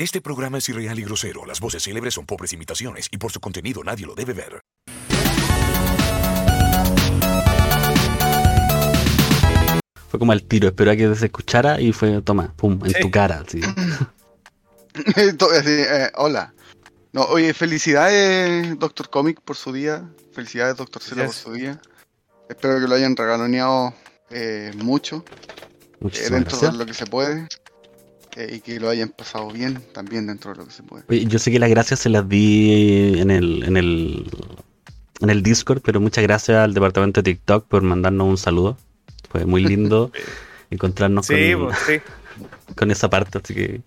Este programa es irreal y grosero. Las voces célebres son pobres imitaciones y por su contenido nadie lo debe ver. Fue como al tiro, esperó a que se escuchara y fue, toma, pum, en Sí. tu cara. así. To- así, eh, hola. No, oye, felicidades, Doctor Comic, por su día. Felicidades, Doctor Cela, por su día. Espero que lo hayan regaloneado eh, mucho, eh, dentro gracias. de lo que se puede. Eh, y que lo hayan pasado bien, también dentro de lo que se puede. Oye, yo sé que las gracias se las di en el, en el en el Discord, pero muchas gracias al departamento de TikTok por mandarnos un saludo. Fue muy lindo encontrarnos Sí, con, pues, sí. con esa parte, así que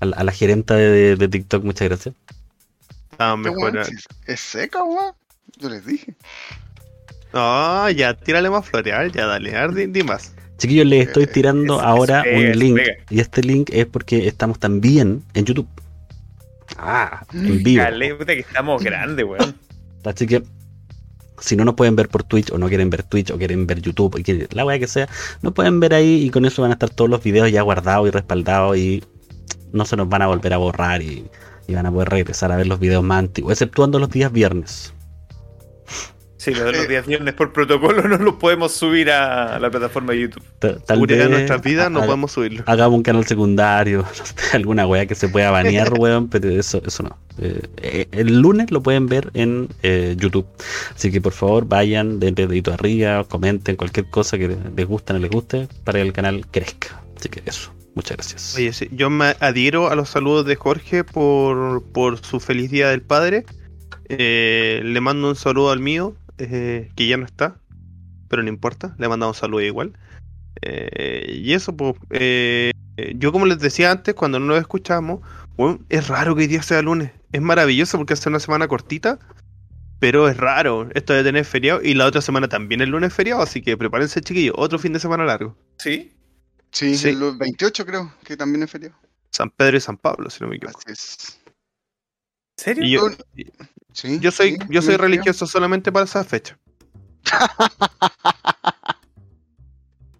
a la, a la gerenta de, de TikTok, muchas gracias. Este weón, mejor. si es- seca, weón. Yo les dije. No, ya, tírale más floreal, ya dale, di, di más. Chiquillos, les estoy tirando es- ahora es un es link. Y este link es porque estamos también en YouTube. Ah, en vivo. Dale, puta que estamos grandes, weón. Así que si no nos pueden ver por Twitch o no quieren ver Twitch o quieren ver YouTube, y quieren- la weá que sea, nos pueden ver ahí y con eso van a estar todos los videos ya guardados y respaldados y no se nos van a volver a borrar y, y van a poder regresar a ver los videos más antiguos, exceptuando los días viernes. Sí, lo de los días viernes por protocolo no los podemos subir a la plataforma de YouTube. Ta- Tal vez nuestras vidas, no podemos subirlo. Hagamos un canal secundario, alguna weá que se pueda banear, weón, pero eso, eso no. Eh, eh, el lunes lo pueden ver en eh, YouTube. Así que por favor vayan, den dedito arriba, comenten cualquier cosa que les guste o no les guste para que el canal crezca. Así que eso, muchas gracias. Oye, sí, yo me adhiero a los saludos de Jorge por, por su feliz día del padre. Eh, le mando un saludo al mío, eh, que ya no está, pero no importa, le mando un saludo igual. Eh, y eso, pues, eh, yo como les decía antes, cuando no lo escuchamos, weón, es raro que hoy día sea lunes. Es maravilloso porque hace una semana cortita, pero es raro esto de tener feriado. Y la otra semana también es lunes feriado, así que prepárense, chiquillos, otro fin de semana largo. ¿Sí? Sí, Sí. el 28 creo, que también es feriado. San Pedro y San Pablo, si no me equivoco. Así es. ¿En serio? Y yo, Sí, Yo soy, sí, yo soy religioso solamente para esa fecha.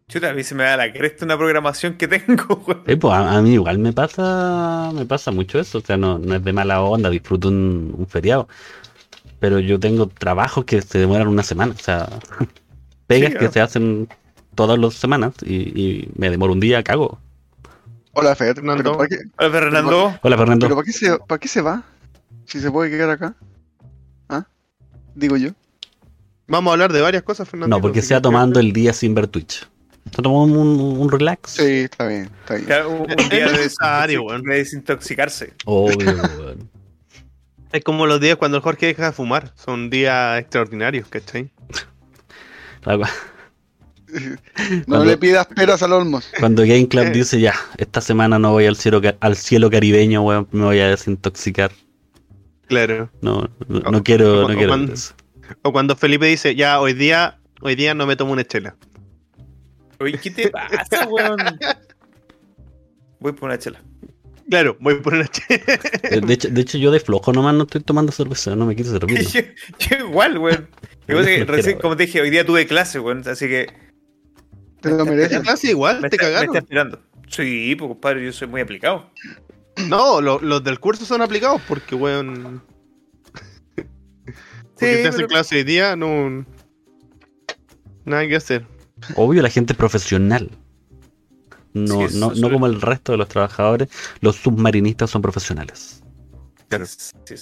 Chuta, a mí se me da la cresta una programación que tengo. Eh, pues, a, a mí igual me pasa, me pasa mucho eso, o sea, no, no es de mala onda, disfruto un, un feriado. Pero yo tengo trabajos que se demoran una semana, o sea, pegas Sí, que ¿no? se hacen todas las semanas y, y me demoro un día, cago. Hola, Fer. Fernando. ¿Pero para qué, Hola, Fernando. Hola Fernando. pero para qué se, para qué se va? Si se puede quedar acá. Digo yo. Vamos a hablar de varias cosas, Fernando. No, porque se va tomando el día sin ver Twitch. Tomó un, un relax. Sí, está bien, está bien. Un, día de, necesario, weón. de desintoxicarse. Obvio, weón. Es como los días cuando el Jorge deja de fumar. Son días extraordinarios, ¿cachai? Cuando- No Cuando- le pidas peras al olmos. Cuando Game Club dice ya, esta semana no voy al cielo, al cielo caribeño, weón, me voy a desintoxicar. Claro. No, no, O- quiero, o- no o quiero cuando- eso. O cuando Felipe dice, ya, hoy día, hoy día no me tomo una chela. Oye, ¿qué te pasa, weón? Voy por una chela. Claro, voy por una chela. De hecho, de hecho, yo de flojo nomás no estoy tomando cerveza, no me quiero servir. yo, yo igual, weón. Recién, como te dije, hoy día tuve clase, weón. Así que Te lo mereces. Casi igual, me te está, me está cagaron. esperando. Sí, pues compadre, yo soy muy aplicado. No, lo- los del curso son aplicados porque, weón. Porque Sí, te hacen pero- clase hoy día, no. Nada que hacer. Obvio, la gente es profesional. No, Sí, no, no como el resto de los trabajadores. Los submarinistas son profesionales. Sí,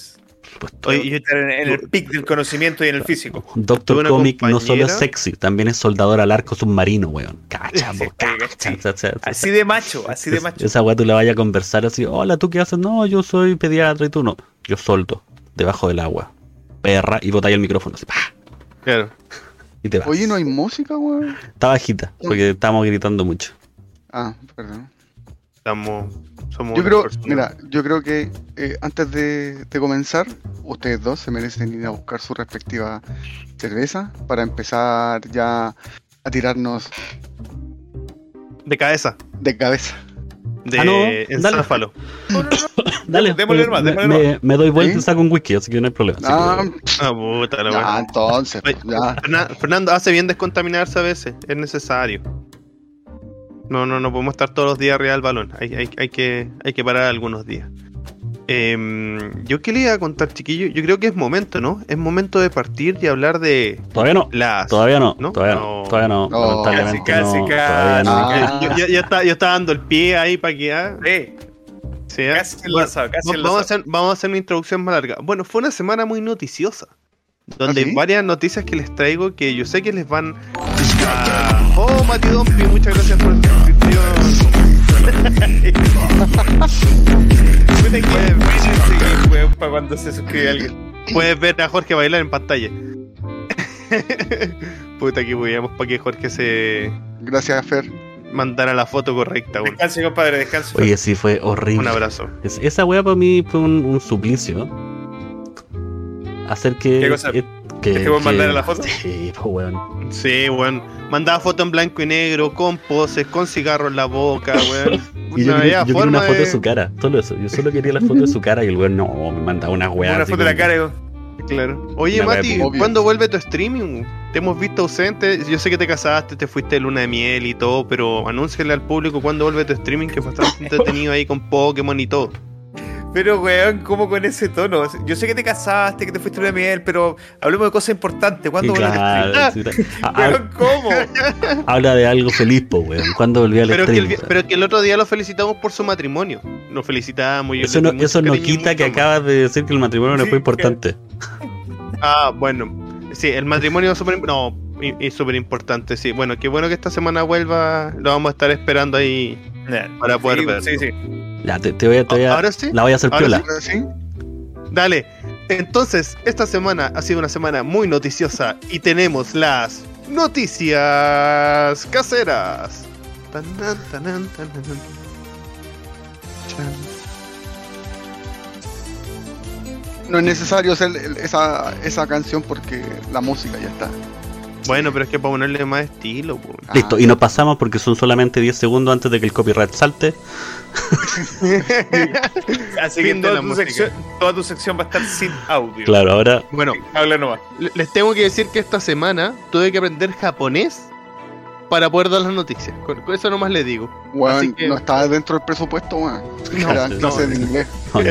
Oye, yo- Estar en, en el pic del conocimiento y en el físico. Doctor Comic no solo es sexy, también es soldador al arco submarino, weón. Cacha, Sí, cacha. Así de macho, así de es- macho. Esa weá tú la vayas a conversar así, hola, ¿tú qué haces? No, yo soy pediatra y tú no. Yo soldo, debajo del agua. Perra, y botáis el micrófono así, ¡pah! Claro. y te vas. Oye, no hay música, weón. Está bajita, porque estamos gritando mucho. Ah, perdón. Estamos. Somos Yo creo, personas. mira, yo creo que eh, antes de, de comenzar, ustedes dos se merecen ir a buscar su respectiva cerveza para empezar ya a tirarnos De cabeza. de cabeza. De Ah, no, encéfalo. Dale, Démosle me- démosle me- me doy vuelta y saco un whisky, así que no hay problema. Ah, que- Ah, puta la entonces, pues, Oye, ya. Fernan- Fernando hace bien descontaminarse a veces. Es necesario. No, no, no podemos estar todos los días arriba del balón. Hay, hay, hay, que, hay que parar algunos días. Em, yo qué le iba a contar, chiquillo. Yo creo que es momento, ¿no? Es momento de partir y hablar de Todavía no. las. Todavía no, ¿No? todavía no, todavía no, lamentablemente Casi, no, casi, todavía no. Ah. Yo, yo- yo estaba, yo estaba dando el pie ahí para que. ah, Sí, sí, ah. casi enlazado, casi Vamos a, hacer, vamos a hacer una introducción más larga. Bueno, fue una semana muy noticiosa. Donde ¿Ah, sí? hay varias noticias que les traigo que yo sé que les van a... Oh, Mati Dompi, muchas gracias por la suscripción. Para cuando se suscribe alguien. Puedes ver a Jorge bailar en pantalla. Puta que weamos para que Jorge se Gracias, Fer. mandara la foto correcta. weón. Descanse, compadre, descanse. Oye, sí, fue horrible. Un abrazo. Es- esa weá para mí fue un, un suplicio. Hacer que. ¿Qué cosa? eh, que, ¿Es que vos mandara la foto? Sí, pues weón. Sí, weón. Mandaba foto en blanco y negro, con poses, con cigarro en la boca, weón. Y yo, quería, yo quería una foto de... de- su cara, solo eso. Yo solo quería la foto de su cara y el weón no, me mandaba unas weas. Una foto de la cara, weón. Claro. Oye, Una Mati. ¿cuándo vuelve tu streaming? Te hemos visto ausente. Yo sé que te casaste, te fuiste de luna de miel y todo, pero anúnciale al público cuándo vuelve tu streaming, que es bastante entretenido ahí con Pokémon y todo. Pero, weón, ¿cómo con ese tono? Yo sé que te casaste, que te fuiste a la miel, pero hablemos de cosas importantes. ¿Cuándo a claro, stream? sí, ha- ha- Weón, ¿cómo? habla de algo feliz, pues weón. ¿Cuándo volví al Pero que, el, pero que el otro día lo felicitamos por su matrimonio. Lo felicitamos. y Eso no, eso no quita que acabas de decir que el matrimonio no fue importante. Ah, bueno. Sí, el matrimonio es súper no, y- y súper importante, sí. Bueno, qué bueno que esta semana vuelva. Lo vamos a estar esperando ahí. Para poder sí, verlo. Sí, sí. Ya, te, te voy a, te voy a- Ahora sí. la voy a hacer piola. ¿Ahora sí? Dale. Entonces, esta semana ha sido una semana muy noticiosa y tenemos las noticias caseras. Tanan, tanan, tanan. Chan. No es necesario hacer esa, esa canción porque la música ya está. Bueno, pero es que para ponerle más estilo. Ah, Listo, y nos pasamos porque son solamente 10 segundos antes de que el copyright salte. Así que toda la tu, sección, toda tu sección va a estar sin audio. Claro, ahora Bueno, Habla nomás. le- les tengo que decir que esta semana tuve que aprender japonés para poder dar las noticias. Con, eso nomás les digo. Weón, así que- no está dentro del presupuesto, weón. No, Era sí, clase no, de inglés. no,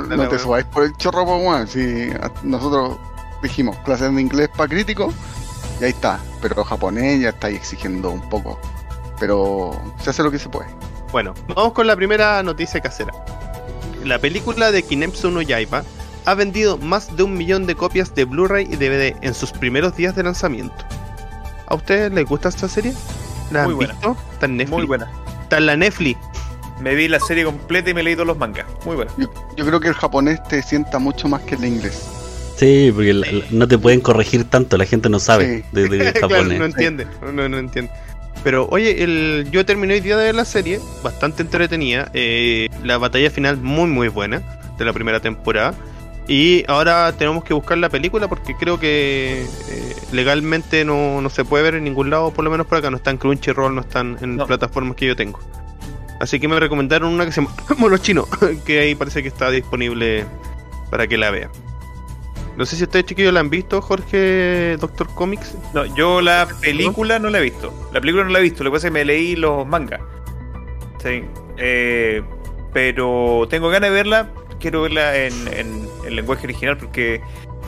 no, Dale, no te subáis por el chorro, weón. Si nosotros dijimos clases de inglés para críticos, y ahí está. Pero japonés ya estáis exigiendo un poco. Pero se hace lo que se puede. Bueno, vamos con la primera noticia casera. La película de Kinemsu no Yaiba ha vendido más de un millón de copias de Blu-ray y DVD en sus primeros días de lanzamiento. ¿A ustedes les gusta esta serie? ¿La Muy han buena. visto? ¿Está en Netflix? Muy buena. Está en la Netflix. Me vi la serie completa y me leí todos los mangas. Muy buena. Yo, yo creo que el japonés te sienta mucho más que el inglés. Sí, porque la- la- no te pueden corregir tanto, la gente no sabe Sí. de, de claro, japonés. no entiende, no, no entiende. Pero oye, el, yo terminé hoy día de ver la serie, bastante entretenida. eh, la batalla final muy muy buena de la primera temporada. Y ahora tenemos que buscar la película porque creo que eh, legalmente no, no se puede ver en ningún lado, por lo menos por acá. No está en Crunchyroll, no están en No. plataformas que yo tengo. Así que me recomendaron una que se llama Monos Chino, que ahí parece que está disponible para que la vean. No sé si ustedes chiquillos la han visto, Jorge, Doctor Comics. No, yo la película no la he visto. La película no la he visto. Lo que pasa es que me leí los mangas. Sí. Eh, pero tengo ganas de verla. Quiero verla en, en, en lenguaje original porque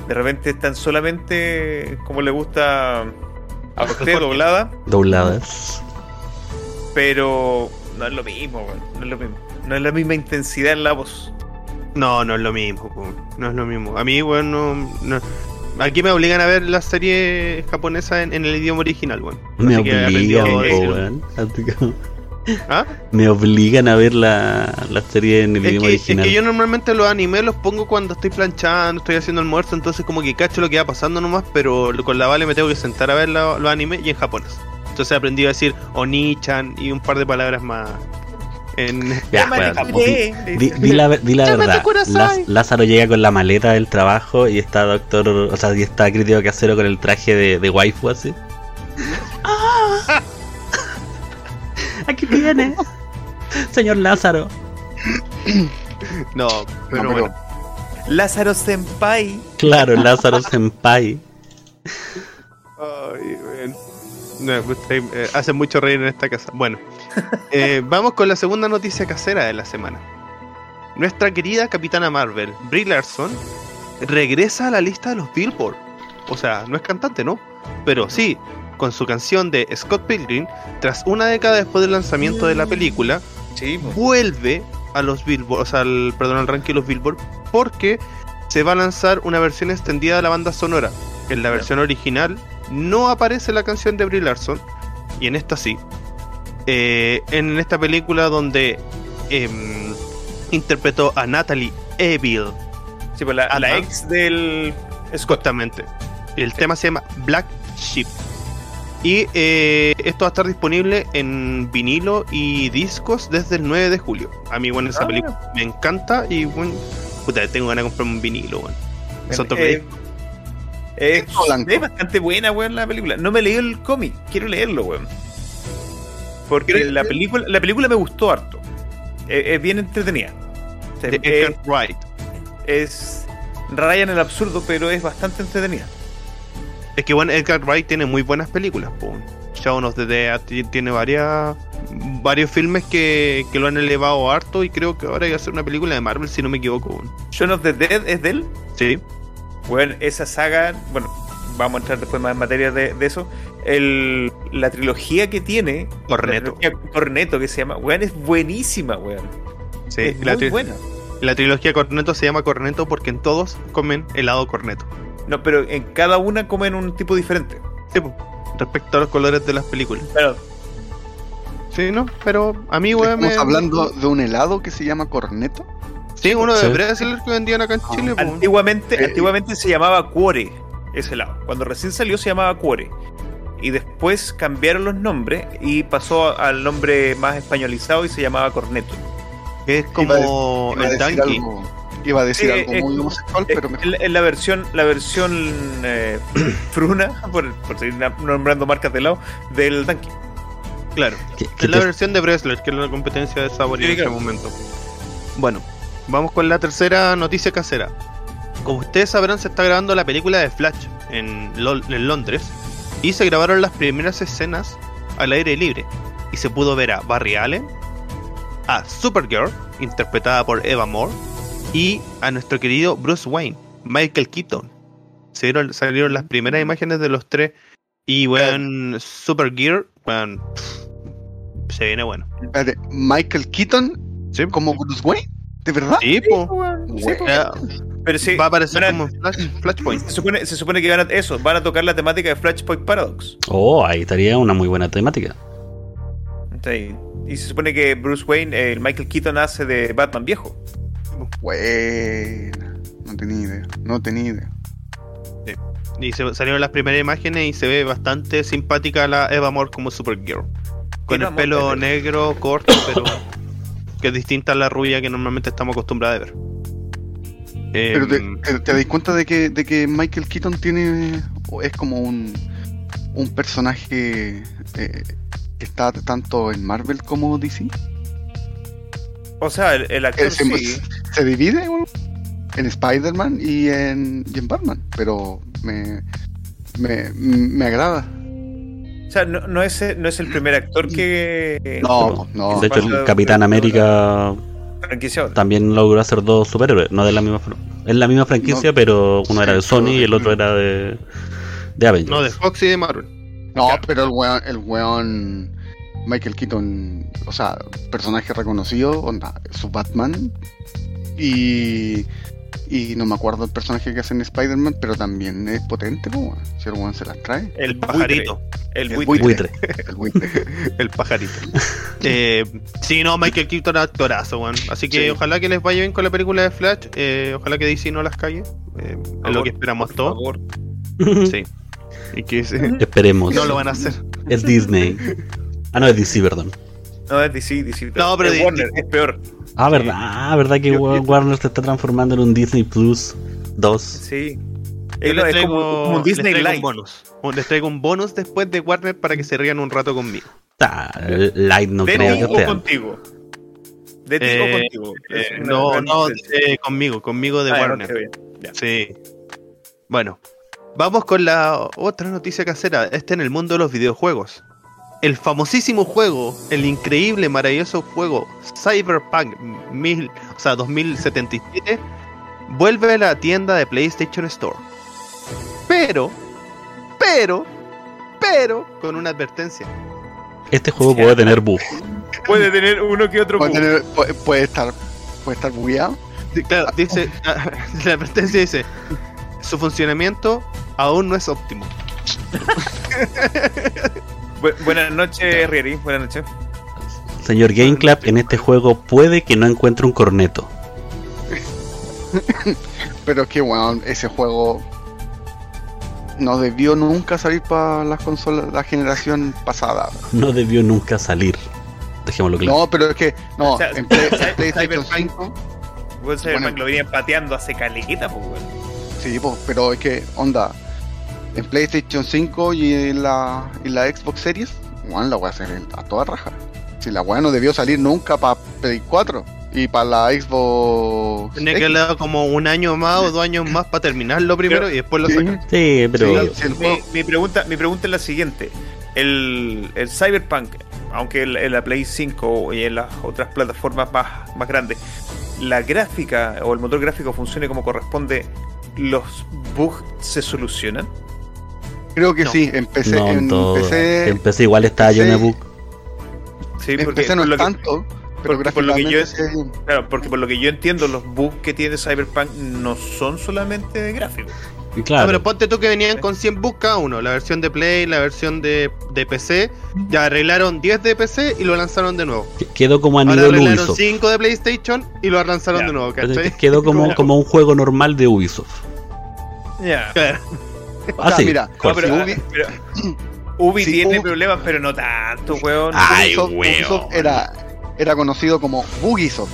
de repente están solamente como le gusta a usted doblada. Dobladas. Pero no es lo mismo, No es lo mismo. No es la misma intensidad en la voz. No, no es lo mismo, no es lo mismo. A mí, bueno, no, no- Aquí me obligan a ver la serie japonesa en, en el idioma original, bueno. Me obligan, weón. ¿Ah? Me obligan a ver la, la serie en el Es idioma que, es original. que yo normalmente los animes los pongo cuando estoy planchando, estoy haciendo almuerzo, entonces como que cacho lo que va pasando nomás, pero con la Vale me tengo que sentar a ver la- los animes y en japonés. Entonces he aprendido a decir Oni-chan y un par de palabras más en... Ya, Capuré. di, di la, di la Llámate verdad. Laz- Lázaro llega con la maleta del trabajo y está doctor, o sea, y está crítico casero con el traje de, de waifu así. ¡Ah! Aquí viene, señor Lázaro. No, pero, No, pero bueno. Lázaro Senpai. Claro, Lázaro Senpai. Ay, weón. No, usted, eh, hace mucho reír en esta casa. Bueno, eh, vamos con la segunda noticia casera de la semana. Nuestra querida Capitana Marvel, Brie Larson, regresa a la lista de los Billboard. O sea, no es cantante, ¿no? Pero sí, con su canción de Scott Pilgrim, tras una década después del lanzamiento de la película, Sí, vuelve a los Billboard, o sea, al, perdón, al ranking de los Billboard, porque se va a lanzar una versión extendida de la banda sonora. En la versión original no aparece la canción de Brie Larson, y en esta sí. Eh, en esta película donde em, interpretó a Natalie Evil, Sí, pues la, ex del Scott. Exactamente. El tema se llama Black Sheep. Y eh, esto va a estar disponible en vinilo y discos desde el 9 de julio. A mí, bueno, esa Ah. película me encanta y, bueno, puta, tengo ganas de comprarme un vinilo, bueno. Eh, blanco. es bastante buena, weón, la película. No me leí el cómic, quiero leerlo, weón. Porque ¿Quieres la película, la película me gustó harto. Es, es bien entretenida. O sea, es, Edgar Wright. es raya en el absurdo, pero es bastante entretenida. Es que, bueno, Edgar Wright tiene muy buenas películas, po. Shaun of the Dead ti- tiene varias varios filmes que, que lo han elevado harto y creo que ahora hay que hacer una película de Marvel, si no me equivoco. Shaun of the Dead es de él. Sí. Bueno, esa saga, bueno, vamos a entrar después más en materia de, de eso. El, la trilogía que tiene, trilogía Cornetto que se llama, weón, es buenísima, weón. Sí, es la, muy buena. la trilogía Corneto se llama Corneto porque en todos comen helado Corneto. No, pero en cada una comen un tipo diferente. Sí, respecto a los colores de las películas. Pero Sí, ¿no? Pero a mí, weón, Estamos me- hablando de un helado que se llama corneto. Sí, uno de Sí. Bresler que vendían acá en Ah. Chile, antiguamente, Eh, antiguamente se llamaba Cuore ese lado. Cuando recién salió se llamaba Cuore. Y después cambiaron los nombres y pasó al nombre más españolizado y se llamaba Corneto. que es Iba a como Iba el algo, iba a decir algo eh, muy eh, homosexual, Eh, pero mejor. en, la versión, la versión eh, fruna, por, por seguir nombrando marcas de lado, del Danky. Claro. ¿Qué- qué Es la te- versión de Bresler, que es la competencia de Sabor Sí, en ese claro. momento. Bueno, vamos con la tercera noticia casera. Como ustedes sabrán, se está grabando la película de Flash en, Lol- en Londres y se grabaron las primeras escenas al aire libre y se pudo ver a Barry Allen, a Supergirl, interpretada por Eva Moore, y a nuestro querido Bruce Wayne, Michael Keaton. Se dieron- salieron las primeras imágenes de los tres y, weón, Supergirl, pff, se viene bueno. Espérate, Michael Keaton Sí, como Bruce Wayne, ¿de verdad? sí, po. Pero sí, va a aparecer a- como Flash, Flashpoint. se, supone, se supone que van a, eso, van a tocar la temática de Flashpoint Paradox. Oh, ahí estaría una muy buena temática. Sí. Y se supone que Bruce Wayne, el Michael Keaton, hace de Batman viejo. Buena. No tenía idea, no tenía idea. Y se salieron las primeras imágenes y se ve bastante simpática la Eva Moore como Supergirl. Con el pelo negro, corto, pero que es distinta a la rubia que normalmente estamos acostumbrados a ver. Pero te, Em, te, te das cuenta de que, de que Michael Keaton tiene. es como un. un personaje eh, que está tanto en Marvel como DC. O sea, el, el actor Eh, se, sí. se divide en Spider-Man y en, y en Batman, pero me, me, me agrada. O sea, no, no es, no es el primer actor que. No, no. de hecho, el Capitán América también logró hacer dos superhéroes, no de la misma Es la misma franquicia, No. pero uno era de Sony y el otro era de, de Avengers. no, de Fox y de Marvel. No, Claro. pero el weón, el weón Michael Keaton, o sea, personaje reconocido, onda, su Batman. Y, y no me acuerdo el personaje que hace en Spider-Man, pero también es potente, po, weón. si el weón se las trae. El pajarito. El El buitre. Buitre. El buitre. El pajarito. eh, sí, no, Michael Keaton es actorazo, weón. Así que Sí. ojalá que les vaya bien con la película de Flash. eh, ojalá que DC no las calle. eh, es lo que esperamos Por todos. favor. Sí. Y que Esperemos. no lo van a hacer. Es Disney. Ah, no, es DC, perdón. No, es DC, DC. No, pero es Warner, es peor. Ah, verdad, ah, verdad que Yo- Wa- yo- Warner se está transformando en un Disney Plus 2. Sí. Yo les es como, traigo, como un les Disney traigo un Light. bonus. Les traigo un bonus después de Warner para que se rían un rato conmigo. Ah, Light no ¿De creo que o esté. contigo? ¿De ti Eh, o contigo? Eh, no, no, eh, conmigo, conmigo de Ah, no Warner. Sí. Bueno, Vamos con la otra noticia casera. Este en el mundo de los videojuegos. El famosísimo juego, el increíble, maravilloso juego Cyberpunk 1000, o sea, 2077 vuelve a la tienda de PlayStation Store. Pero, pero, pero, con una advertencia. Este juego puede tener bug. Puede tener uno que otro Puede, bug. tener- puede- puede estar, puede estar bugueado. Claro, dice, la advertencia dice, su funcionamiento aún no es óptimo. Bu- buenas noches, Rieri. Buenas noches. Señor Game Club, en este juego puede que no encuentre un corneto. Pero es que, bueno, ese juego no debió nunca salir para las consolas, la generación pasada. No debió nunca salir. Dejémoslo claro. No, pero es que, no, O sea, en, Play- PlayStation Cyberpunk- 5, Bueno, Cyberpunk Bueno. lo venían pateando hace caleta, pues, weón. sí, po, pero es que, onda, en PlayStation 5 y en la, en la Xbox Series, bueno, la voy a hacer a toda raja. Si la weá no debió salir nunca para Play 4 y para la Xbox. Tenía que X. darle como un año más o dos años más para terminarlo primero Pero- y después lo sacan. Sí, pero sí, sí, el juego- Mi, mi pregunta, mi pregunta es la siguiente. El, el Cyberpunk, aunque en en la Play 5 y en las otras plataformas más, más grandes, la gráfica o el motor gráfico funcione como corresponde, ¿los bugs se solucionan? Creo que No. sí, en PC, no en todo. PC, En PC igual está PC lleno de bug. Sí, en PC no por es lo que- tanto, pero porque por lo que yo- sí. claro, porque por lo que yo entiendo, los bugs que tiene Cyberpunk no son solamente de gráficos. Ah, claro, pero ponte tú que venían con 100 bugs cada uno, la versión de Play, la versión de, de PC, ya arreglaron 10 de PC y lo lanzaron de nuevo. que- quedó como a Ahora arreglaron Ubisoft. 5 de PlayStation y lo lanzaron Ya. de nuevo, ¿cachai? Quedó como, como un juego normal de Ubisoft. Ya. Claro. O sea, Así. mira, No, pero, Ubi- pero- Ubi Sí, tiene Ubi- problemas, pero no tanto, weón. Ay, Ubisoft, weón. Ubisoft era, era conocido como Bugisoft.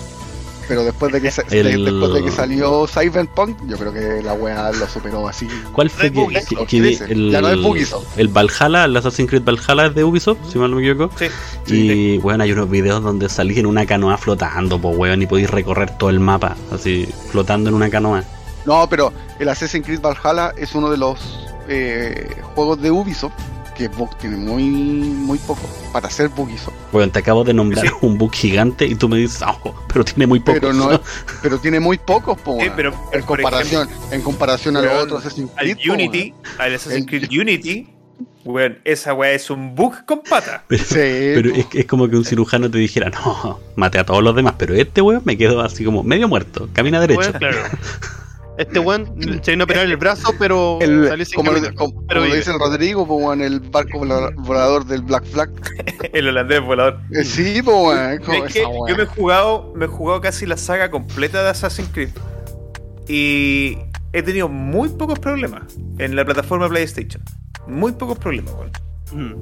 Pero después de que sa- El- de- después de que salió Cyberpunk, yo creo que la wea lo superó así. ¿Cuál fue es que, el, Ya no es Ubisoft. el Valhalla, el Assassin's Creed Valhalla es de Ubisoft, si mal no me equivoco? Sí. Y bueno, hay unos videos donde salís en una canoa flotando, pues weón, y podéis recorrer todo el mapa, así, flotando en una canoa. No, pero el Assassin's Creed Valhalla es uno de los eh, juegos de Ubisoft que bug tiene muy muy poco para ser Bugisoft. Weón, te acabo de nombrar Sí. un bug gigante y tú me dices, "Ah, pero tiene muy poco. Pero no es- pero tiene muy pocos, po, Sí, pero, en comparación, en comparación a los otros Assassin's al Creed, po, Unity, al Assassin's El- Creed Unity, weón, esa weá es un bug con pata. Pero, Sí, pero po. es, es como que un cirujano te dijera, no, mate a todos los demás, pero este weón me quedó así como medio muerto, camina derecho. Bueno, claro. Este weón se vino a operar el brazo, pero El- salió sin como, caminar. como- como Pero lo dice el Rodrigo, po, weón, el barco vola- volador del Black Flag. El holandés volador. Eh, Sí, po, Es que yo me he jugado, me he jugado casi la saga completa de Assassin's Creed. Y he tenido muy pocos problemas en la plataforma PlayStation. Muy pocos problemas, weón. Mm.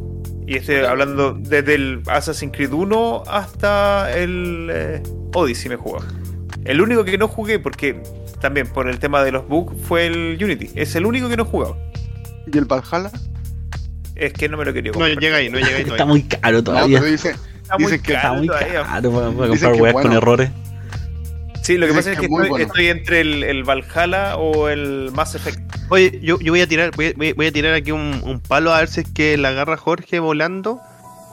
Y estoy hablando desde el Assassin's Creed 1 hasta el eh, Odyssey me he jugado. El único que no jugué, porque también por el tema de los bugs, fue el Unity. Es el único que no he jugado. ¿Y el Valhalla? Es que no me lo quería No comprar. llega ahí, no llega ahí Está muy caro No, todavía. dice, Está muy dicen que Está caro muy todavía. caro para, comprar weas bueno. con errores. Sí, lo que Dicen pasa es que estoy, bueno. estoy entre el, el Valhalla o el Mass Effect. Oye, yo, yo voy a tirar, voy a, voy tirar aquí un, un palo a ver si es que la agarra Jorge volando.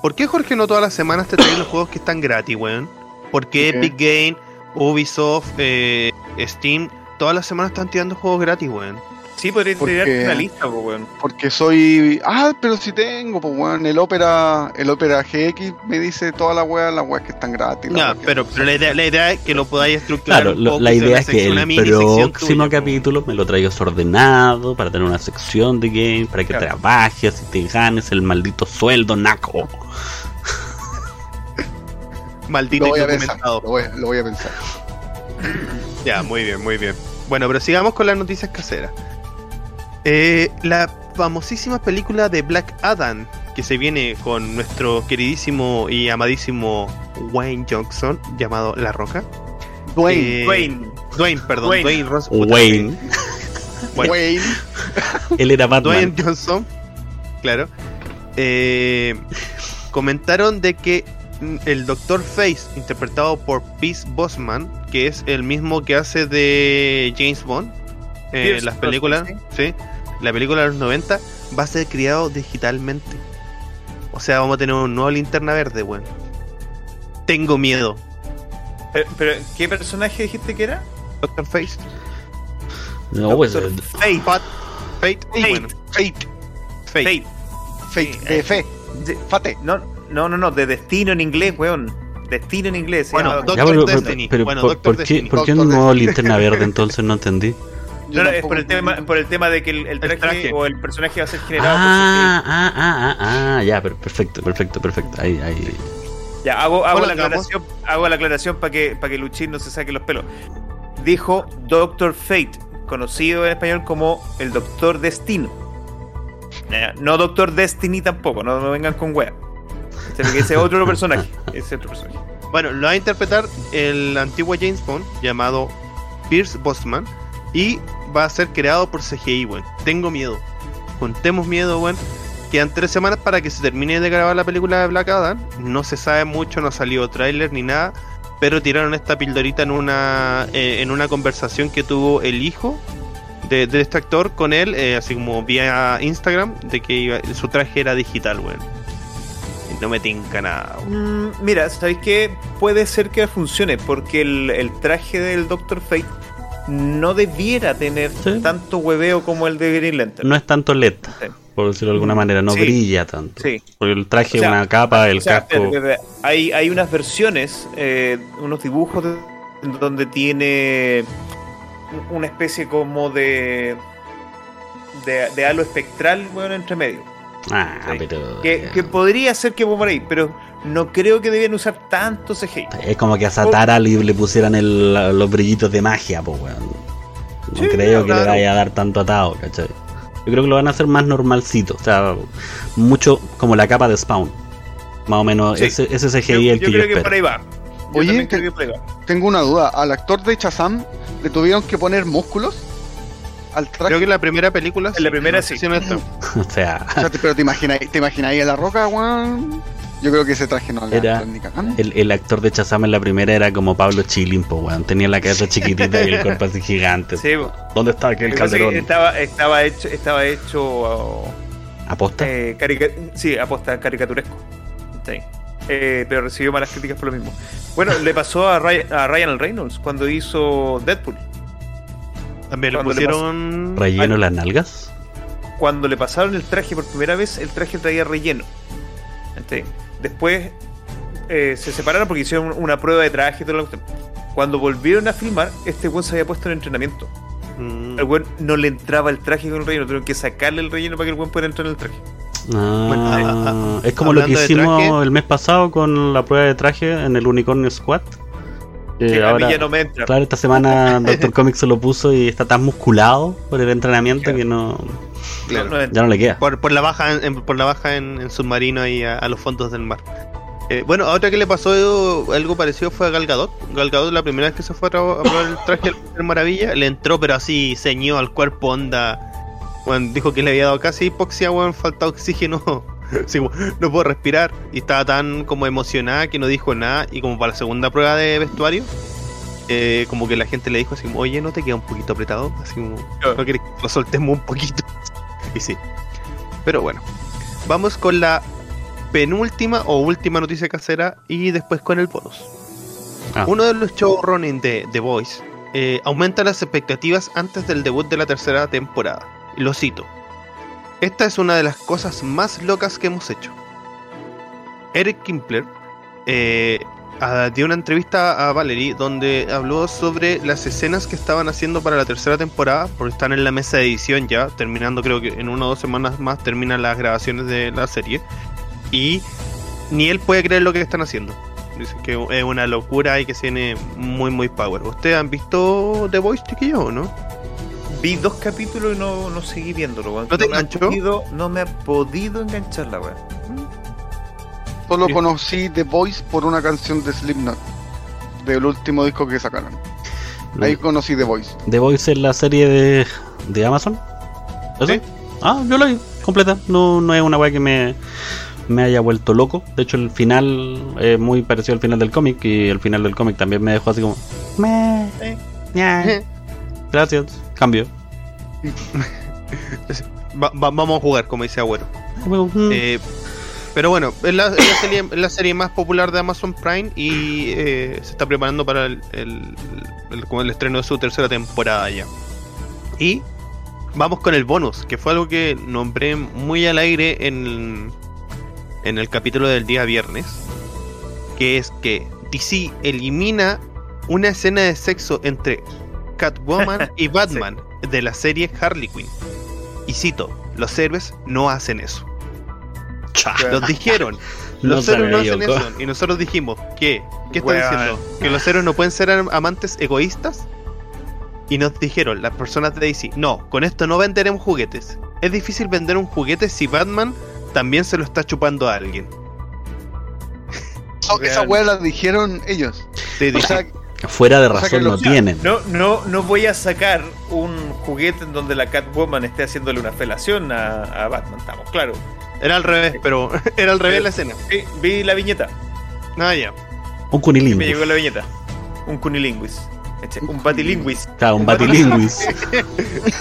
¿Por qué Jorge no todas las semanas te trae los juegos que están gratis, weón? Porque Ok. Epic Game, Ubisoft, eh, Steam, todas las semanas están tirando juegos gratis, weón. Sí, podría Porque- tirarte una lista, po, weón. porque soy. Ah, pero si tengo, pues weón, el Opera, el Opera GX me dice toda la weá, las weas que están gratis. No, pero, pero la, idea, la idea es que lo podáis estructurar. Claro, un lo- poco, la idea es que el mini sección próximo tuya, po. capítulo me lo traigas ordenado para tener una sección de game, para que Claro. trabajes y te ganes el maldito sueldo, naco. Maldito lo voy a pensar. Lo voy, lo voy a pensar. Ya, muy bien, muy bien. Bueno, pero sigamos con las noticias caseras. Eh, la famosísima película de Black Adam, que se viene con nuestro queridísimo y amadísimo Wayne Johnson, llamado La Roca. Dwayne. Eh, Wayne. Dwayne, perdón, Dwayne. Dwayne, Ross- puta, Wayne. Wayne. él era Batman. Dwayne Johnson, claro. Eh, comentaron de que el Doctor Face, interpretado por Pierce Bosman, que es el mismo que hace de James Bond en Pierce las películas, sí. la película de los 90 va a ser criado digitalmente. O sea, vamos a tener un nuevo linterna verde, weón. Tengo miedo. Pero, pero, ¿qué personaje dijiste que era? Doctor Face. No, pues. Doctor eh, Fate. Fat. Fate. Fate. Bueno, Fate, Fate. Fate. Fate, Sí, de eh, fe, De- fate. No, no, no, no, de destino en inglés, weón. Destino en inglés. Bueno, Doctor ya, pero, Destiny. pero Bueno, ¿por, Doctor por qué, Destiny. ¿por qué Destiny. linterna verde entonces? No entendí. No, no, es por el, tema, por el tema de que el, el traje, traje. o el personaje va a ser generado Ah, ah, ah, ah, ah, ya, per- perfecto, perfecto, perfecto. Ahí, ahí. por. Ya, hago, hago la aclaración, hago la aclaración para que, para que Luchín no se saque los pelos. Dijo Doctor Fate, conocido en español como el Doctor Destino. No Doctor Destiny tampoco, no, no vengan con wea. Ese es otro personaje. Ese es otro personaje. Bueno, lo va a interpretar el antiguo James Bond llamado Pierce Bosman y va a ser creado por CGI, weón. Tengo miedo. Contemos miedo, weón. Quedan tres semanas para que se termine de grabar la película de Black Adam. No se sabe mucho, no ha salido tráiler ni nada. Pero tiraron esta pildorita en una eh, en una conversación que tuvo el hijo de, este actor con él, eh, así como vía Instagram, de que su traje era digital, weón. No me tinca nada. Mm, mira, ¿sabéis qué? Puede ser que funcione, porque el, el traje del Doctor Fate no debiera tener Sí. tanto hueveo como el de Green Lantern. No es tanto LED, Sí. por decirlo de alguna manera, no Sí. brilla tanto. Sí. Porque el traje, O sea, una capa, el O sea, casco. Hay, hay unas versiones, eh, unos dibujos de- donde tiene una especie como de de, de halo espectral, bueno, entre medio. Ah, Sí. pero. Que, que podría ser que por ahí, pero no creo que debían usar tanto CGI. Es como que a Satara le, le pusieran el- los brillitos de magia, pues, weón. No Sí, creo que le vaya a dar tanto atado, ¿cachai? Yo creo que lo van a hacer más normalcito, o sea, mucho como la capa de Spawn. Más o menos, Sí. ese, ese CGI Yo, es el yo que yo creo que espero. por ahí va. Yo Oye, te- creo que por ahí va. Tengo una duda. ¿Al actor de Shazam le tuvieron que poner músculos? Al traje. Creo que en la primera película. En la primera sí. si no está. O sea, O sea, te- pero te imagináis, te imagináis a la roca, weón. Yo creo que ese traje no le Era- el, el actor de Chazam en la primera era como Pablo Chilimpo, weón. Tenía la cabeza chiquitita y el cuerpo así gigante. Sí, ¿Dónde está lo aquel calderón? estaba, estaba hecho, estaba hecho oh, ¿Aposta? eh, carica- sí, aposta caricaturesco. Sí. Eh, pero recibió malas críticas por lo mismo. Bueno, le pasó a Ryan, a Ryan Reynolds cuando hizo Deadpool. También le Cuando le pusieron. ¿Relleno las nalgas? Cuando le pasaron el traje por primera vez, el traje traía relleno. Después eh, se separaron porque hicieron una prueba de traje y todo lo que Cuando volvieron a filmar, este buen se había puesto en entrenamiento. Mm, El buen no le entraba el traje con el relleno, tuvieron que sacarle el relleno para que el buen pudiera entrar en el traje. Ah, Bueno, ah, es como lo que hicimos traje. el mes pasado con la prueba de traje en el Unicornio Squad. Que a ahora, mí ya no me entra. claro, esta semana Doctor Comics se lo puso y está tan musculado por el entrenamiento Claro. que no, claro. No ya no le queda. Por, por la baja en, por la baja en, en submarino y a, a los fondos del mar. Eh, bueno, a otra que le pasó algo parecido fue a Gal Gadot. Gal Gadot la primera vez que se fue a, a probar el traje de la Mujer Maravilla, le entró pero así ceñido al cuerpo onda. Bueno, dijo que le había dado casi hipoxia, weón, falta oxígeno. No puedo respirar. Y estaba tan como emocionada que no dijo nada. Y como para la segunda prueba de vestuario, eh, como que la gente le dijo así oye, ¿no te queda un poquito apretado? Así como. ¿no querés que lo soltemos un poquito? Y sí. Pero bueno, vamos con la penúltima o última noticia casera y después con el bonus. Ah. Uno de los showrunning de The Voice eh, aumenta las expectativas antes del debut de la tercera temporada. Lo cito. Esta es una de las cosas más locas que hemos hecho. Eric Kimpler eh, dio una entrevista a Valerie donde habló sobre las escenas que estaban haciendo para la tercera temporada, porque están en la mesa de edición ya, terminando creo que en una o dos semanas más terminan las grabaciones de la serie. Y ni él puede creer lo que están haciendo. Dice que es una locura y que se viene muy muy power. ¿Ustedes han visto The Voice, chiquillos, o no? Vi dos capítulos y no, no seguí viéndolo, weón. ¿No te me ha enganchó? podido- no me ha podido enganchar la weón. Solo Sí. conocí The Voice por una canción de Slipknot. Del último disco que sacaron. Ahí conocí The Voice. The Voice es la serie de, de Amazon. ¿Eso? Sí. Ah, yo la vi completa. No, no es una weá que me, me haya vuelto loco. De hecho, el final es muy parecido al final del cómic. Y el final del cómic también me dejó así como. "Meh, Eh. ña". Gracias, cambio. Va- va- vamos a jugar, como dice Agüero. Mm. Eh, pero bueno, es la, serie, es la serie más popular de Amazon Prime y eh, se está preparando para el, el- el- como el estreno de su tercera temporada ya. Y vamos con el bonus, que fue algo que nombré muy al aire en, en el capítulo del día viernes, que es que DC elimina una escena de sexo entre Catwoman y Batman de la serie Harley Quinn. Y cito, los héroes no hacen eso. Nos dijeron, No los héroes no hacen eso. Y nosotros dijimos, ¿qué? ¿Qué está diciendo? ¿Que los héroes no pueden ser am- amantes egoístas? Y nos dijeron, las personas de DC, no, con esto no venderemos juguetes. Es difícil vender un juguete si Batman también se lo está chupando a alguien. Eso- esa weá la dijeron ellos. Sí, O sea, Fuera de o sea razón lo- no tienen. No, no, no voy a sacar un juguete en donde la Catwoman esté haciéndole una felación a, a Batman, estamos claros. era al revés, pero era al revés la escena. Sí, vi la viñeta, Ah, ya. Un me cunilingus. llegó la viñeta. Un cunilinguis. Eche, Un batilingüis. Claro, un batilingüis.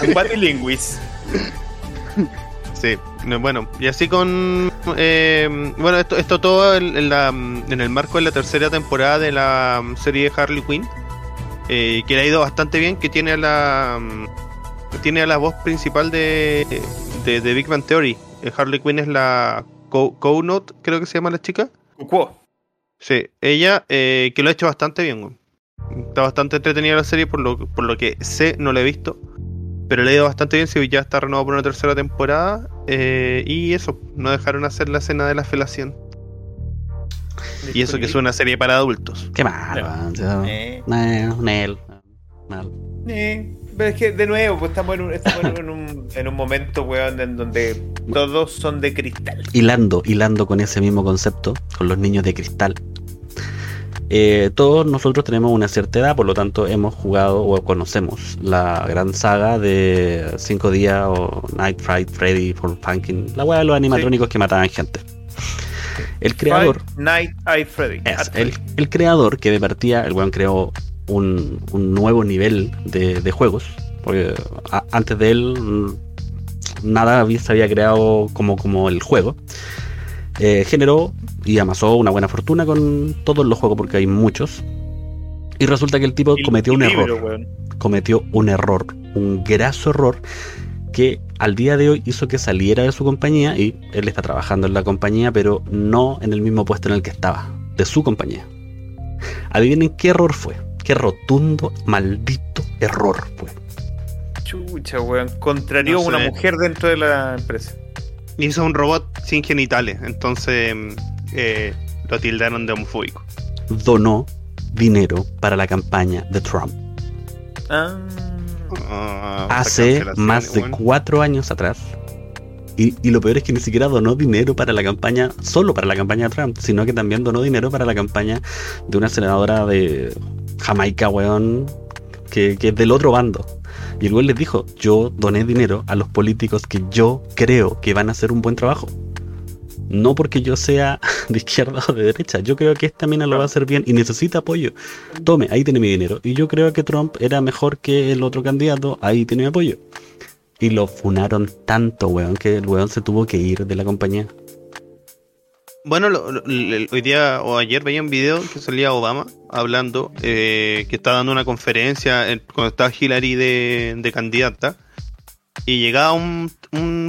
Un batilingüis. Sí, no, bueno, y así con... eh, bueno, esto, esto todo en, en la, en el marco de la tercera temporada de la serie de Harley Quinn, eh, que le ha ido bastante bien, que tiene a la... Tiene a la voz principal de, de, de Big Bang Theory. Eh, Harley Quinn es la Co- Co-Note, creo que se llama la chica. Cucuó. Sí, ella, eh, que lo ha hecho bastante bien. Está bastante entretenida la serie, por lo, por lo que sé, no la he visto. Pero le ha ido bastante bien, si ya está renovado por una tercera temporada. Eh, y eso, no dejaron hacer la escena de la felación. Y eso que es una serie para adultos. Qué mal, weón. Yo- Eh, No, Nel. Mal. eh, pero es que de nuevo, pues estamos en un, estamos en un, en un momento, weón, en donde todos son de cristal. hilando, hilando con ese mismo concepto, con los niños de cristal. Eh, todos nosotros tenemos una cierta edad, por lo tanto hemos jugado o conocemos la gran saga de 5 días o Night Fright Freddy for Funkin', la weá de los animatrónicos que mataban gente. El creador, Five Night at Freddy. es, el, creador que de partida, el weón creó un, un nuevo nivel de, de juegos, porque a- antes de él mm, nada se había creado como, como el juego. Eh, generó y amasó una buena fortuna con todos los juegos porque hay muchos. Y resulta que el tipo cometió un libro, error. Cometió un error, un graso error que al día de hoy hizo que saliera de su compañía y él está trabajando en la compañía, pero no en el mismo puesto en el que estaba, de su compañía. Adivinen qué error fue. Qué rotundo, maldito error fue. Chucha, weón. Contrarió No a una mujer dentro de la empresa. Hizo un robot sin genitales, entonces eh, lo tildaron de homofóbico. Donó dinero para la campaña de Trump. Ah. Ah, Hace más de cuatro años atrás. Y, y lo peor es que ni siquiera donó dinero para la campaña, solo para la campaña de Trump, sino que también donó dinero para la campaña de una senadora de Jamaica, weón, que, que es del otro bando. Y el weón les dijo, yo doné dinero a los políticos que yo creo que van a hacer un buen trabajo. No porque yo sea de izquierda o de derecha, yo creo que esta mina lo va a hacer bien y necesita apoyo. Tome, ahí tiene mi dinero. Y yo creo que Trump era mejor que el otro candidato, ahí tiene mi apoyo. Y lo funaron tanto, weón, que el weón se tuvo que ir de la compañía. Bueno, lo- hoy día o ayer veía un video que salía Obama hablando, eh, que estaba dando una conferencia en- cuando estaba Hillary de, candidata, y llegaba un,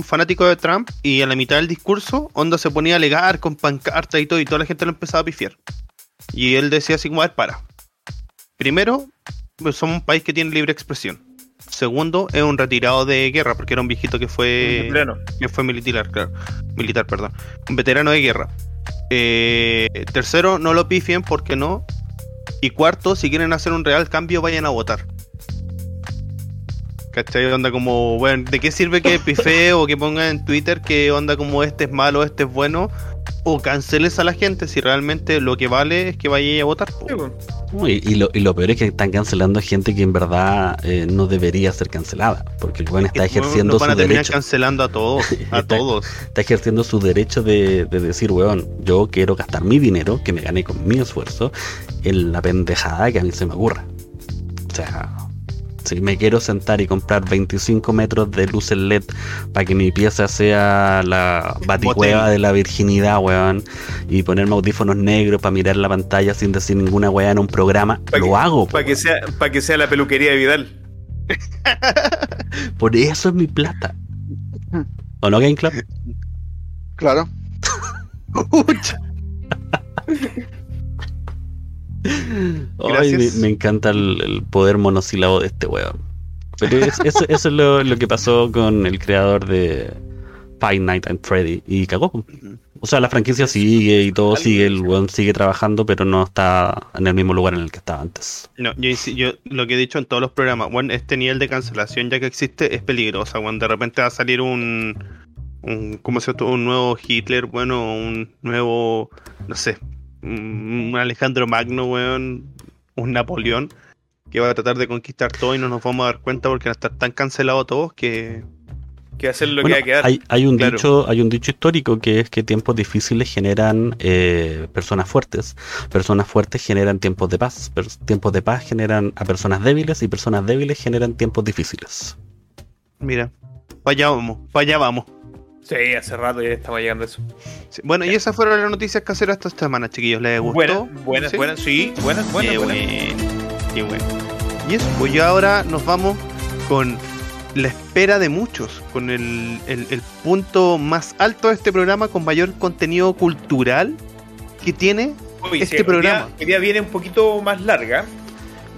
fanático de Trump y a la mitad del discurso, Onda se ponía a alegar con pancarta y todo, y toda la gente lo empezaba a pifiar. Y él decía así como, a ver, para. Primero, pues somos un país que tiene libre expresión. Segundo, es un retirado de guerra, porque era un viejito que fue Pleno. que fue militar, claro. Militar, perdón. Un veterano de guerra. Eh, tercero, no lo pifien porque no. Y cuarto, si quieren hacer un real cambio, vayan a votar. ¿Cachai? Onda como, bueno, ¿de qué sirve que pifee o que pongan en Twitter que onda como este es malo, este es bueno? O canceles a la gente si realmente lo que vale es que vaya a votar. Sí, Y, lo, y lo peor es que están cancelando a gente que en verdad eh, no debería ser cancelada, porque el weón está ejerciendo nos van su a terminar derecho. cancelando a todos, a Está- todos. Está ejerciendo su derecho de, de decir, weón, yo quiero gastar mi dinero, que me gané con mi esfuerzo, en la pendejada que a mí se me ocurra. O sea, Si me quiero sentar y comprar 25 metros de luces LED para que mi pieza sea la baticueva de la virginidad, weón, y ponerme audífonos negros para mirar la pantalla sin decir ninguna weá en un programa, Pa' lo que- hago. Para que, sea, para que sea la peluquería de Vidal. Por eso es mi plata. ¿O no, Game Club? Claro. Ay, me, me encanta el, el poder monosílabo de este weón. Pero es- eso, eso es lo, lo que pasó con el creador de Five Nights at Freddy y cagó. O sea, la franquicia sigue y todo sigue, el weón sigue trabajando, pero no está en el mismo lugar en el que estaba antes. No, yo, yo lo que he dicho en todos los programas, bueno, este nivel de cancelación ya que existe es peligrosa, bueno, de repente va a salir un, un ¿cómo se llama? Un nuevo Hitler, bueno, un nuevo, no sé, un, Alejandro Magno, weón, un Napoleón, que va a tratar de conquistar todo y no nos vamos a dar cuenta porque van a estar tan cancelados todos que... Que lo Bueno, que va a quedar. hay, hay un claro. dicho, hay un dicho histórico que es que tiempos difíciles generan eh, personas fuertes, personas fuertes generan tiempos de paz, per- tiempos de paz generan a personas débiles y personas débiles generan tiempos difíciles. Mira, para allá vamos, para allá vamos. Sí, hace rato ya estamos llegando a eso. Sí, Bueno, y esas fueron las noticias caseras esta semana, chiquillos. ¿Les gustó? Buenas, buenas, ¿Sí? buenas, sí, buenas, buenas, Qué buenas. bueno, qué bueno. Y eso, pues ya ahora nos vamos con la espera de muchos, con el, el- el punto más alto de este programa, con mayor contenido cultural que tiene este sí, programa. Hoy día viene un poquito más larga.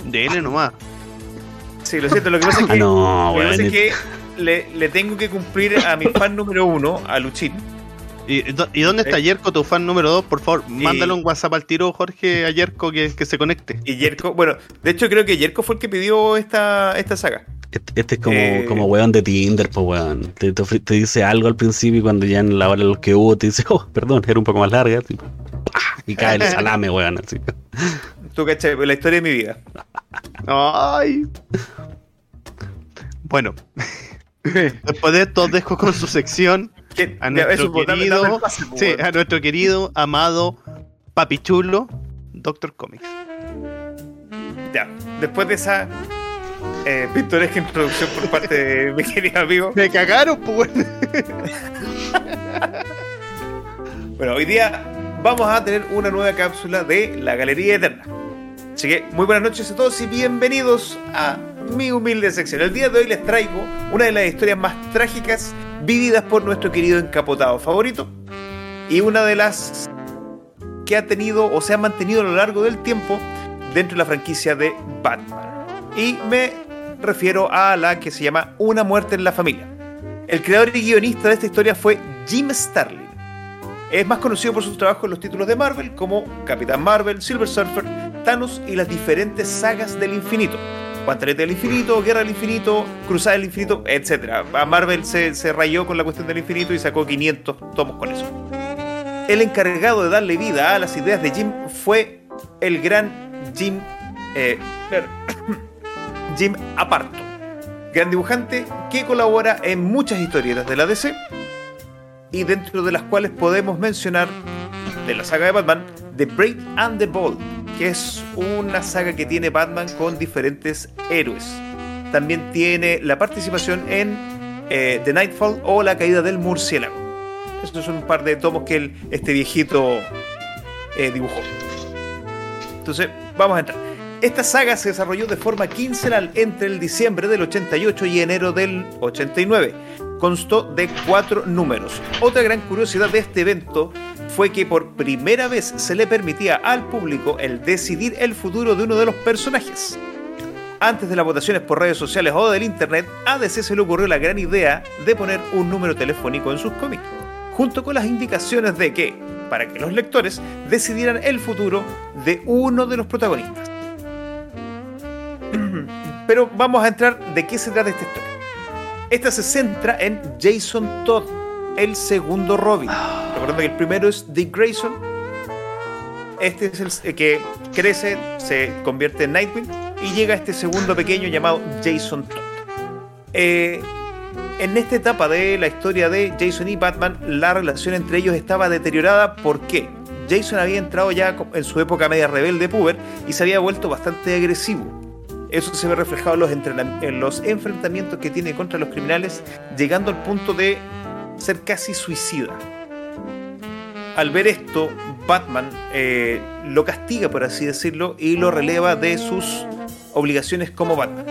de N nomás. Sí, lo siento, lo que pasa es que, Ah, no, lo que, pasa es que le, le tengo que cumplir a mi fan número uno, a Luchín. ¿Y, dónde está Eh. Yerko, tu fan número 2? Por favor, mándale un WhatsApp al tiro, Jorge, a Yerko que, que se conecte. Y Yerko, bueno, de hecho creo que Yerko fue el que pidió esta, esta saga. Este, este es como, Eh. como weón de Tinder, pues weón. Te, te ofre- te dice algo al principio y cuando ya en la hora de los que hubo te dice, oh, perdón, era un poco más larga. así, y cae el salame, weón. Así. Tú cachai, la historia de mi vida. Ay. Bueno, después de esto dejo con su sección a nuestro querido, pase, pues, sí, a nuestro querido, amado, papichulo, Doctor Comics. Ya, después de esa eh, pintoresca introducción por parte de mi querido amigo. Me cagaron, pues. Bueno, hoy día vamos a tener una nueva cápsula de la Galería Eterna. Así que muy buenas noches a todos y bienvenidos a mi humilde sección. El día de hoy les traigo una de las historias más trágicas vividas por nuestro querido encapotado favorito y una de las que ha tenido o se ha mantenido a lo largo del tiempo dentro de la franquicia de Batman. Y me refiero a la que se llama Una muerte en la familia. El creador y guionista de esta historia fue Jim Starlin. Es más conocido por sus trabajos en los títulos de Marvel como Capitán Marvel, Silver Surfer, Thanos y las diferentes sagas del infinito. Guantelete del infinito, Guerra del infinito, Cruzada del infinito, etc. A Marvel se, se rayó con la cuestión del infinito y sacó 500 tomos con eso. El encargado de darle vida a las ideas de Jim fue el gran Jim eh, Jim Aparto, gran dibujante que colabora en muchas historietas de la DC y dentro de las cuales podemos mencionar de la saga de Batman The Brave and the Bold, que es una saga que tiene Batman con diferentes héroes. También tiene la participación en eh, The Nightfall o La caída del murciélago. Estos son un par de tomos que este viejito eh, dibujó. Entonces, vamos a entrar. Esta saga se desarrolló de forma quincenal entre el diciembre del 88 y enero del 89. Constó de cuatro números. Otra gran curiosidad de este evento fue que por primera vez se le permitía al público el decidir el futuro de uno de los personajes. Antes de las votaciones por redes sociales o del internet, a DC se le ocurrió la gran idea de poner un número telefónico en sus cómics, junto con las indicaciones de que, para que los lectores decidieran el futuro de uno de los protagonistas. Pero vamos a entrar de qué se trata esta historia. Esta se centra en Jason Todd, el segundo Robin. Recordando que el primero es Dick Grayson. Este es el el que crece, se convierte en Nightwing y llega este segundo pequeño llamado Jason Todd. Eh, en esta etapa de la historia de Jason y Batman, la relación entre ellos estaba deteriorada. ¿Por qué? Jason había entrado ya en su época media rebelde puber y se había vuelto bastante agresivo. eso se ve reflejado en los, en los enfrentamientos que tiene contra los criminales, llegando al punto de ser casi suicida. Al ver esto, Batman eh, lo castiga, por así decirlo, y lo releva de sus obligaciones como Batman.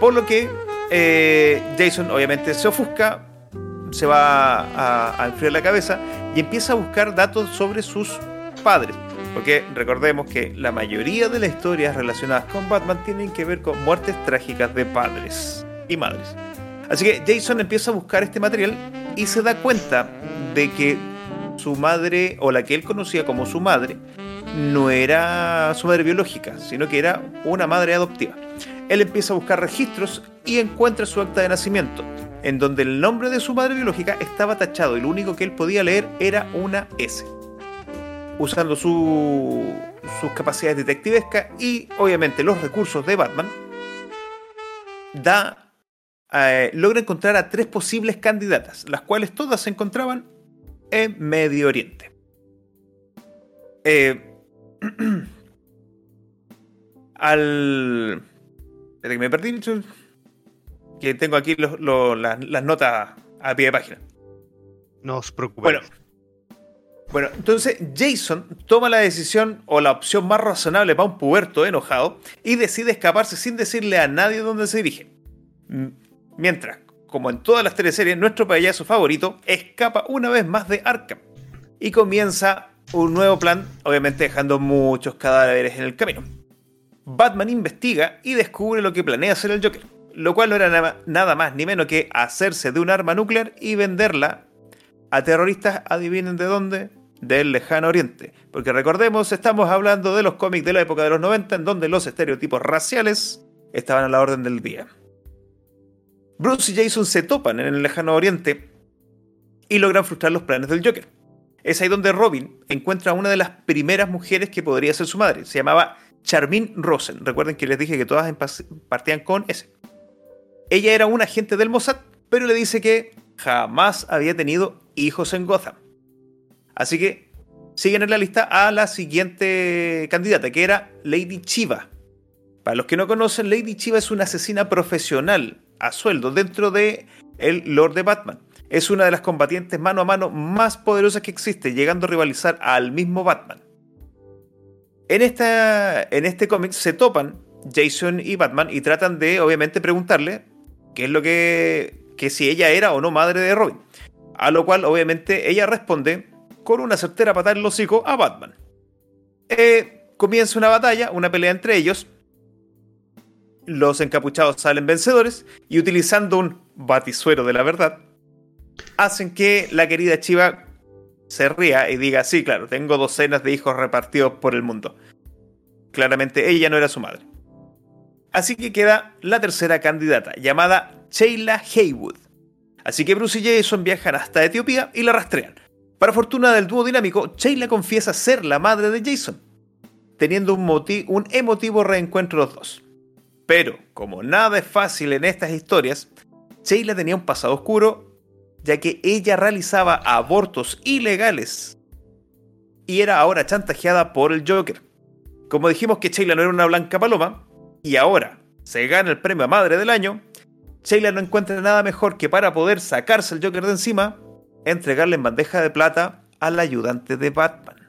Por lo que eh, Jason obviamente se ofusca, se va a, a enfriar la cabeza y empieza a buscar datos sobre sus padres. Porque recordemos que la mayoría de las historias relacionadas con Batman tienen que ver con muertes trágicas de padres y madres. Así que Jason empieza a buscar este material y se da cuenta de que su madre, o la que él conocía como su madre, no era su madre biológica, sino que era una madre adoptiva. Él empieza a buscar registros y encuentra su acta de nacimiento, en donde el nombre de su madre biológica estaba tachado y lo único que él podía leer era una S. Usando su- sus capacidades detectivescas y obviamente los recursos de Batman, da, eh, logra encontrar a tres posibles candidatas, las cuales todas se encontraban en Medio Oriente. Eh, al. Espera que me perdí. Que tengo aquí los- los- las, las notas a pie de página. No os preocupéis. Bueno. Bueno, entonces Jason toma la decisión o la opción más razonable para un puberto enojado y decide escaparse sin decirle a nadie dónde se dirige. Mientras, como en todas las teleseries, nuestro payaso favorito escapa una vez más de Arkham y comienza un nuevo plan, obviamente dejando muchos cadáveres en el camino. Batman investiga y descubre lo que planea hacer el Joker, lo cual no era na- nada más ni menos que hacerse de un arma nuclear y venderla a terroristas, adivinen de dónde, del lejano oriente. Porque recordemos, estamos hablando de los cómics de la época de los 90 en donde los estereotipos raciales estaban a la orden del día. Bruce y Jason se topan en el lejano oriente y logran frustrar los planes del Joker. Es ahí donde Robin encuentra a una de las primeras mujeres que podría ser su madre. Se llamaba Charmin Rosen. Recuerden que les dije que todas partían con S. Ella era un agente del Mossad, pero le dice que jamás había tenido hijos en Gotham. Así que siguen en la lista a la siguiente candidata, que era Lady Chiva. Para los que no conocen, Lady Chiva es una asesina profesional a sueldo dentro de el Lord de Batman. Es una de las combatientes mano a mano más poderosas que existe, llegando a rivalizar al mismo Batman. En, esta, en este cómic se topan Jason y Batman y tratan de, obviamente, preguntarle qué es lo que. que si ella era o no madre de Robin. A lo cual, obviamente, ella responde con una certera patada en el hocico a Batman. Eh, comienza una batalla, una pelea entre ellos. Los encapuchados salen vencedores y utilizando un batisuero de la verdad, hacen que la querida Chiva se ría y diga, sí, claro, tengo docenas de hijos repartidos por el mundo. Claramente ella no era su madre. Así que queda la tercera candidata, llamada Sheila Haywood. Así que Bruce y Jason viajan hasta Etiopía y la rastrean. Para fortuna del dúo dinámico, Sheila confiesa ser la madre de Jason, teniendo un, un emotivo reencuentro los dos. Pero, como nada es fácil en estas historias, Sheila tenía un pasado oscuro, ya que ella realizaba abortos ilegales y era ahora chantajeada por el Joker. Como dijimos que Sheila no era una blanca paloma, y ahora se gana el premio a Madre del Año, Sheila no encuentra nada mejor que para poder sacarse el Joker de encima, entregarle en bandeja de plata al ayudante de Batman.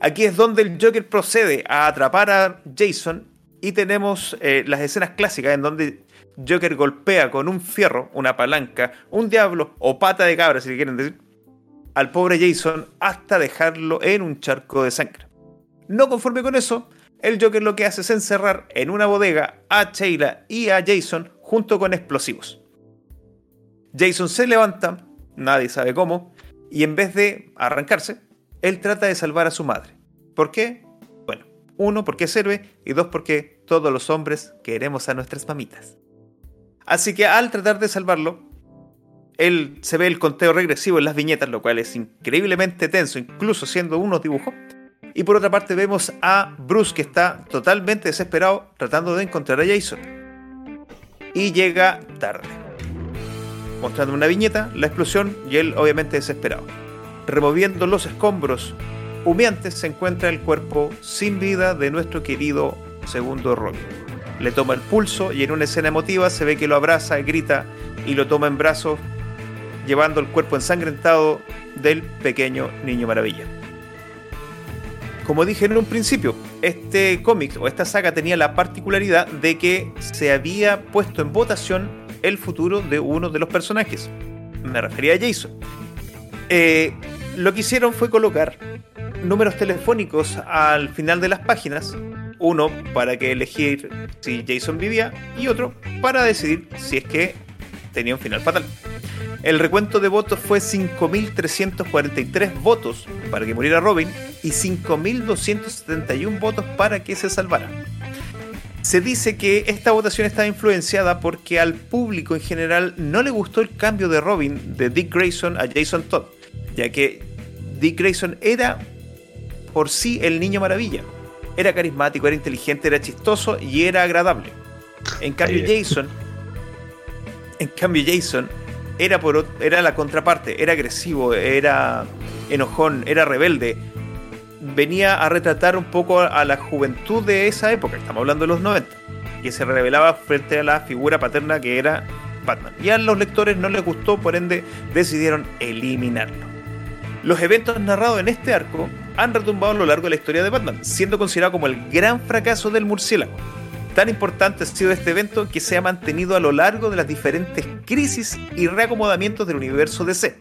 Aquí es donde el Joker procede a atrapar a Jason y tenemos eh, las escenas clásicas en donde Joker golpea con un fierro, una palanca, un diablo o pata de cabra, si le quieren decir, al pobre Jason hasta dejarlo en un charco de sangre. No conforme con eso, el Joker lo que hace es encerrar en una bodega a Sheila y a Jason junto con explosivos. Jason se levanta, nadie sabe cómo, y en vez de arrancarse, él trata de salvar a su madre. ¿Por qué? Bueno, uno, porque es héroe, y dos, porque todos los hombres queremos a nuestras mamitas. Así que al tratar de salvarlo, él se ve el conteo regresivo en las viñetas, lo cual es increíblemente tenso, incluso siendo unos dibujos. Y por otra parte vemos a Bruce que está totalmente desesperado tratando de encontrar a Jason. Y llega tarde. Mostrando una viñeta, la explosión y él obviamente desesperado. Removiendo los escombros humeantes se encuentra el cuerpo sin vida de nuestro querido segundo Robin. Le toma el pulso y en una escena emotiva se ve que lo abraza, grita y lo toma en brazos, llevando el cuerpo ensangrentado del pequeño niño maravilla. Como dije en un principio, este cómic o esta saga tenía la particularidad de que se había puesto en votación el futuro de uno de los personajes. Me refería a Jason. Eh, lo que hicieron fue colocar números telefónicos al final de las páginas, uno para que elegir si Jason vivía y otro para decidir si es que tenía un final fatal. El recuento de votos fue 5.343 votos para que muriera Robin y 5.271 votos para que se salvara. Se dice que esta votación estaba influenciada porque al público en general no le gustó el cambio de Robin de Dick Grayson a Jason Todd, ya que Dick Grayson era por sí el niño maravilla. Era carismático, era inteligente, era chistoso y era agradable. En cambio Jason, en cambio Jason era, por, era la contraparte, era agresivo, era enojón, era rebelde. Venía a retratar un poco a la juventud de esa época, estamos hablando de los 90, que se revelaba frente a la figura paterna que era Batman. Y a los lectores no les gustó, por ende decidieron eliminarlo. Los eventos narrados en este arco han retumbado a lo largo de la historia de Batman, siendo considerado como el gran fracaso del murciélago. Tan importante ha sido este evento que se ha mantenido a lo largo de las diferentes crisis y reacomodamientos del universo DC.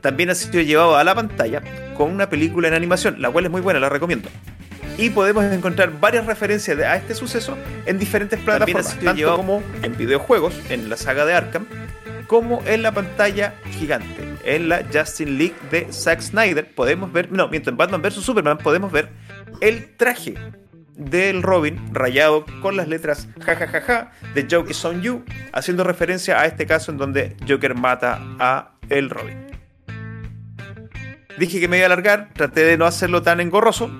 También ha sido llevado a la pantalla con una película en animación, la cual es muy buena, la recomiendo. Y podemos encontrar varias referencias a este suceso en diferentes plataformas, tanto como en videojuegos, en la saga de Arkham, como en la pantalla gigante. En la Justin League de Zack Snyder podemos ver, no, mientras en Batman vs Superman podemos ver el traje del Robin rayado con las letras jajajaja de Joke is on you, haciendo referencia a este caso en donde Joker mata a el Robin. Dije que me iba a alargar, traté de no hacerlo tan engorroso.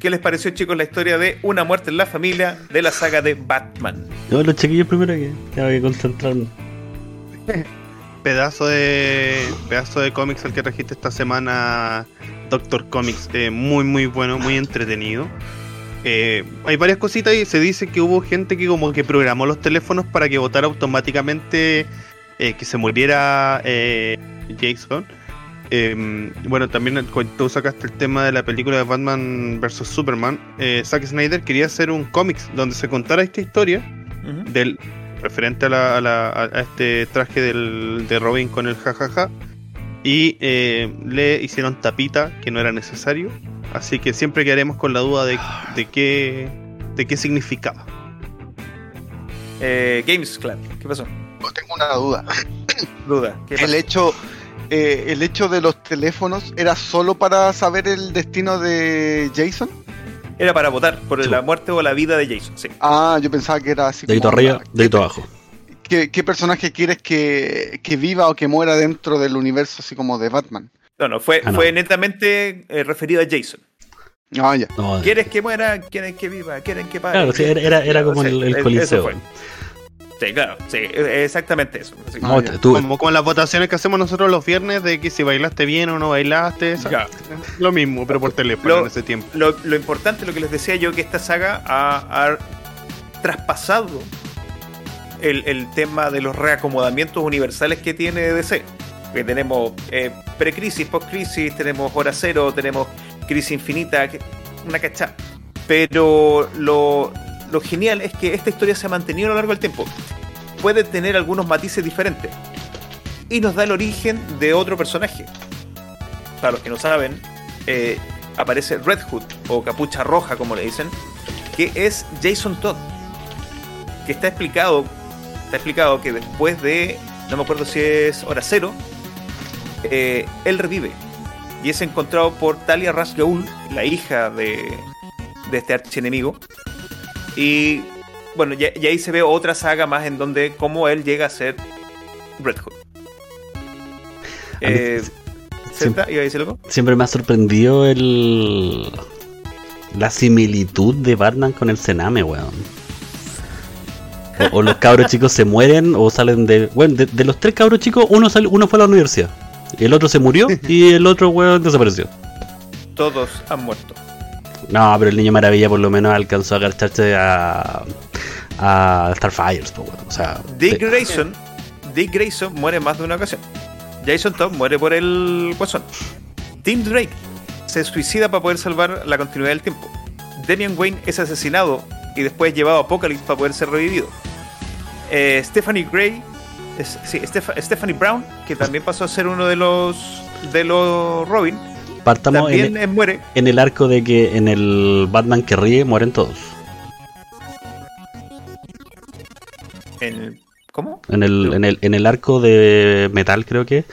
¿Qué les pareció, chicos, la historia de una muerte en la familia de la saga de Batman? No, los chiquillos primero que tengo que concentrarme. Pedazo de pedazo de cómics el que trajiste esta semana, Doctor Comics, eh, muy muy bueno, muy entretenido. Eh, hay varias cositas y se dice que hubo gente que como que programó los teléfonos para que votara automáticamente eh, que se muriera Jason. Eh, bueno, también cuando tú sacaste el tema de la película de Batman vs Superman, Zack Snyder quería hacer un cómics donde se contara esta historia del referente a, la- a la- a- este traje del, de Robin con el jajaja y eh, le hicieron tapita que no era necesario así que siempre quedaremos con la duda de, de qué de qué significaba Eh, Games Club, ¿qué pasó? Yo tengo una duda. Duda. ¿Qué El hecho, eh, el hecho de los teléfonos era solo para saber el destino de Jason. Era para votar por Sí. la muerte o la vida de Jason, sí. Ah, yo pensaba que era así. Dedito arriba, ¿qué- dedito abajo. ¿qué, qué personaje quieres que, que viva o que muera dentro del universo así como de Batman? No, no, fue, Ah, no. fue netamente eh, referido a Jason. Ah, ya. No, ¿Quieres que muera? ¿Quieren que viva? ¿Quieren que pague? claro, sí, era, era, como el, el eso coliseo. Sí, claro, sí, exactamente eso. No, como con las votaciones que hacemos nosotros los viernes de que si bailaste bien o no bailaste lo mismo pero por teléfono Lo- en ese tiempo Lo, lo importante, lo que les decía yo, que esta saga ha, ha traspasado el, el tema de los reacomodamientos universales que tiene DC. Que tenemos eh, precrisis, postcrisis, tenemos hora cero, tenemos crisis infinita, que- una cachá. Pero lo, lo genial es que esta historia se ha mantenido a lo largo del tiempo. Puede tener algunos matices diferentes. Y nos da el origen de otro personaje. Para los que no saben, eh, aparece Red Hood o Capucha Roja, como le dicen, que es Jason Todd. Que está explicado, está explicado que después de, no me acuerdo si es hora cero, eh, él revive y es encontrado por Talia Ras Ghul, la hija de, de este archienemigo. Y bueno, y, y ahí se ve otra saga más en donde cómo él llega a ser Red Hood. Eh, siempre. ¿Iba a decir algo? siempre me ha sorprendido el la similitud de Batman con el Sename, weón. O, o los cabros chicos se mueren o salen de. Bueno, de, de los tres cabros chicos, uno, sal- uno fue a la universidad. El otro se murió y el otro, weón, desapareció. Todos han muerto. No, pero el Niño Maravilla por lo menos alcanzó a agacharse a, a Starfire, po, weón. O sea, Dick Grayson, Dick Grayson muere más de una ocasión. Jason Todd muere por el guasón. Tim Drake se suicida para poder salvar la continuidad del tiempo. Damian Wayne es asesinado y después llevado a Apocalypse para poder ser revivido. Eh, Stephanie Gray, es- sí, Steph- Stephanie Brown, que también pasó a ser uno de los de los Robin, partamos también en, muere. en el arco de que en el Batman que ríe mueren todos. En, ¿Cómo? En el, en el, en el arco de metal, creo que,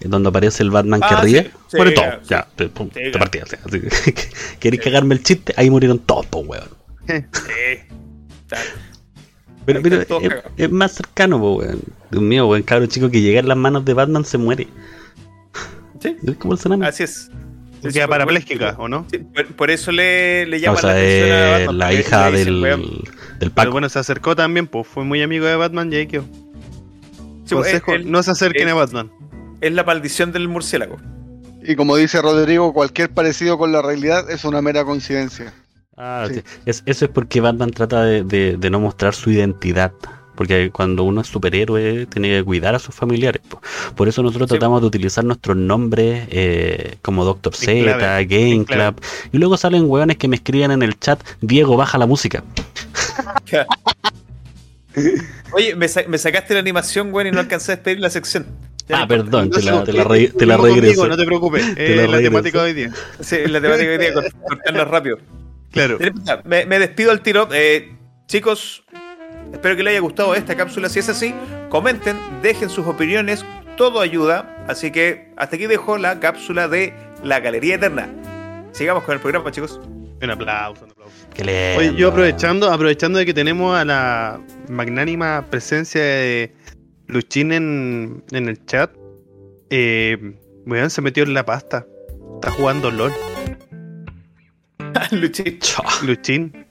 en donde aparece el Batman que Ah, rie, sí, sí, muere todo. ya, sí. Ya, te, pum, Sí, te partí, así, así que, ¿Queréis cagarme el chiste? Ahí murieron todos, po, weón. Sí. Pero, es, es más cercano, po, weón. Dios mío, weón, cabro chico que llega en las manos de Batman se muere. Sí, Es como el tsunami. así es. Queda sí, parapléjica, ¿o no? Sí, por, por eso le, le llama o sea, la atención a es Batman, la hija del, weón, del Pero Paco. bueno, se acercó también, pues fue muy amigo de Batman y ahí quedó. sí, Consejo, no se acerquen a Batman. Es la maldición del murciélago. Y como dice Rodrigo, cualquier parecido con la realidad es una mera coincidencia. Ah, Sí. sí. Es, eso es porque Batman trata de, de- de no mostrar su identidad. Porque cuando uno es superhéroe, tiene que cuidar a sus familiares. po. Por eso nosotros Sí. tratamos de utilizar nuestros nombres eh, como Doctor Z, Game. Club. Y luego salen hueones que me escriben en el chat: Diego, baja la música. Oye, me, sa- me sacaste la animación, güey, y no alcancé a despedir la sección. Ah, perdón, te la, te la, eh, re- te la mismo conmigo, regreso. no te preocupes, Te la es la temática de hoy día. Sí, la temática hoy día, cort- cortarla rápido. Claro. Me, me despido al tiro. Eh, chicos, espero que les haya gustado esta cápsula. Si es así, comenten, dejen sus opiniones. Todo ayuda. Así que hasta aquí dejo la cápsula de la Galería Eterna. Sigamos con el programa, chicos. Un aplauso, un aplauso. Qué lindo. Oye, yo aprovechando, aprovechando de que tenemos a la magnánima presencia de Luchín en, en el chat, eh, weón, se metió en la pasta. Está jugando LOL, Luchín. Luchín.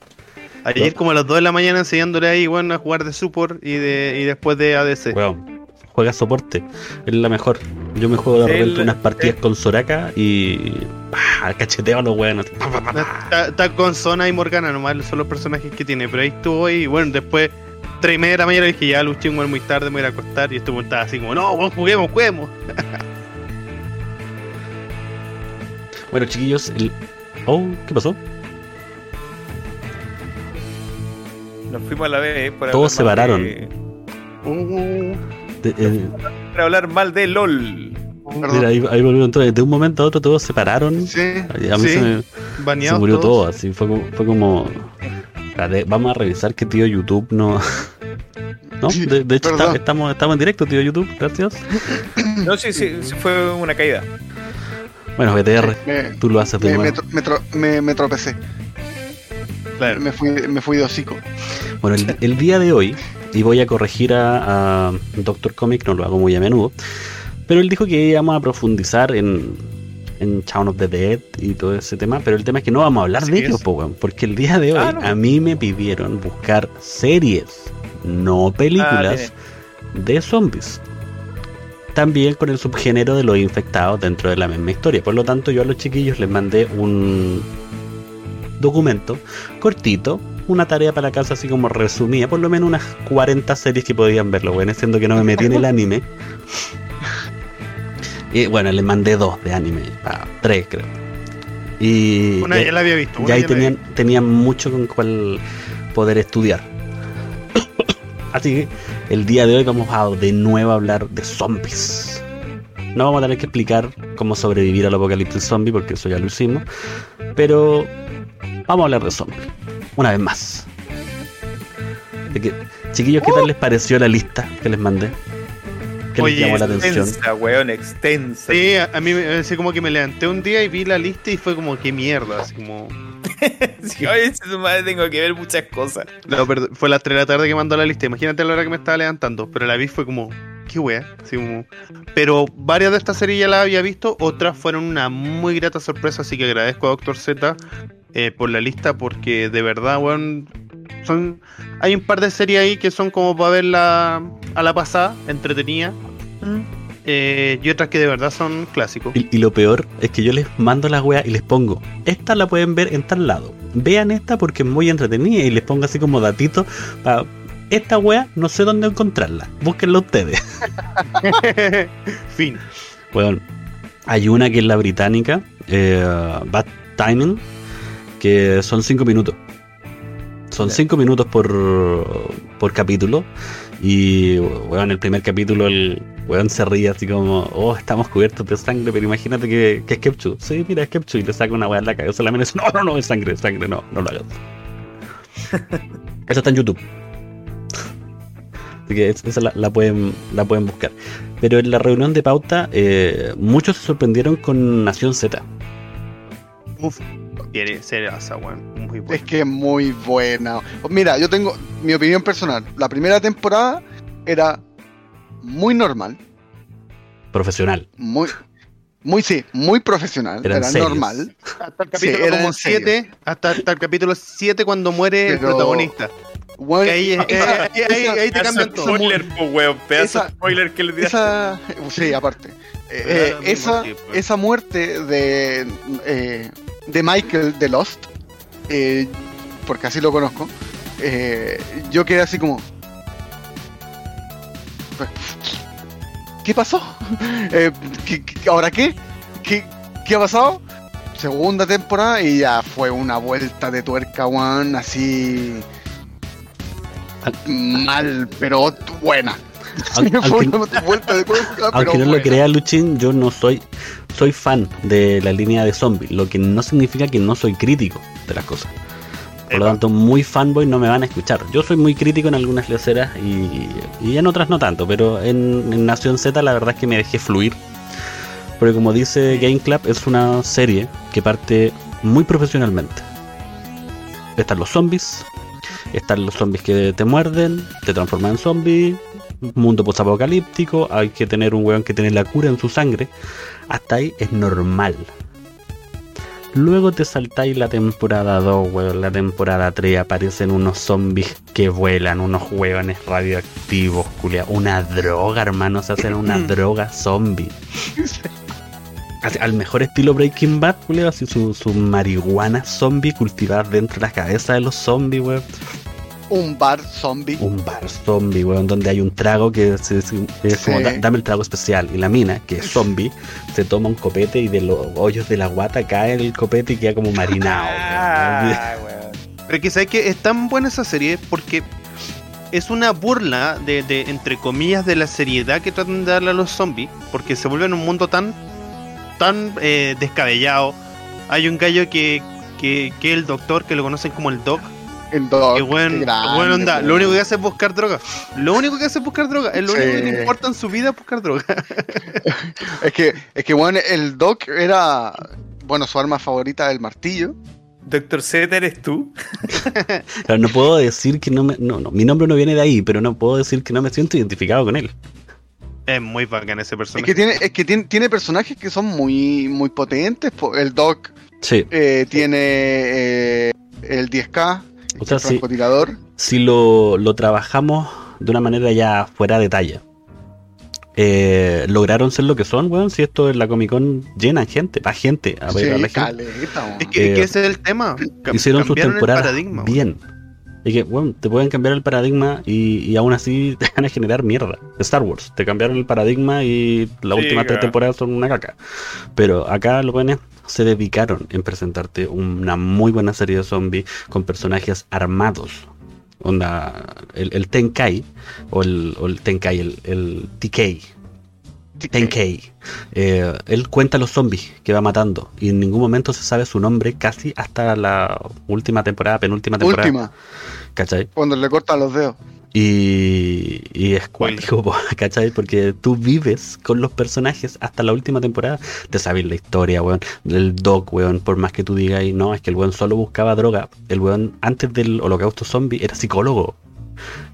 Ayer como a las 2 de la mañana enseñándole ahí, bueno, a jugar de support y de y después de ADC. Weón, juega soporte. Es la mejor. Yo me juego de repente unas partidas con Soraka y. ¡pah! cacheteo a los pa. Está, está con Zona y Morgana, nomás son los personajes que tiene. Pero ahí estuvo y bueno, después, 3 y media de la mañana dije ya Luchín, bueno, muy tarde me voy a ir a acostar. Y estuvo estaba así como, no, weón, juguemos, juguemos. Bueno, chiquillos, el... Oh, ¿qué pasó? Nos fuimos a la vez. eh, por Todos se mal pararon. de- Uh, De- eh, Para hablar mal de LOL. mira, ahí, ahí volvieron todos. De un momento a otro todos se pararon. Sí, A mí Sí, se, me, se murió todos. todo, así. Fue como. Fue como vamos a revisar que tío YouTube no. No, de, de hecho está- estamos, estamos en directo, tío YouTube, gracias. No, sí, sí, sí, fue una caída. Bueno, BTR, me, tú lo haces de me, me, nuevo. tro- me tro- me- me tropecé. Claro. Me fui, me fui de hocico. Bueno, el, el día de hoy, y voy a corregir a, a Doctor Comic, no lo hago muy a menudo, pero él dijo que íbamos a profundizar en, en Shaun of the Dead y todo ese tema, pero el tema es que no vamos a hablar Así de ellos, po, porque el día de hoy Ah, no. a mí me pidieron buscar series, no Ah, películas, de zombies. También con el subgénero de los infectados dentro de la misma historia. Por lo tanto, yo a los chiquillos les mandé un documento cortito, una tarea para la casa así como resumida, por lo menos unas 40 series que podían verlo, bueno, siendo que no me metí en el anime. Y bueno, les mandé dos de anime, ah, tres creo. Y Una ya la había visto. ahí ya tenían mucho con cual poder estudiar. Así que el día de hoy vamos a de nuevo a hablar de zombies. No vamos a tener que explicar cómo sobrevivir al apocalipsis zombie, porque eso ya lo hicimos. Pero vamos a hablar de zombies. Una vez más. Así que, chiquillos, ¿qué tal les pareció la lista que les mandé? ¿Qué les Oye, llamó la atención? Extensa, weón, extensa. Sí, a, a mí me- así como que me levanté un día y vi la lista y fue como, qué mierda, así como... Sí, oye, su madre, tengo que ver muchas cosas. No, fue a las 3 de la tarde que mandó la lista, imagínate la hora que me estaba levantando, pero la vi fue como, qué wea, así como... Pero varias de estas series ya las había visto, otras fueron una muy grata sorpresa, así que agradezco a Doctor Z eh, por la lista, porque de verdad, weón, son... Hay un par de series ahí que son como para verla a la pasada, entretenida. eh, y otras que de verdad son clásicos. Y, y lo peor es que yo les mando la wea y les pongo, esta la pueden ver en tal lado. Vean esta porque es muy entretenida y les pongo así como datitos para esta wea no sé dónde encontrarla. Búsquenla ustedes. fin. Bueno, hay una que es la británica, eh, Bad Timing, que son 5 minutos. Son Ya. 5 minutos por, por capítulo. Y, weón, el primer capítulo el weón se ríe así como, oh, estamos cubiertos de sangre, pero imagínate que, que es Kepchu. Sí, mira, es Kepchu. Y le saca una weá en la cabeza. La mina dice, no, no, no, es sangre, es sangre, no, no lo hagas. Eso está en YouTube. Así que es- esa la, la pueden, la pueden buscar. Pero en la reunión de pauta, eh, muchos se sorprendieron con Nación Z. Uf, tiene ser esa, weón. Muy Es bueno. que es muy buena. Mira, yo tengo mi opinión personal. La primera temporada era muy normal, Profesional. muy, muy sí, muy profesional, Eran era serios. normal. Hasta el Sí, capítulo como. 7, hasta, hasta el capítulo 7 cuando muere el Pero- protagonista. Bueno, ahí, eh, ahí- ahí- ahí te cambian todo. spoiler, po, weón. Pedazo Esa- spoiler que le esa, sí, aparte. Eh, eh, esa, pues. esa muerte de, eh, de Michael de Lost, eh, porque así lo conozco, eh, yo quedé así como... ¿Qué pasó? Eh, ¿qué- qué- ¿Ahora qué? qué? ¿Qué ha pasado? Segunda temporada y ya fue una vuelta de tuerca, one, así... Mal, pero buena. Al- Fue aunque- una vuelta de tuerca, pero Aunque no lo buena. crea Luchín, yo no soy soy fan de la línea de zombies, lo que no significa que no soy crítico de las cosas. Por lo tanto, muy fanboy no me van a escuchar. Yo soy muy crítico en algunas leceras y, y en otras no tanto, pero en, en Nación Z la verdad es que me dejé fluir. Porque como dice Game Club, es una serie que parte muy profesionalmente. Están los zombies, están los zombies que te muerden, te transforman en zombie, mundo postapocalíptico, hay que tener un weón que tiene la cura en su sangre. Hasta ahí es normal. Luego te saltáis la temporada 2, weón, la temporada 3, aparecen unos zombies que vuelan, unos hueones radioactivos, culia. Una droga, hermano, se hacen una droga zombie. Al mejor estilo Breaking Bad, culia, así su, su marihuana zombie cultivada dentro de la cabeza de los zombies, weón. Un bar zombie. Un bar zombie, weón, donde hay un trago que es, es- es como Sí. "Da- dame el trago especial. Y la mina, que es zombie, se toma un copete y de los hoyos de la guata cae el copete y queda como marinado. Ah, weón. Pero que sabes que es tan buena esa serie porque es una burla de, de, entre comillas, de la seriedad que tratan de darle a los zombies, porque se vuelven un mundo tan, tan eh, descabellado. Hay un gallo que, que, que el doctor, que lo conocen como el doc, El dog. buen, qué grande, buen onda. Lo único que hace es buscar droga. Lo único que hace es buscar droga. Es lo único que Sí. le importa en su vida es buscar droga. Es que, es que bueno, el Doc era, bueno, su arma favorita, el martillo. Doctor Z, ¿eres tú? Claro, no puedo decir que no me. No, no, mi nombre no viene de ahí, pero no puedo decir que no me siento identificado con él. Es muy bacán ese Es personaje. que tiene, es que tiene, tiene personajes que son muy, muy potentes. po. El Doc Sí. eh, tiene eh, el 10K, O sea, si lo, lo trabajamos de una manera ya fuera de talla, eh, lograron ser lo que son, weón. Si esto en la Comic Con llenan gente, va gente a ver a la gente. caleta. Es que, es Eh, que ese es el tema. Cam- Hicieron sus temporadas bien. Y que, bueno, te pueden cambiar el paradigma y, y aún así te van a generar mierda. Star Wars, te cambiaron el paradigma y las Sí, últimas tres temporadas son una caca. Pero acá los buenos se dedicaron en presentarte una muy buena serie de zombies con personajes armados. Onda, el, el Tenkai, o el, o el Tenkai, el, el TK, Tenkei. Eh, él cuenta los zombies que va matando y en ningún momento se sabe su nombre casi hasta la última temporada, penúltima temporada. Última, ¿Cachai? cuando le cortan los dedos. Y, y es cuático, ¿cachai? Porque tú vives con los personajes hasta la última temporada. Te sabes la historia, weón. El Doc, weón. Por más que tú digas, y no, es que el weón solo buscaba droga. El weón, antes del holocausto zombie, era psicólogo.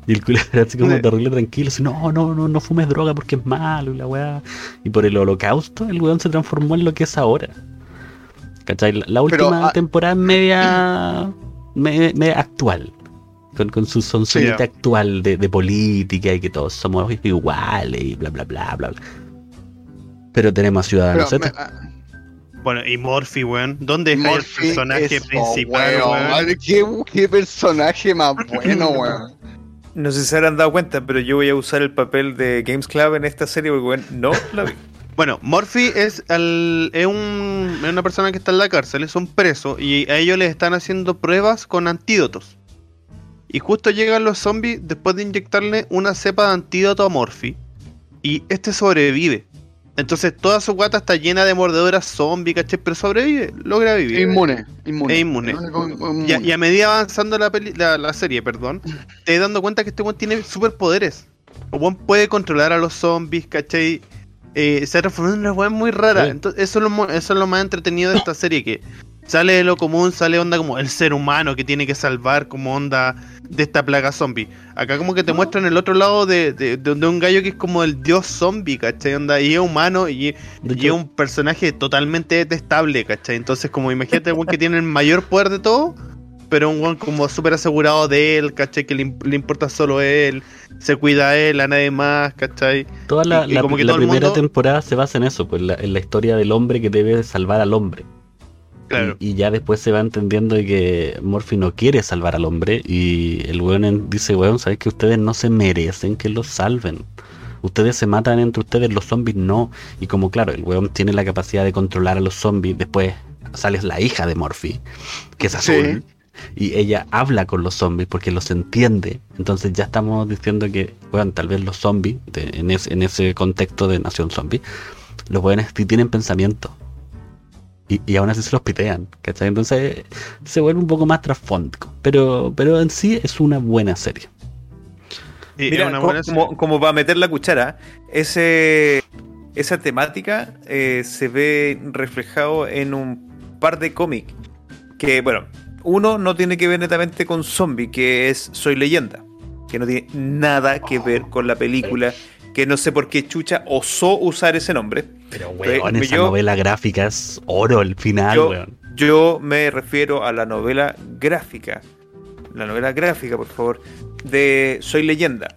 Y el culo era así como Sí. terrible tranquilo. Así, no, no, no, no fumes droga porque es malo y la weá. Y por el holocausto, el weón se transformó en lo que es ahora. ¿Cachai? La, la Pero, última ah, temporada es media, media, media actual. Con, con su sonsonete Sí. actual de, de política y que todos somos iguales y bla, bla, bla, bla, bla. Pero tenemos a Ciudadano Pero, Z. me- ah, Bueno, y Morphy, weón. ¿Dónde el Morphy personaje es- oh, principal, weón, weón? ¿Qué, qué personaje más bueno, weón. No sé si se habrán dado cuenta, pero yo voy a usar el papel de Games Club en esta serie porque bueno, no la vi. Bueno, Morphy es, es, un- es una persona que está en la cárcel, es un preso, y a ellos les están haciendo pruebas con antídotos. Y justo llegan los zombies después de inyectarle una cepa de antídoto a Morphy. Y este sobrevive. Entonces toda su guata está llena de mordeduras zombie, ¿cachai? Pero sobrevive, logra vivir. Inmune, inmune. Inmune. Único inmune. Y a, y a medida avanzando la, peli- la, la serie, perdón, te das dando cuenta que este weón tiene superpoderes. El weón puede controlar a los zombies, ¿cachai? Eh, se transforma en una weón muy rara. Entonces, eso es, lo, eso es lo más entretenido de esta serie, que sale de lo común, sale onda como el ser humano que tiene que salvar como onda de esta plaga zombie. Acá como que te muestran el otro lado de, de, de- de un gallo que es como el dios zombie, ¿cachai? Onda, y es humano y, y es un personaje totalmente detestable, ¿cachai? Entonces, como imagínate el que tiene el mayor poder de todo, pero un como súper asegurado de él, ¿cachai? Que le, le importa solo él, se cuida a él, a nadie más, ¿cachai? toda la, y- y la- como que la todo el primera mundo- temporada se basa en eso, pues la- en la historia del hombre que debe salvar al hombre. Claro. Y, y ya después se va entendiendo de que Morphy no quiere salvar al hombre y el weón dice, weón, ¿sabes que ustedes no se merecen que los salven? Ustedes se matan entre ustedes, los zombies no. Y como claro, el weón tiene la capacidad de controlar a los zombies, después sale la hija de Morphy, que es Sí. azul. Y ella habla con los zombies porque los entiende. Entonces ya estamos diciendo que, weón, tal vez los zombies, de- en, ese, en ese contexto de nación zombie, los sí tienen pensamiento. Y, y aún así se los pitean, ¿cachai? Entonces se vuelve un poco más trasfónico. Pero, pero en sí es una buena serie. Y Mira, una co- buena como, serie. como para meter la cuchara, ese, esa temática eh, se ve reflejado en un par de cómics que, bueno, uno no tiene que ver netamente con zombie, que es Soy leyenda, que no tiene nada que ver con la película, que no sé por qué Chucha osó usar ese nombre. Pero, weón, esa yo- novela gráfica es oro el final, Yo, weón. yo me refiero a la novela gráfica. La novela gráfica, por favor, de Soy leyenda.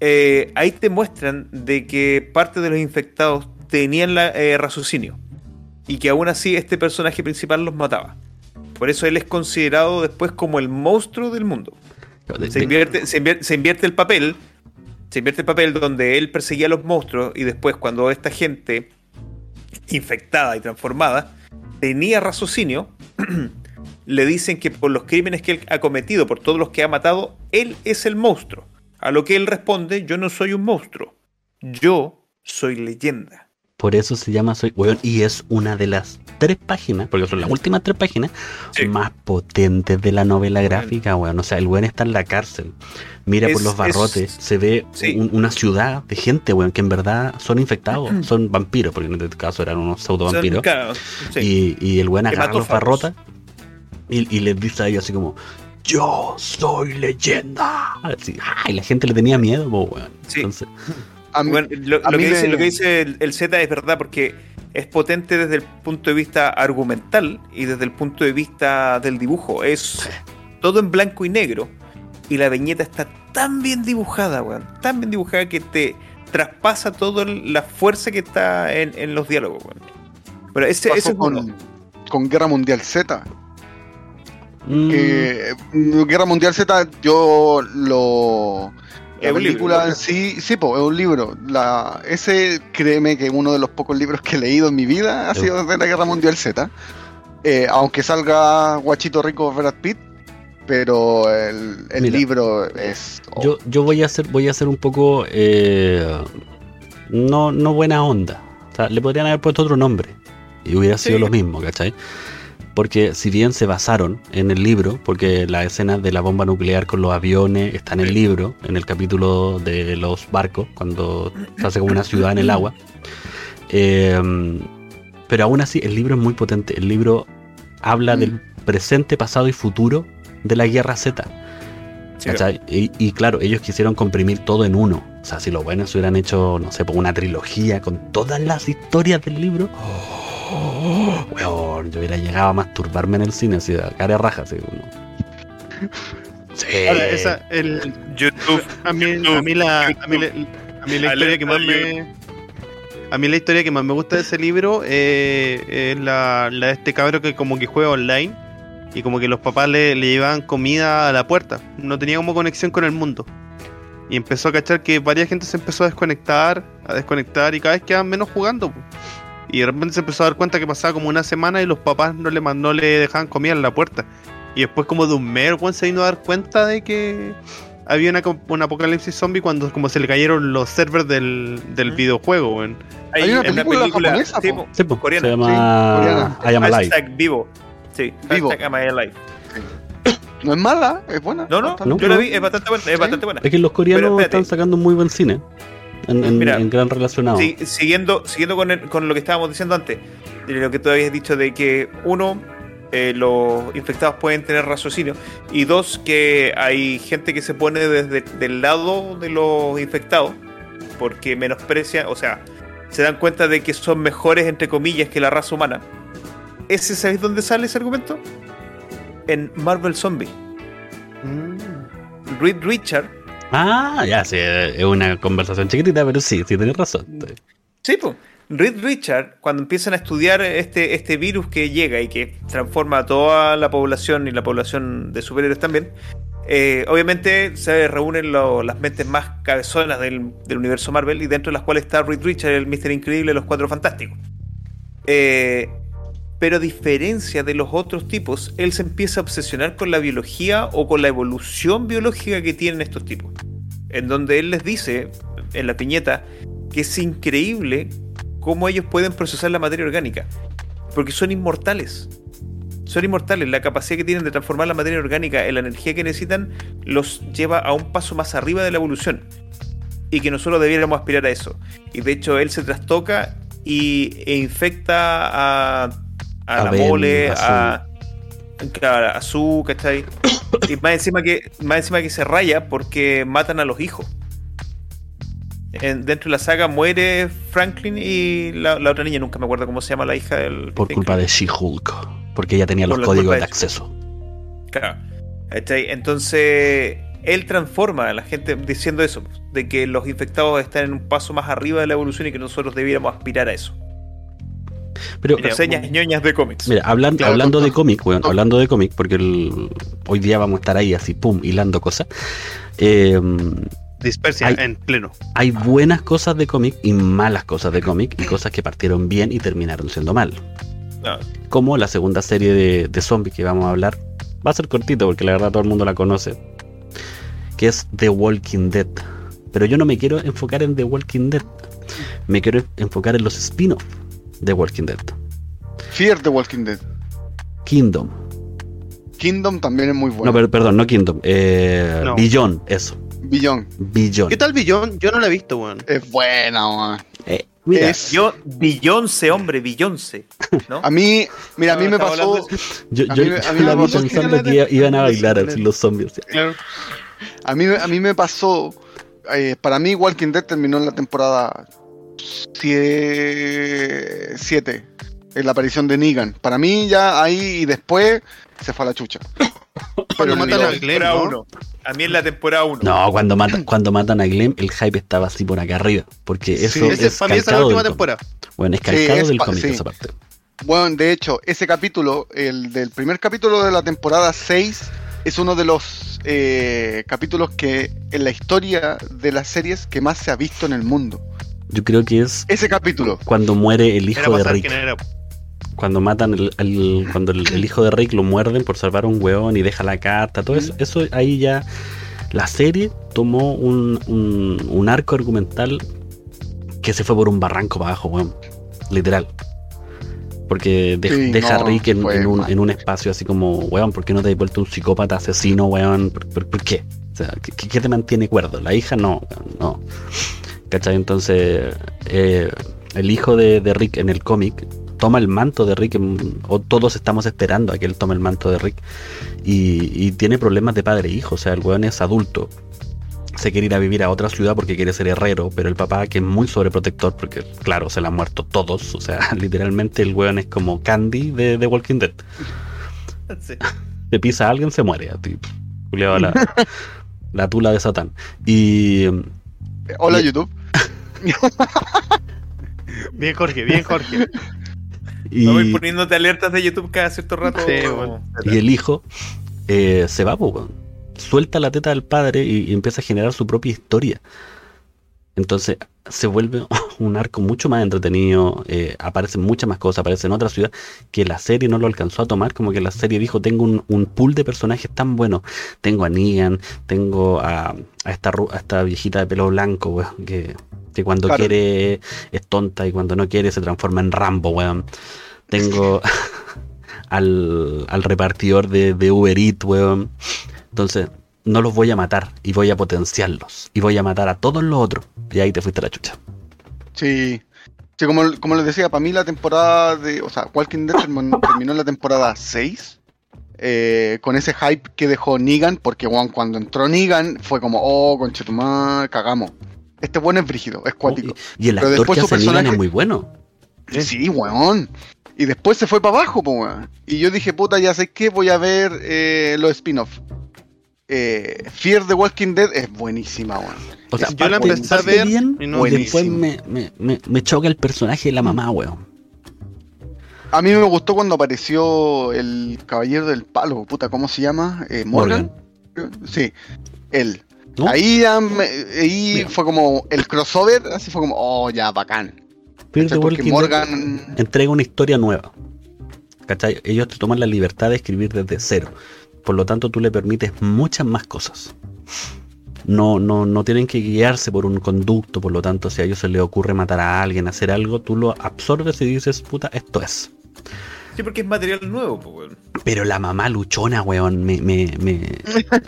Eh, ahí te muestran de que parte de los infectados tenían la, eh, raciocinio. Y que aún así este personaje principal los mataba. Por eso él es considerado después como el monstruo del mundo. De- Se de- invierte, se invierte, se invierte el papel. Se invierte el papel donde él perseguía a los monstruos y después cuando esta gente infectada y transformada tenía raciocinio, le dicen que por los crímenes que él ha cometido, por todos los que ha matado, él es el monstruo. A lo que él responde, yo no soy un monstruo, yo soy leyenda. Por eso se llama Soy Weón. Y es una de las tres páginas, porque son las últimas tres páginas, Sí. más potentes de la novela gráfica, weón. O sea, el weón está en la cárcel. Mira por los barrotes, es- se ve sí. un- una ciudad de gente, weón, que en verdad son infectados, son vampiros, porque en este caso eran unos pseudo vampiros. Son- claro, sí. Y, y el weón agarra los facos. barrotas y, y les dice a ellos así como, yo soy leyenda. Así, ah, y la gente le tenía miedo, weón. Sí. Entonces, A mí- Bueno, lo, a lo mí que dice, me- lo que dice el, el Z es verdad porque es potente desde el punto de vista argumental y desde el punto de vista del dibujo. Es todo en blanco y negro y la viñeta está tan bien dibujada, weón. Tan bien dibujada que te traspasa toda la fuerza que está en, en los diálogos, weón. Bueno, ese, pasó ese uno. con, con Guerra Mundial Z. mm, que mm, Guerra Mundial Z yo lo la película en sí sí po, es un libro la ese créeme que uno de los pocos libros que he leído en mi vida ha sido de la Guerra Mundial Z Eh, aunque salga Guachito Rico Brad Pitt pero el, el Mira, libro es oh, yo, yo voy a hacer, voy a hacer un poco eh, no, no buena onda. O sea, le podrían haber puesto otro nombre y hubiera sido Sí. lo mismo, ¿cachai? Porque si bien se basaron en el libro, porque la escena de la bomba nuclear con los aviones está en el libro, en el capítulo de los barcos, cuando se hace como una ciudad en el agua. eh, pero aún así, el libro es muy potente. El libro habla Mm. del presente, pasado y futuro de la guerra Z. Sí, ¿cachai? Y, y claro, ellos quisieron comprimir todo en uno. O sea, si los buenos hubieran hecho, no sé, pues una trilogía con todas las historias del libro, weón, yo hubiera llegado a masturbarme en el cine, así, a cara de raja, así, como- Sí. Ahora, esa, el, YouTube. a, mí, a mí la, a mí la, a mí la historia que más me. A mí la historia que más me gusta de ese libro eh, es la, la de este cabro que como que juega online y como que los papás le, le llevaban comida a la puerta. No tenía como conexión con el mundo. Y empezó a cachar que varias gente se empezó a desconectar, a desconectar y cada vez quedaban menos jugando. po. Y de repente se empezó a dar cuenta que pasaba como una semana y los papás no le, no le dejaban comida en la puerta. Y después como de un mes, se vino a dar cuenta de que había una, un apocalipsis zombie cuando como se le cayeron los servers del, del videojuego, weón. Hay, Hay una una película película, japonesa, sí, po. po, Sí, po, coreana. se llama coreana. I Am Alive. hashtag vivo. Sí, Vivo. hashtag Am I Alive. No es mala, es buena. No, no, yo la vi, es bastante buena. Es Sí. bastante buena. Es que los coreanos están sacando muy buen cine. En, en- Mira, en gran relacionado. Sí, siguiendo, siguiendo con, el- con lo que estábamos diciendo antes, de lo que tú habías dicho de que uno, eh, los infectados pueden tener raciocinio, y dos, que hay gente que se pone desde del lado de los infectados, porque menosprecia, o sea, se dan cuenta de que son mejores, entre comillas, que la raza humana. ¿Ese sabéis dónde sale ese argumento? En Marvel Zombie. Reed Richard Ah, ya, sí, es una conversación chiquitita, pero sí, sí, tenés razón. Sí, pues. Reed Richard, cuando empiezan a estudiar este, este virus que llega y que transforma a toda la población y la población de superhéroes también, eh, obviamente se reúnen lo- las mentes más cabezonas del, del universo Marvel y dentro de las cuales está Reed Richard, el Mister Increíble, los Cuatro Fantásticos. Eh, pero a diferencia de los otros tipos, él se empieza a obsesionar con la biología o con la evolución biológica que tienen estos tipos. En donde él les dice, en la piñeta, que es increíble cómo ellos pueden procesar la materia orgánica. Porque son inmortales. Son inmortales. La capacidad que tienen de transformar la materia orgánica en la energía que necesitan los lleva a un paso más arriba de la evolución. Y que nosotros debiéramos aspirar a eso. Y de hecho él se trastoca y, e infecta a, a, A la Ben, mole, a a, claro, a Su, ¿cachai? y más encima, que, más encima que se raya porque matan a los hijos. En- dentro de la saga muere Franklin y la, la otra niña, nunca me acuerdo cómo se llama la hija del. Por culpa de She-Hulk. Porque ella tenía Por los códigos de de acceso. Claro. Entonces, él transforma a la gente diciendo eso, de que los infectados están en un paso más arriba de la evolución y que nosotros debiéramos aspirar a eso. Pero, Reseñas ñoñas de cómics. mira, hablan- Claro, hablando de cómic, con- hablando de cómic, porque el- hoy día vamos a estar ahí así, pum, hilando cosas. Eh, Dispersia Ay. en pleno. hay buenas cosas de cómic y malas cosas de cómic y cosas que partieron bien y terminaron siendo mal. No, Como la segunda serie de, de zombies que vamos a hablar. Va a ser cortito porque la verdad todo el mundo la conoce. Que es The Walking Dead. Pero yo no me quiero enfocar en The Walking Dead. Me quiero enfocar en los spin-offs de Walking Dead. Fear the Walking Dead. Kingdom. Kingdom también es muy bueno. No, per- perdón, no Kingdom. Eh, No. Beyond, eso. Beyond. Beyond. ¿Qué tal Billón? Yo no la he visto, weón. Es buena, man. Eh, mira, Es- Yo, Beyoncé, hombre, Beyoncé. ¿no? A mí, mira, a mí No, me pasó. yo, a yo- mí me- a mí me la vi pasó que pensando que iban a bailar la- así los zombies. Claro. A mí, a mí me pasó. eh, para mí, Walking Dead terminó en la temporada 7. En la aparición de Negan. Para mí, ya ahí y después se fue a la chucha. Cuando matan no- a Glenn, ¿no? uno. A mí en la temporada 1. No, cuando matan, cuando matan a Glenn, el hype estaba así por acá arriba. Porque Sí, eso Ese, es para mí esa es la última temporada. Bueno, es Sí, calcado es del cómic sí. esa parte. Bueno, de hecho, ese capítulo, el del primer capítulo de la temporada 6, es uno de los eh, capítulos que en la historia de las series que más se ha visto en el mundo. Yo creo que es Ese capítulo. cuando muere el Era hijo de Rick. quién era. Cuando matan el, el- cuando el, el hijo de Rick lo muerden por salvar a un weón y deja la carta, todo eso, eso ahí ya la serie tomó un, un, un arco argumental que se fue por un barranco para abajo, weón. Literal. Porque de- Sí, deja no, a Rick en, fue en un, en un espacio así como, weón, ¿por qué no te has vuelto un psicópata asesino, weón? ¿Por, por- por qué? O sea, ¿qué, qué- qué te mantiene cuerdo? La hija no, weón, no. ¿Cachai? Entonces, eh, el hijo de, de Rick en el cómic toma el manto de Rick, o todos estamos esperando a que él tome el manto de Rick, y, y tiene problemas de padre e hijo, o sea, el weón es adulto, se quiere ir a vivir a otra ciudad porque quiere ser herrero, pero el papá que es muy sobreprotector, porque claro, se le han muerto todos, o sea, literalmente el weón es como Candy de, de Walking Dead, Sí. te pisa a alguien, se muere, a ti, la, la tula de Satán. Y Hola Y- YouTube. Bien, Jorge, bien, Jorge. Y, No voy poniéndote alertas de YouTube cada cierto rato. Sí, bueno. y el hijo eh, se va, weón. suelta la teta del padre y, y empieza a generar su propia historia. Entonces se vuelve un arco mucho más entretenido, eh, aparecen muchas más cosas, aparece en otra ciudad que la serie no lo alcanzó a tomar, como que la serie dijo, tengo un, un pool de personajes tan buenos, tengo a Negan, tengo a, a esta, a esta viejita de pelo blanco, weón, que, que cuando Claro. quiere es tonta y cuando no quiere se transforma en Rambo, weón. Tengo al, al repartidor de, de Uber Eats, weón. Entonces, no los voy a matar y voy a potenciarlos. Y voy a matar a todos los otros. Y ahí te fuiste a la chucha. Sí. Sí, como, como les decía, para mí la temporada de. O sea, Walking Dead terminó, en la temporada 6. eh, con ese hype que dejó Negan, porque weón, cuando entró Negan fue como, oh, conchetumar, cagamos. Este bueno es brígido, es cuático. Y el Pero actor después que hace Negan personaje- es muy bueno. Sí, weón. Y después se fue para abajo, po, weón. Y yo dije, puta, ya sé que voy a ver eh, los spin-off. Eh, Fear the Walking Dead es buenísima, weón. O sea, Yo la empecé a parte ver bien, y no- después me, me, me, me choca el personaje de la mamá, weón. A mí me gustó cuando apareció el Caballero del Palo, puta, ¿cómo se llama? Eh, Morgan. Sí, él. ¿No? Ahí, ahí fue como el crossover, así fue como, oh, ya, bacán. Fear the Walking Dead Morgan. entrega una historia nueva. ¿Cachai? Ellos te toman la libertad de escribir desde cero. Por lo tanto, tú le permites muchas más cosas. No, no, no tienen que guiarse por un conducto, por lo tanto, si a ellos se les ocurre matar a alguien, hacer algo, tú lo absorbes y dices, puta, esto es. Sí, porque es material nuevo, pues, weón. Pero la mamá luchona, weón, me, me, me,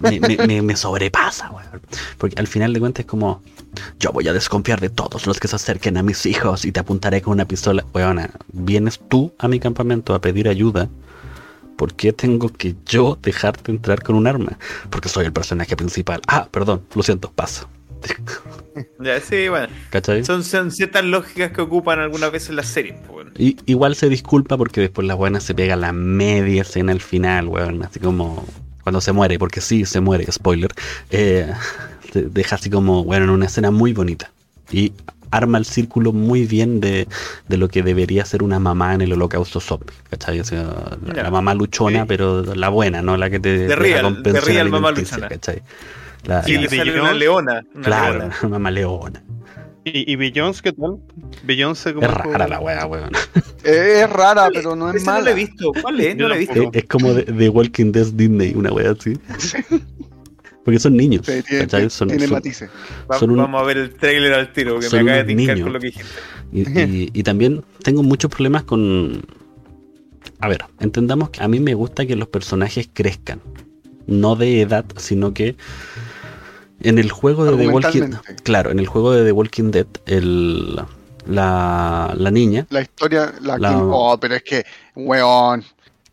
me, me- me- me sobrepasa, weón. Porque al final de cuentas es como, yo voy a desconfiar de todos los que se acerquen a mis hijos y te apuntaré con una pistola. Weona, vienes tú a mi campamento a pedir ayuda. ¿Por qué tengo que yo dejarte entrar con un arma? Porque soy el personaje principal. Ah, perdón, lo siento, pasa. Ya, sí, bueno. ¿Cachai? Son, son ciertas lógicas que ocupan algunas veces las series, pues, weón. Y, igual se disculpa porque después la buena se pega la media escena al final, weón. Así como cuando se muere, porque sí, se muere, spoiler. eh, deja así como, bueno, en una escena muy bonita. Y arma el círculo muy bien de, de lo que debería ser una mamá en el holocausto zombie. ¿Cachai? O sea, la, la mamá luchona, Sí. pero la buena, no la que te deja real, real mamá luchona. ¿cachai? La- Sí, la- le sale una leona. Una claro, leona. una mamá leona. ¿Y, y Beyoncé qué tal? Beyoncé como Es rara la wea, weón. Es rara, pero no es Ese no mala. lo he visto. ¿Cuál es? No lo he visto. Es, es como de, de Walking Dead Disney, una wea así. Porque son niños. Sí, tiene, tiene son- matices. Va- son un- Vamos a ver el trailer al tiro, porque son me acaba de tincar con lo que dijiste. y, y- y también tengo muchos problemas con. A ver, entendamos que a mí me gusta que los personajes crezcan. No de edad, sino que. En el juego de The Walking Argumentalmente. Claro, en el juego de The Walking Dead, el, la, la niña. La historia, la, La- que- Oh, pero es que, weón.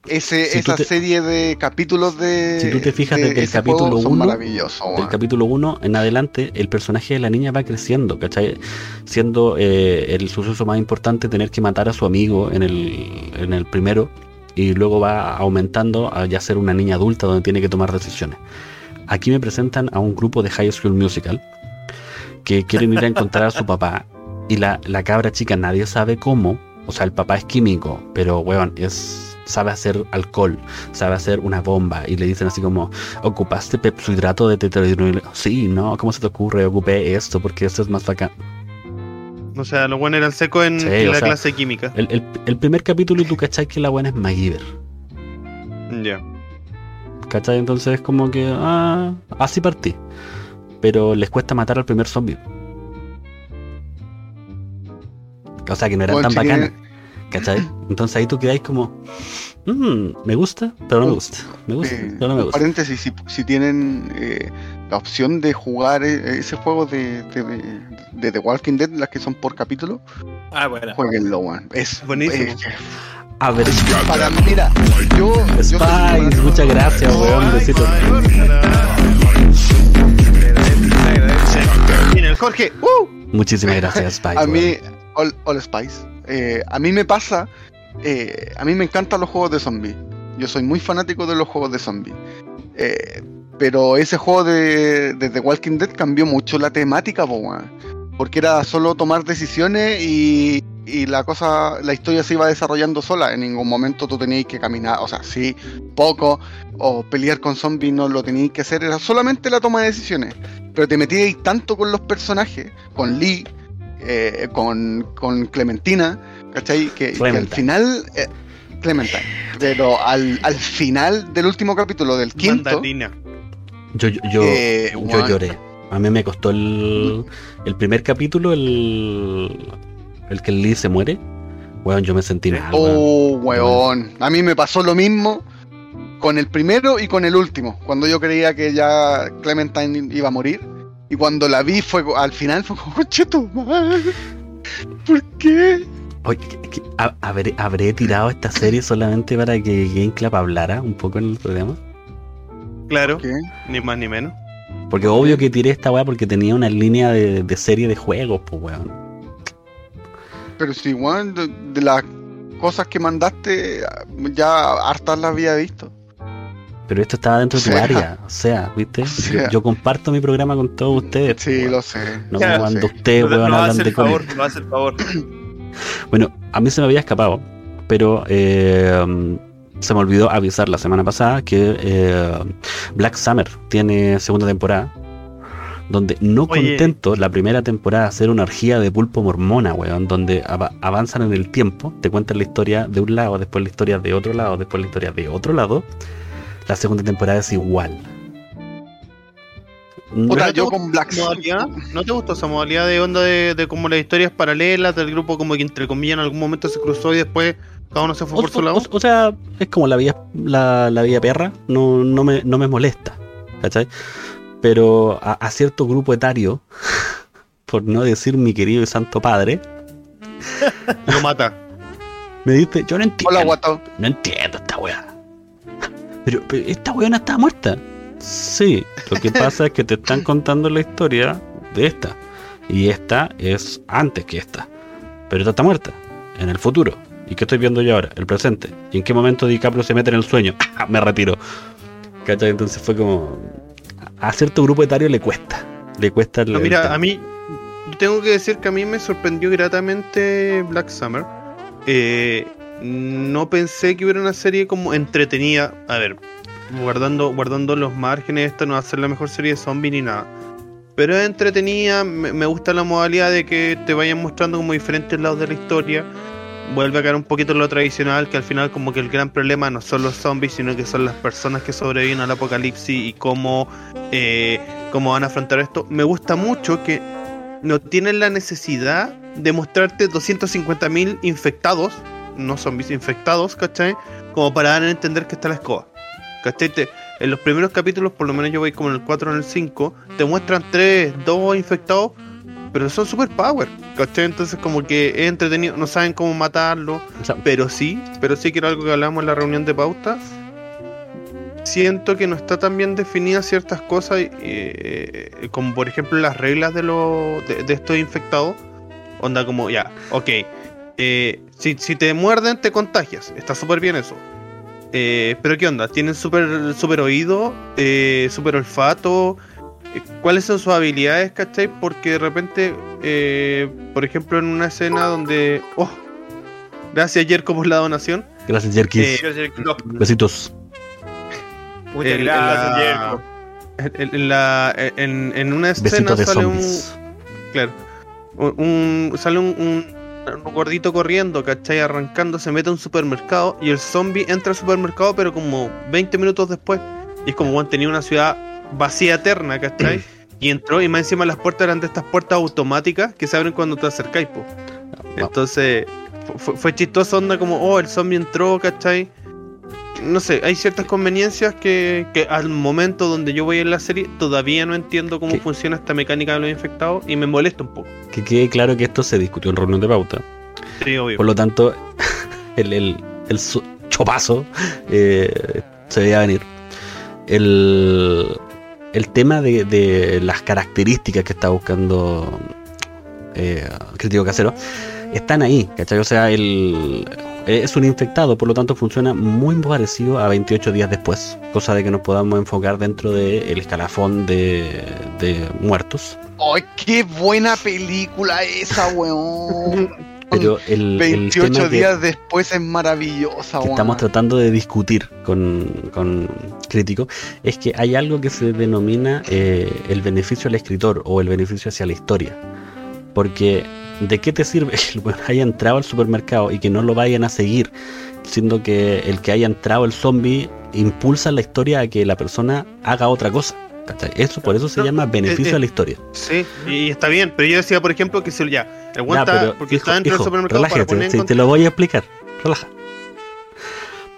Ese, Si tú esa te- serie de capítulos de. Si tú te fijas de desde el capítulo juego son uno, maravillosos, Del weón. capítulo 1 en adelante, el personaje de la niña va creciendo, ¿cachai? Siendo eh, el suceso más importante tener que matar a su amigo en el, en el primero y luego va aumentando a ya ser una niña adulta donde tiene que tomar decisiones. Aquí me presentan a un grupo de High School Musical que quieren ir a encontrar a su papá y la, la cabra chica nadie sabe cómo, o sea, el papá es químico, pero weón, es sabe hacer alcohol, sabe hacer una bomba y le dicen así como, ¿ocupaste pepsohidrato de tetrohidroil? Sí, no, ¿cómo se te ocurre? Ocupé esto porque esto es más bacán. O sea, lo bueno era el seco en, Sí, en o la sea- clase de química. El, el- el primer capítulo y tú cachai que la buena es MacGyver. Ya. ¿Cachai? Entonces es como que, ah, así partí. Pero les cuesta matar al primer zombie. O sea que no eran Bueno, tan bacanas. ¿Cachai? Entonces ahí tú quedáis como, "Mm, me gusta, pero no me gusta. Me gusta, eh, pero no me gusta. paréntesis, si, si tienen eh, la opción de jugar eh, ese juego de, de, de- de The Walking Dead, las que son por capítulo, Ah, bueno. jueguenlo, weón. Es Buenísimo. eh, A ver, para, mira, yo. Spice, muchas gracias, weón. Besito. Jorge. ¡uh! Muchísimas gracias, Spice. A mí, All, All Spice, eh, a mí me pasa, eh, a mí me encantan los juegos de zombies. Yo soy muy fanático de los juegos de zombies. Eh, pero ese juego de, de The Walking Dead cambió mucho la temática, porque era solo tomar decisiones y, la cosa, la historia se iba desarrollando sola. En ningún momento tú tenías que caminar, o sea, sí, poco, o pelear con zombies no lo tenías que hacer, era solamente la toma de decisiones. Pero te metías tanto con los personajes, con Lee, eh, con, con Clementina, ¿cachai? Que, que al final. eh, Clementine. Pero al, al final del último capítulo, del quinto. Mandarina. Yo, yo, yo, Eh, yo lloré. A mí me costó el, el primer capítulo, el, el que el Lee se muere. Weón, yo me sentí mal. weón. Oh, weón. A mí me pasó lo mismo con el primero y con el último. Cuando yo creía que ya Clementine iba a morir. Y cuando la vi fue al final fue como, "Conche tu madre, ¿Por qué? Oye, ¿qué- qué- ha- habré, habré tirado esta serie solamente para que Game Club hablara un poco en el programa. Claro, ¿Qué? ni más ni menos. Porque obvio que tiré esta weá porque tenía una línea de, de serie de juegos, pues weón. Pero si, weón, de, de las cosas que mandaste, ya hartas las había visto. Pero esto estaba dentro de tu área. O sea, ¿viste? o sea. yo, yo comparto mi programa con todos ustedes. pues, Sí, weón. lo sé. No Ya, cuando sé. ustedes, No, weón, no hablan de el favor, no hace el favor. Bueno, a mí se me había escapado, pero eh, se me olvidó avisar la semana pasada que eh, Black Summer tiene segunda temporada. Donde no Oye. contento la primera temporada hacer una orgía de pulpo mormona, weón, donde ava- avanzan en el tiempo, te cuentan la historia de un lado, después la historia de otro lado, después la historia de otro lado. La segunda temporada es igual. No- Puta, ¿No te yo gustó con Black esa modalidad? ¿No te gustó esa modalidad de onda de, de como las historias paralelas del grupo como que entre comillas en algún momento se cruzó y después cada uno se fue O, por su lado? o- o sea, es como la vida, la, la vida perra, no, no, me, no me molesta, ¿cachai? Pero a, a cierto grupo etario, por no decir mi querido y santo padre, Lo mata. me dice, yo no entiendo, Hola, guato. no entiendo esta weá. Pero, pero esta weá no está muerta. Sí, lo que pasa es que te están contando la historia de esta. Y esta es antes que esta. Pero esta está muerta, en el futuro. ¿Y qué estoy viendo yo ahora? El presente. ¿Y en qué momento DiCaprio se mete en el sueño? ¡Ah! Me retiro. ¿Cachai? Entonces fue como. A cierto grupo etario le cuesta. Le cuesta el. No, mira, a mí, yo tengo que decir que a mí me sorprendió gratamente Black Summer. Eh, no pensé que hubiera una serie como entretenida. A ver, guardando, guardando los márgenes, esta no va a ser la mejor serie de zombies ni nada. Pero es entretenida, me, gusta la modalidad de que te vayan mostrando como diferentes lados de la historia. Vuelve a caer un poquito en lo tradicional, que al final como que el gran problema no son los zombies, sino que son las personas que sobreviven al apocalipsis y cómo eh, cómo van a afrontar esto. Me gusta mucho que no tienen la necesidad de mostrarte 250.000 infectados, no zombies infectados, ¿cachai? Como para dar a entender que está la escoba. ¿Cachai? Te- en los primeros capítulos, por lo menos yo voy como en el 4 o en el 5, te muestran 3, 2 infectados, pero son super power, ¿cachai? Entonces como que es entretenido, no saben cómo matarlo, pero sí, pero sí que era algo que hablamos en la reunión de pauta. Siento que no está tan bien definidas ciertas cosas, eh, como por ejemplo las reglas de, los de, de estos infectados. Onda como, ya, ok, eh, si, si te muerden te contagias, está súper bien eso. Eh, pero ¿qué onda? ¿Tienen súper super oído? Eh, ¿Súper olfato? Eh, ¿Cuáles son sus habilidades, cachai? Porque de repente, eh, por ejemplo, en una escena donde... Oh, gracias Jerko por la donación. gracias, Jerkis. Eh, no, Besitos. muchas en- en gracias, la- Jerko. En, en- en la, en, en una escena sale un. Claro. Un, un- sale un, un- un gordito corriendo, ¿cachai? Arrancando, se mete a un supermercado y el zombie entra al supermercado, pero como 20 minutos después. Y es como, bueno, tenía una ciudad vacía eterna, ¿cachai? y entró y más encima las puertas eran de estas puertas automáticas que se abren cuando te acercáis, po. Entonces, fu- fue, fue chistoso, onda como, oh, el zombie entró, ¿cachai? No sé, hay ciertas conveniencias que, que al momento donde yo voy en la serie todavía no entiendo cómo ¿Qué? funciona esta mecánica de los infectados y me molesta un poco. Que quede claro que esto se discutió en reunión de pauta. Sí, obvio. Por lo tanto, el, el, el chopazo eh, se veía venir. El, el tema de, de las características que está buscando eh, Crítico Casero están ahí, ¿cachai? O sea, el, es un infectado, por lo tanto funciona muy parecido a 28 días después, cosa de que nos podamos enfocar dentro del escalafón de, de muertos. ¡Ay, qué buena película esa, weón! Pero el, el 28 tema que- días después es maravillosa, que estamos tratando de discutir con, con crítico es que hay algo que se denomina eh, el beneficio al escritor o el beneficio hacia la historia. Porque ¿de qué te sirve que el haya entrado al supermercado y que no lo vayan a seguir? Siendo que el que haya entrado el zombie impulsa la historia a que la persona haga otra cosa. ¿cachai? Eso por eso se No, llama beneficio eh, eh, a la historia. Sí, y está bien, pero yo decía, por ejemplo, que si ya, el pero, porque hijo, está dentro hijo, del supermercado para relájate, poner si te lo voy a explicar. Relaja.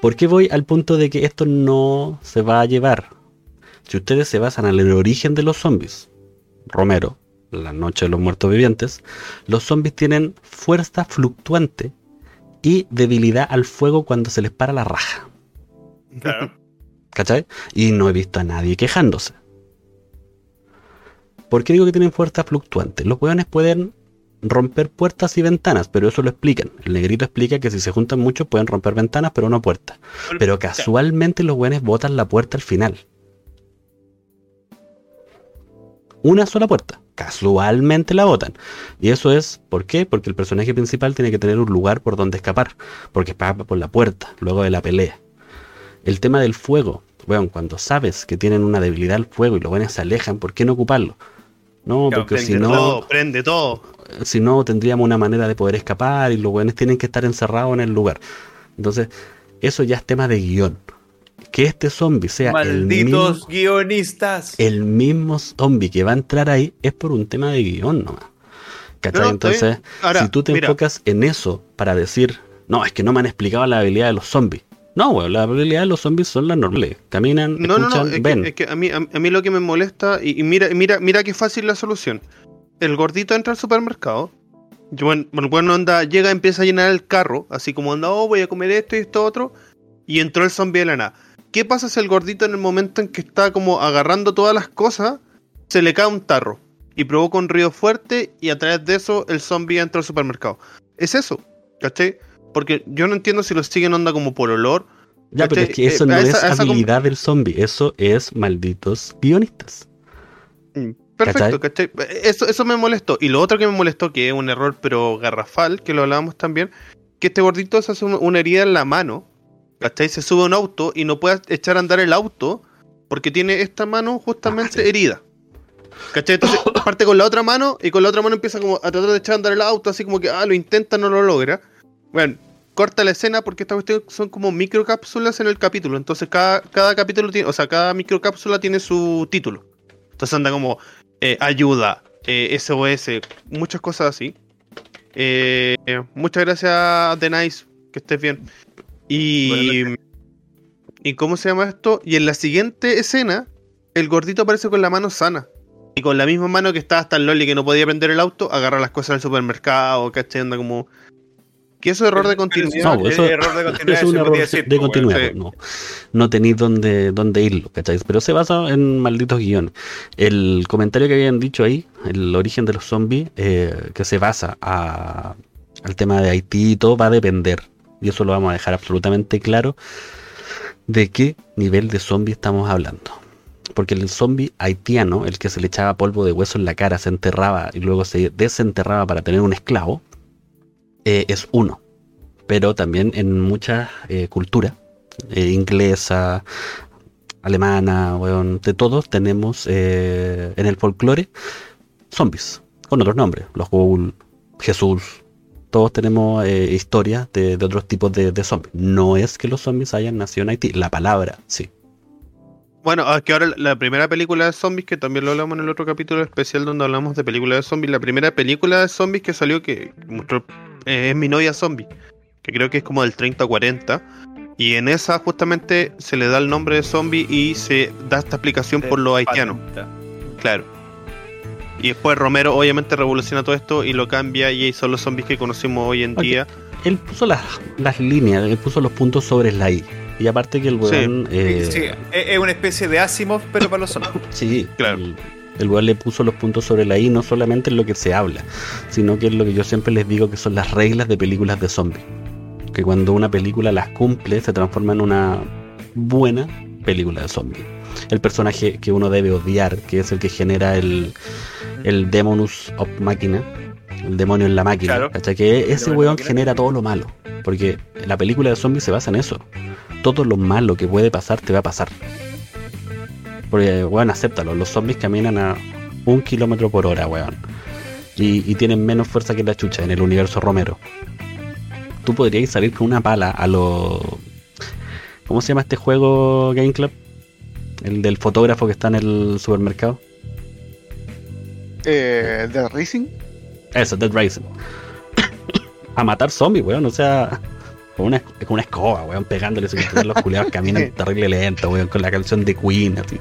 ¿Por qué voy al punto de que esto no se va a llevar? Si ustedes se basan en el origen de los zombies, Romero, la noche de los muertos vivientes, los zombies tienen fuerza fluctuante y debilidad al fuego cuando se les para la raja. Claro. ¿Cachai? Y no he visto a nadie quejándose. ¿Por qué digo que tienen fuerza fluctuante? Los hueones pueden romper puertas y ventanas, pero eso lo explican. El negrito explica que si se juntan mucho pueden romper ventanas, pero no puertas. Pero casualmente los hueones botan la puerta al final. Una sola puerta. Casualmente la botan. Y eso es, ¿por qué? Porque el personaje principal tiene que tener un lugar por donde escapar. Porque pasa por la puerta, luego de la pelea. El tema del fuego. Bueno, cuando sabes que tienen una debilidad al fuego y los buenos se alejan, ¿por qué no ocuparlo? No, Claro, porque si no, Todo, prende todo. si no tendríamos una manera de poder escapar y los buenos tienen que estar encerrados en el lugar. Entonces, eso ya es tema de guion. Que este zombie sea el mismo, Malditos guionistas. el mismo zombie que va a entrar ahí es por un tema de guion nomás. ¿Cachai? No, no, Entonces. Ahora, si tú te mira. enfocas en eso para decir, no, es que no me han explicado la habilidad de los zombies. No, weón, la habilidad de los zombies son las normales. Caminan, No, no, escuchan, no, es ven. que, es que a, mí, a, a mí lo que me molesta, y, y mira, mira, mira qué fácil la solución. El gordito entra al supermercado, bueno, el bueno anda, llega, empieza a llenar el carro, así como anda, oh, voy a comer esto y esto otro, y entró el zombie de la nada. ¿Qué pasa si el gordito en el momento en que está como agarrando todas las cosas, se le cae un tarro y provoca un río fuerte y a través de eso el zombie entra al supermercado? Es eso, ¿cachai? Porque yo no entiendo si lo siguen onda como por olor. Ya, pero es que eso Eh, no esa- es habilidad del zombie, eso es malditos guionistas. Mm, Perfecto, ¿cachai? Eso, eso me molestó. Y lo otro que me molestó, que es un error pero garrafal, que lo hablábamos también, que este gordito se hace un- una herida en la mano, ¿cachai? Se sube a un auto y no puede echar a andar el auto porque tiene esta mano justamente Ah, herida. ¿Cachai? Entonces parte con la otra mano y con la otra mano empieza como a tratar de echar a andar el auto, así como que, ah, lo intenta, no lo logra. Bueno, corta la escena porque estas cuestiones son como microcápsulas en el capítulo. Entonces cada, cada capítulo tiene, o sea, cada microcápsula tiene su título. Entonces anda como eh, ayuda, eh, SOS, muchas cosas así. Eh, muchas gracias, The Nice, que estés bien. Y, ¿Y cómo se llama esto? Y en la siguiente escena, el gordito aparece con la mano sana. Y con la misma mano que estaba hasta el Loli que no podía prender el auto, agarra las cosas en el supermercado, ¿cachai? Anda como. Que eso es error de continuidad. No, eso- error de continuidad. es un se error de, decir, de continuidad. sí. No, no tenéis dónde, dónde irlo, ¿cachai? Pero se basa en malditos guiones. El comentario que habían dicho ahí, el origen de los zombies, eh, que se basa a- al tema de Haití y todo, va a depender. Y eso lo vamos a dejar absolutamente claro de qué nivel de zombie estamos hablando. Porque el zombie haitiano, el que se le echaba polvo de hueso en la cara, se enterraba y luego se desenterraba para tener un esclavo, eh, es uno pero también en muchas eh, culturas, eh, inglesa, alemana, weón, de todos tenemos eh, en el folclore zombies, con otros nombres, los Ghoul, Jesús, todos tenemos eh, historias de, de otros tipos de, de zombies. No es que los zombies hayan nacido en Haití, la palabra, sí. Bueno, es que ahora la- la primera película de zombies, que también lo hablamos en el otro capítulo especial donde hablamos de películas de zombies, la primera película de zombies que salió, que mostró, eh, es Mi novia zombie, que creo que es como del 30 o 40, y en esa justamente se le da el nombre de zombie y se da esta explicación por lo haitiano, claro. Y después Romero obviamente revoluciona todo esto y lo cambia y son los zombies que conocemos hoy en día. Él puso las, las líneas, él puso los puntos sobre la I. Y aparte que el Sí. weón... eh, Sí, es es una especie de Asimov, pero para los zombies. Sí, Claro. El, el weón le puso los puntos sobre la I, no solamente en lo que se habla, sino que es lo que yo siempre les digo que son las reglas de películas de zombies. Que cuando una película las cumple, se transforma en una buena película de zombies. El personaje que uno debe odiar, que es el que genera el, el Demonus of Machina, el demonio en la máquina. Claro. ¿cachai? Que ese weón genera todo lo malo. Porque la película de zombies se basa en eso. Todo lo malo que puede pasar te va a pasar. Porque, weón, acéptalo. Los zombies caminan a un kilómetro por hora, weón. Y, y tienen menos fuerza que la chucha en el universo Romero. Tú podrías salir con una pala a los. ¿Cómo se llama este juego Game Club? El del fotógrafo que está en el supermercado. Eh, ¿De Racing? Eso, Dead Rising. a matar zombies, weón. O sea, con una, con una escoba, weón, pegándole sin los culiados caminan terrible lento, weón, con la canción de Queen, así.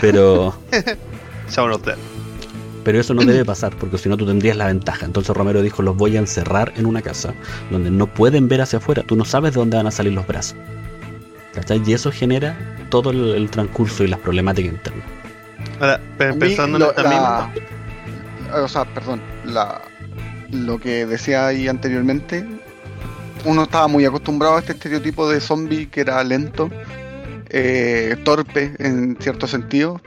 Pero, Dead. pero eso no debe pasar, porque si no tú tendrías la ventaja. Entonces Romero dijo, los voy a encerrar en una casa donde no pueden ver hacia afuera. Tú no sabes de dónde van a salir los brazos. ¿Cachai? Y eso genera todo el, el transcurso y las problemáticas internas. Ahora, pensando en lo- esta la- misma. O sea, perdón, la, lo que decía ahí anteriormente, uno estaba muy acostumbrado a este estereotipo de zombie que era lento, eh, torpe en cierto sentido,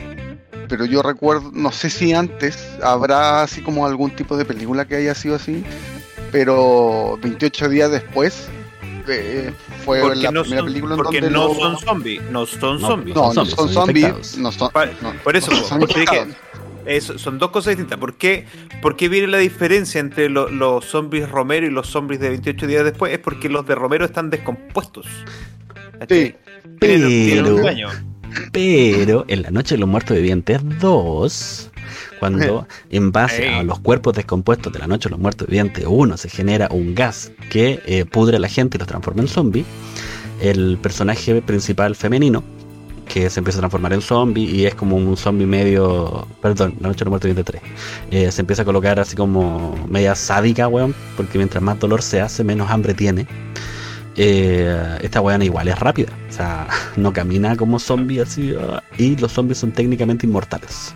pero yo recuerdo, no sé si antes habrá así como algún tipo de película que haya sido así, pero 28 días después eh, fue Porque la no primera son, película en porque donde no lo- son zombies, no son No, zombies. no, no zombies, son zombies, no son, no, por eso, no son porque dije- infectados. Eso, son dos cosas distintas. ¿Por qué, por qué viene la diferencia entre lo- los zombies Romero y los zombies de 28 días después? Es porque los de Romero están descompuestos. Sí, Pero- daño. Pero en la Noche de los Muertos Vivientes 2, cuando en base a los cuerpos descompuestos de la Noche de los Muertos Vivientes 1 se genera un gas que eh, pudre a la gente y los transforma en zombie, el personaje principal femenino, que se empieza a transformar en zombie y es como un zombie medio. Perdón, la Noche de los Muertos Vivientes 3. eh, se empieza a colocar así como media sádica, weón, porque mientras más dolor se hace, menos hambre tiene. Eh, esta weona igual es rápida. O sea, no camina como zombie así. ah, y los zombies son técnicamente inmortales.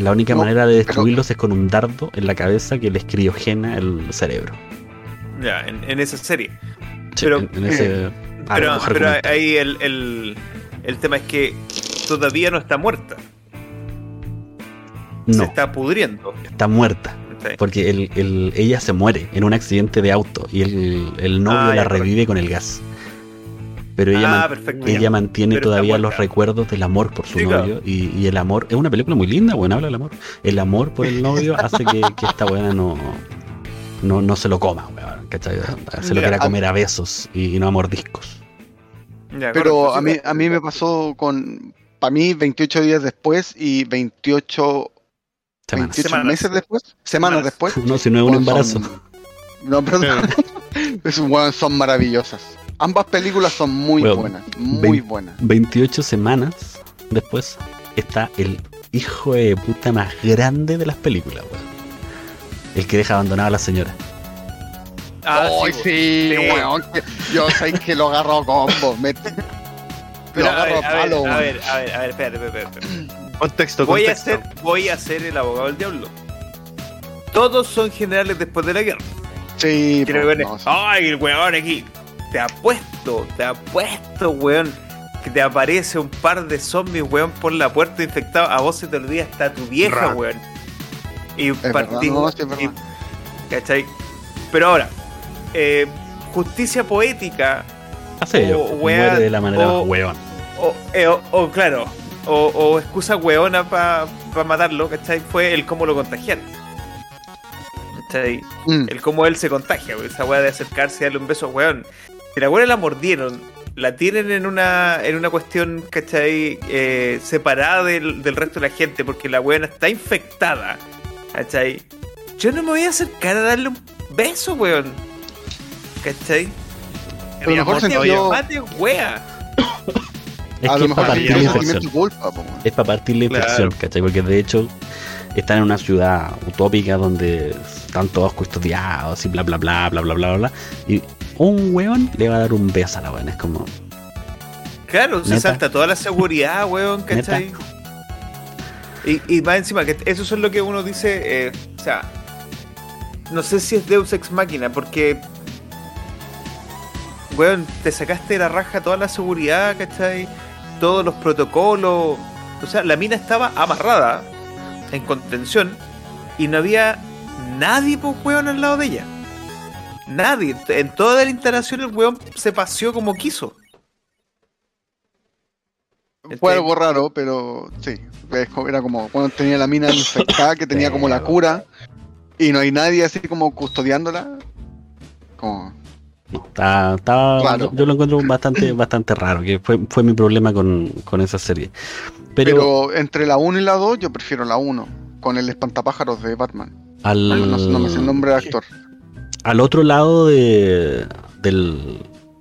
La única No, manera de pero- destruirlos es con un dardo en la cabeza que les criogena el cerebro. Ya, en, en esa serie. Sí, Pero- en, en ese ah, Pero, pero argumento. ahí el, el, el tema es que todavía no está muerta. Se no, está pudriendo. está muerta. Porque el, el- ella se muere en un accidente de auto y el, el novio Ah, la revive con el gas. Pero ella, Ah, man- perfecto. ella mantiene Pero todavía los recuerdos del amor por su Sí, claro. novio y, y el amor es una película muy linda, bueno, habla del amor. El amor por el novio hace que, que esta buena no, no, no se lo coma, weón, ¿cachai? Se lo quiera a- comer a besos y, y no a mordiscos. Ya, Pero correcto, a mí, a mí me pasó con, para mí, 28 días después y 28, Semanas. 28 Semanas. meses después, semanas Semanas. después. No, si no es un son- embarazo. No, perdón. es un weón, son maravillosas. Ambas películas son muy buenas, muy buenas. 28 semanas después está el hijo de puta más grande de las películas, weón. El que deja abandonada a la señora. Ah, Ay, sí, sí, sí. weón, que- yo sé que lo agarro a combo. Me, Pero lo a ver, agarro a ver, palo, a weón. ver, a ver, a ver, espérate, espérate, espérate. Contexto, Voy a contexto. ser, voy a ser el abogado del diablo. Todos son generales después de la guerra. Sí, no, sí. Ay, el weón aquí. Te apuesto, te apuesto, weón. Que te aparece un par de zombies, weón, por la puerta infectado. A vos se te olvida está tu vieja, weón. Y partí- no, ¿Cachai? Pero ahora, eh, justicia poética, Hace O, ello, weá, muere de la manera o- más weón. o, eh, o- o, claro, o, o excusa weona para matarlo, ¿cachai? Fue el cómo lo contagiaron. ¿Cachai? Mm, el cómo él se contagia, esa weá de acercarse y darle un beso, weón. Si la weá la mordieron, la tienen en una, en una cuestión, ¿cachai? Eh, separada del, del resto de la gente, porque la weá está infectada, ¿cachai? Yo no me voy a acercar a darle un beso, weón. ¿cachai? A lo mejor Mate, sintió- mate, wea. Es a que lo es mejor para sí partir la tiene infección. Es para partir la Claro. infección, ¿cachai? Porque de hecho están en una ciudad utópica donde están todos custodiados y bla bla bla bla bla bla bla. Y un weón le va a dar un beso a la weón. Es como, Claro, se salta toda la seguridad, weón, ¿cachai? Y, y más encima, que eso es lo que uno dice, eh, o sea, no sé si es Deus Ex Máquina, porque, weón, te sacaste de la raja toda la seguridad, ¿cachai? Todos los protocolos, o sea, la mina estaba amarrada, en contención, y no había nadie, pues, weón, al lado de ella. Nadie. En toda la instalación el weón se paseó como quiso. Fue algo raro, pero sí. Era como cuando tenía la mina infectada, que tenía como la cura, y no hay nadie así como custodiándola. Como, No, está- estaba- Claro. yo, yo lo encuentro bastante, bastante raro, que fue, fue mi problema con, con esa serie. Pero, pero, entre la 1 y la 2, yo prefiero la 1, con el espantapájaros de Batman. al, No, no- no me sé el nombre del actor. al otro lado de- del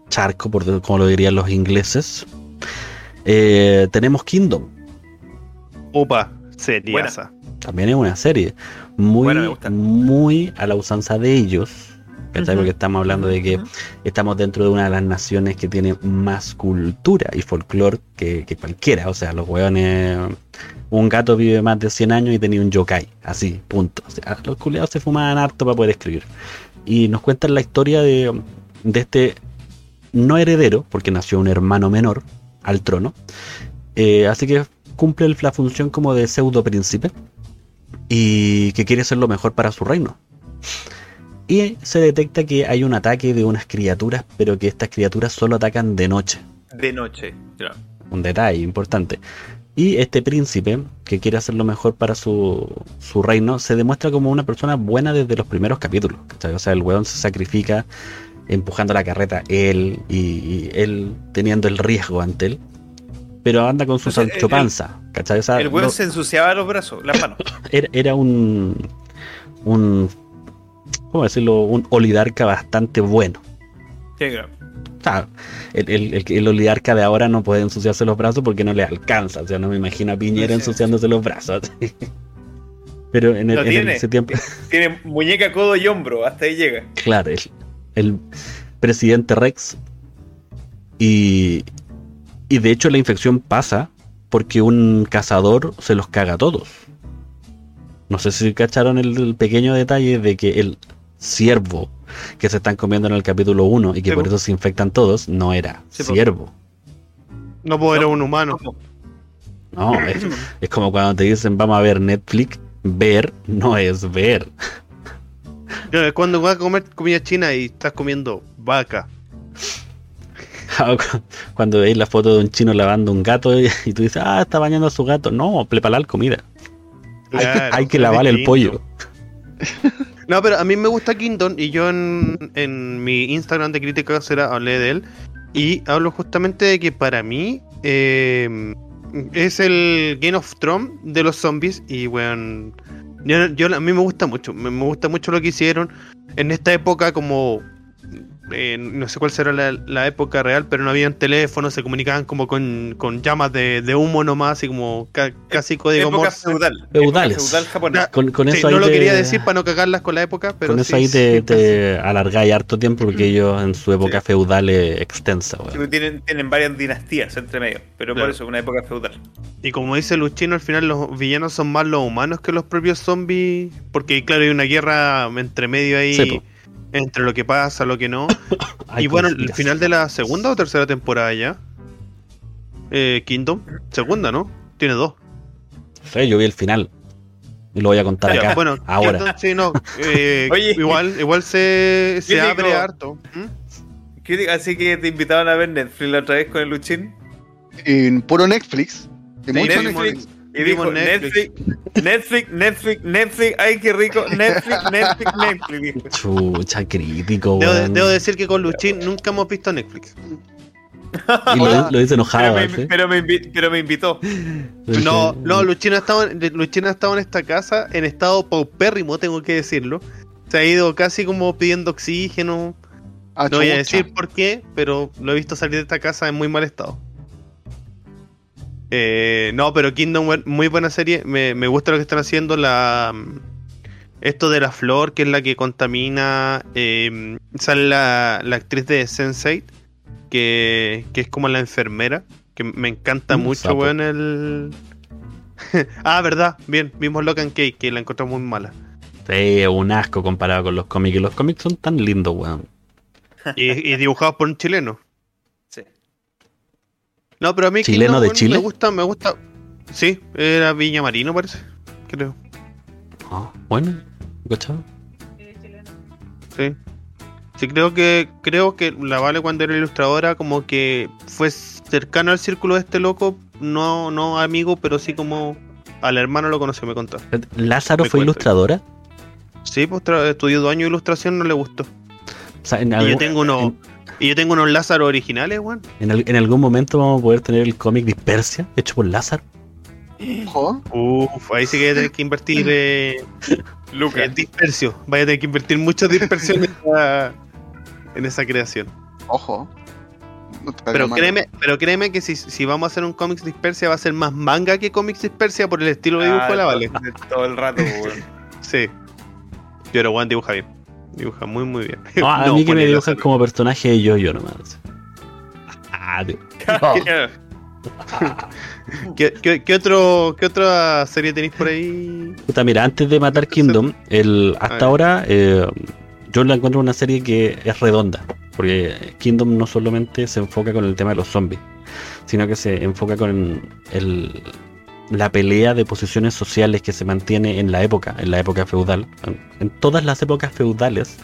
charco, por como lo dirían los ingleses, eh, tenemos Kingdom. Opa, seriasa. También es una serie muy, gusta. muy a la usanza de ellos. ¿Cachai? Ujú. Porque estamos hablando de que Ujú. estamos dentro de una de las naciones que tiene más cultura y folclore que, que cualquiera. O sea, los hueones. Un gato vive más de 100 años y tenía un yokai. Así, punto. O sea, los culiados se fumaban harto para poder escribir. Y nos cuentan la historia de, de este no heredero, porque nació un hermano menor al trono. Eh, así que cumple la función como de pseudo príncipe y que quiere ser lo mejor para su reino. Y se detecta que hay un ataque de unas criaturas, pero que estas criaturas solo atacan de noche. De noche. ya. Un detalle importante. Y este príncipe, que quiere hacer lo mejor para su, su reino, se demuestra como una persona buena desde los primeros capítulos. ¿cachai? O sea, el weón se sacrifica empujando la carreta él y, y él teniendo el riesgo ante él. Pero anda con su Entonces, Sancho el- Panza. ¿cachai? O sea, El weón no- se ensuciaba los brazos, las manos. era, era un, un, ¿cómo decirlo? Un oligarca bastante bueno. El, el, oligarca de ahora no puede ensuciarse los brazos porque no le alcanza. O sea, no me imagino a Piñera Sí. ensuciándose los brazos. Pero en, el, en ese tiempo, Tiene muñeca, codo y hombro, hasta ahí llega. claro, el, el presidente Rex. Y, y de hecho la infección pasa porque un cazador se los caga a todos. No sé si cacharon el, el pequeño detalle de que el ciervo que se están comiendo en el capítulo 1 y que Sí, por po. eso se infectan todos, no era Sí, ciervo. No puedo era No. un humano. No, es, es como cuando te dicen vamos a ver Netflix, ver no es ver. Yo, Cuando vas a comer comida china y estás comiendo vaca. Cuando veis la foto de un chino lavando un gato y, y tú dices, ah, está bañando a su gato. No, preparar comida. Hay que- hay que lavar el pollo. No, pero a mí me gusta Kingdom y yo en, en mi Instagram de crítica casera hablé de él y hablo justamente de que para mí eh, es el Game of Thrones de los zombies y bueno, yo, yo- a mí me gusta mucho, me, me gusta mucho lo que hicieron en esta época como eh, no sé cuál será la, la época real, pero no habían teléfonos, se comunicaban como con, con llamas de, de humo nomás, así como ca- casi código Época Morse. feudal. Feudales. Época feudal japonesa. Con, con Sí, eso no ahí lo te- quería decir para no cagarlas con la época, pero con eso sí, ahí te, sí, te alargáis harto tiempo porque ellos en su época Sí. feudal es extensa. Tienen, tienen varias dinastías entre medio, pero Claro. por eso, una época feudal. Y como dice Luchino, al final los villanos son más los humanos que los propios zombies. Porque, claro, hay una guerra entre medio ahí. Entre lo que pasa, lo que no. Y bueno, el final de la segunda o tercera temporada ya. Eh, Kingdom. Segunda, ¿no? Tiene dos. Sí, yo vi el final. Y lo voy a contar Ya, acá. bueno, ahora. Kingdom, sí, no. eh, Oye. igual, igual se, se abre harto. ¿Mm? ¿Qué- Así que te invitaban a ver Netflix la otra vez con el Luchín. En puro Netflix. Sí, mucho Netflix. Netflix. Y Vimos dijo, Netflix. Netflix, Netflix, Netflix, Netflix, ay qué rico, Netflix, Netflix, Netflix. dijo. Chucha, crítico, Debo, weón. debo decir que con Luchín nunca hemos visto Netflix. Y lo, lo dice enojado. Pero me, ¿sí? pero, me invi- pero me invitó. No, no, Luchino ha, estado, en- Luchino ha estado en esta casa en estado paupérrimo, tengo que decirlo. Se ha ido casi como pidiendo oxígeno. Ah, No voy a decir por qué, pero lo he visto salir de esta casa en muy mal estado. Eh, no, pero Kingdom, muy buena serie. Me, me gusta lo que están haciendo. La, esto de la flor, que es la que contamina. eh, sale la, la actriz de Sense8, que, que es como la enfermera. Que me encanta Mm, mucho, weón, el. ah, verdad, bien, vimos Locan Cake, que la encontramos muy mala. Sí, un asco comparado con los cómics. Y los cómics son tan lindos, weón. Y, y dibujados por un chileno. No, pero a mí ¿Chileno Kingdom, de Chile? Me gusta, me gusta. Sí, era Viña Marino, parece. Creo. Ah, bueno, ¿Cachai? Sí. Sí, creo que creo que la Vale cuando era ilustradora como que fue cercano al círculo de este loco, no no amigo, pero sí como al hermano lo conoció, me contó. ¿Lázaro Me fue cuento. ilustradora? Sí, pues estudió dos años de ilustración, no le gustó. O sea, en, Y yo algún, tengo unos en, y yo tengo unos Lázaro originales, weón. en al- en algún momento vamos a poder tener el cómic Dispersia, hecho por Lázaro. Ojo. Uf, ahí sí que voy a tener que invertir eh, Lucas. en dispersio. Vaya a tener que invertir mucha dispersión en esa, en esa creación. Ojo. No Pero créeme, pero créeme que si, si vamos a hacer un cómics dispersia va a ser más manga que cómics dispersia por el estilo de dibujo de la Ah, Vale. to- Todo el rato, weón. Sí. Pero Juan dibuja bien. Dibuja muy muy bien. No, a No, mí que me dibujan como personaje de yo-yo nomás. Ah, tío. ¿Qué, qué, qué otro, ¿Qué otra serie tenéis por ahí? Puta, mira, antes de matar Kingdom, el, hasta ahora eh, yo la encuentro una serie que es redonda. Porque Kingdom no solamente se enfoca con el tema de los zombies, sino que se enfoca con el, la pelea de posiciones sociales que se mantiene en la época, en la época feudal. En, todas las épocas feudales,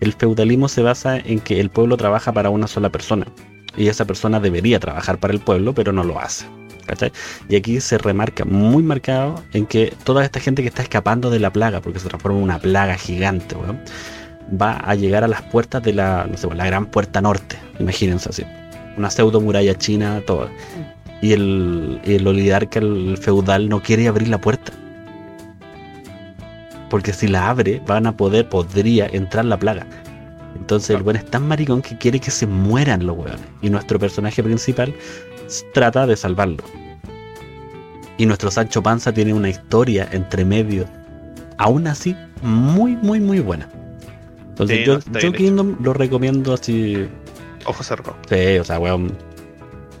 el feudalismo se basa en que el pueblo trabaja para una sola persona. Y esa persona debería trabajar para el pueblo, pero no lo hace. ¿cachai? Y aquí se remarca muy marcado en que toda esta gente que está escapando de la plaga, porque se transforma en una plaga gigante, va a llegar a las puertas de la, no sé, la gran puerta norte, imagínense así. Una pseudo muralla china, todo. Y el, el oligarca, el feudal, no quiere abrir la puerta. Porque si la abre, van a poder, podría entrar la plaga. Entonces el weón es tan maricón que quiere que se mueran los weones. Y nuestro personaje principal trata de salvarlo. Y nuestro Sancho Panza tiene una historia entre medio, aún así, muy, muy, muy buena. Entonces Sí, yo, no, yo. Kingdom lo recomiendo así. Ojo cerrado. Sí, o sea, weón.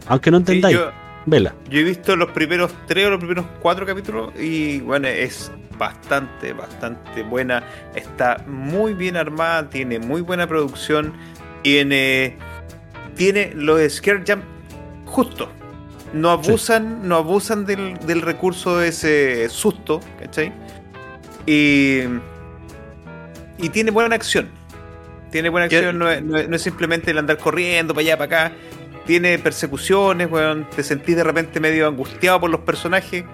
Aunque no Sí, entendáis, yo, vela. yo he visto los primeros tres o los primeros cuatro capítulos y bueno, es bastante, bastante buena. Está muy bien armada, tiene muy buena producción, tiene, tiene los scare jump justo. No abusan, no abusan del, del recurso de ese susto, ¿cachai? Y, y tiene buena acción. Tiene buena acción, es- no es simplemente el andar corriendo para allá, para acá. Tiene persecuciones, weón. Te sentís de repente medio angustiado por los personajes.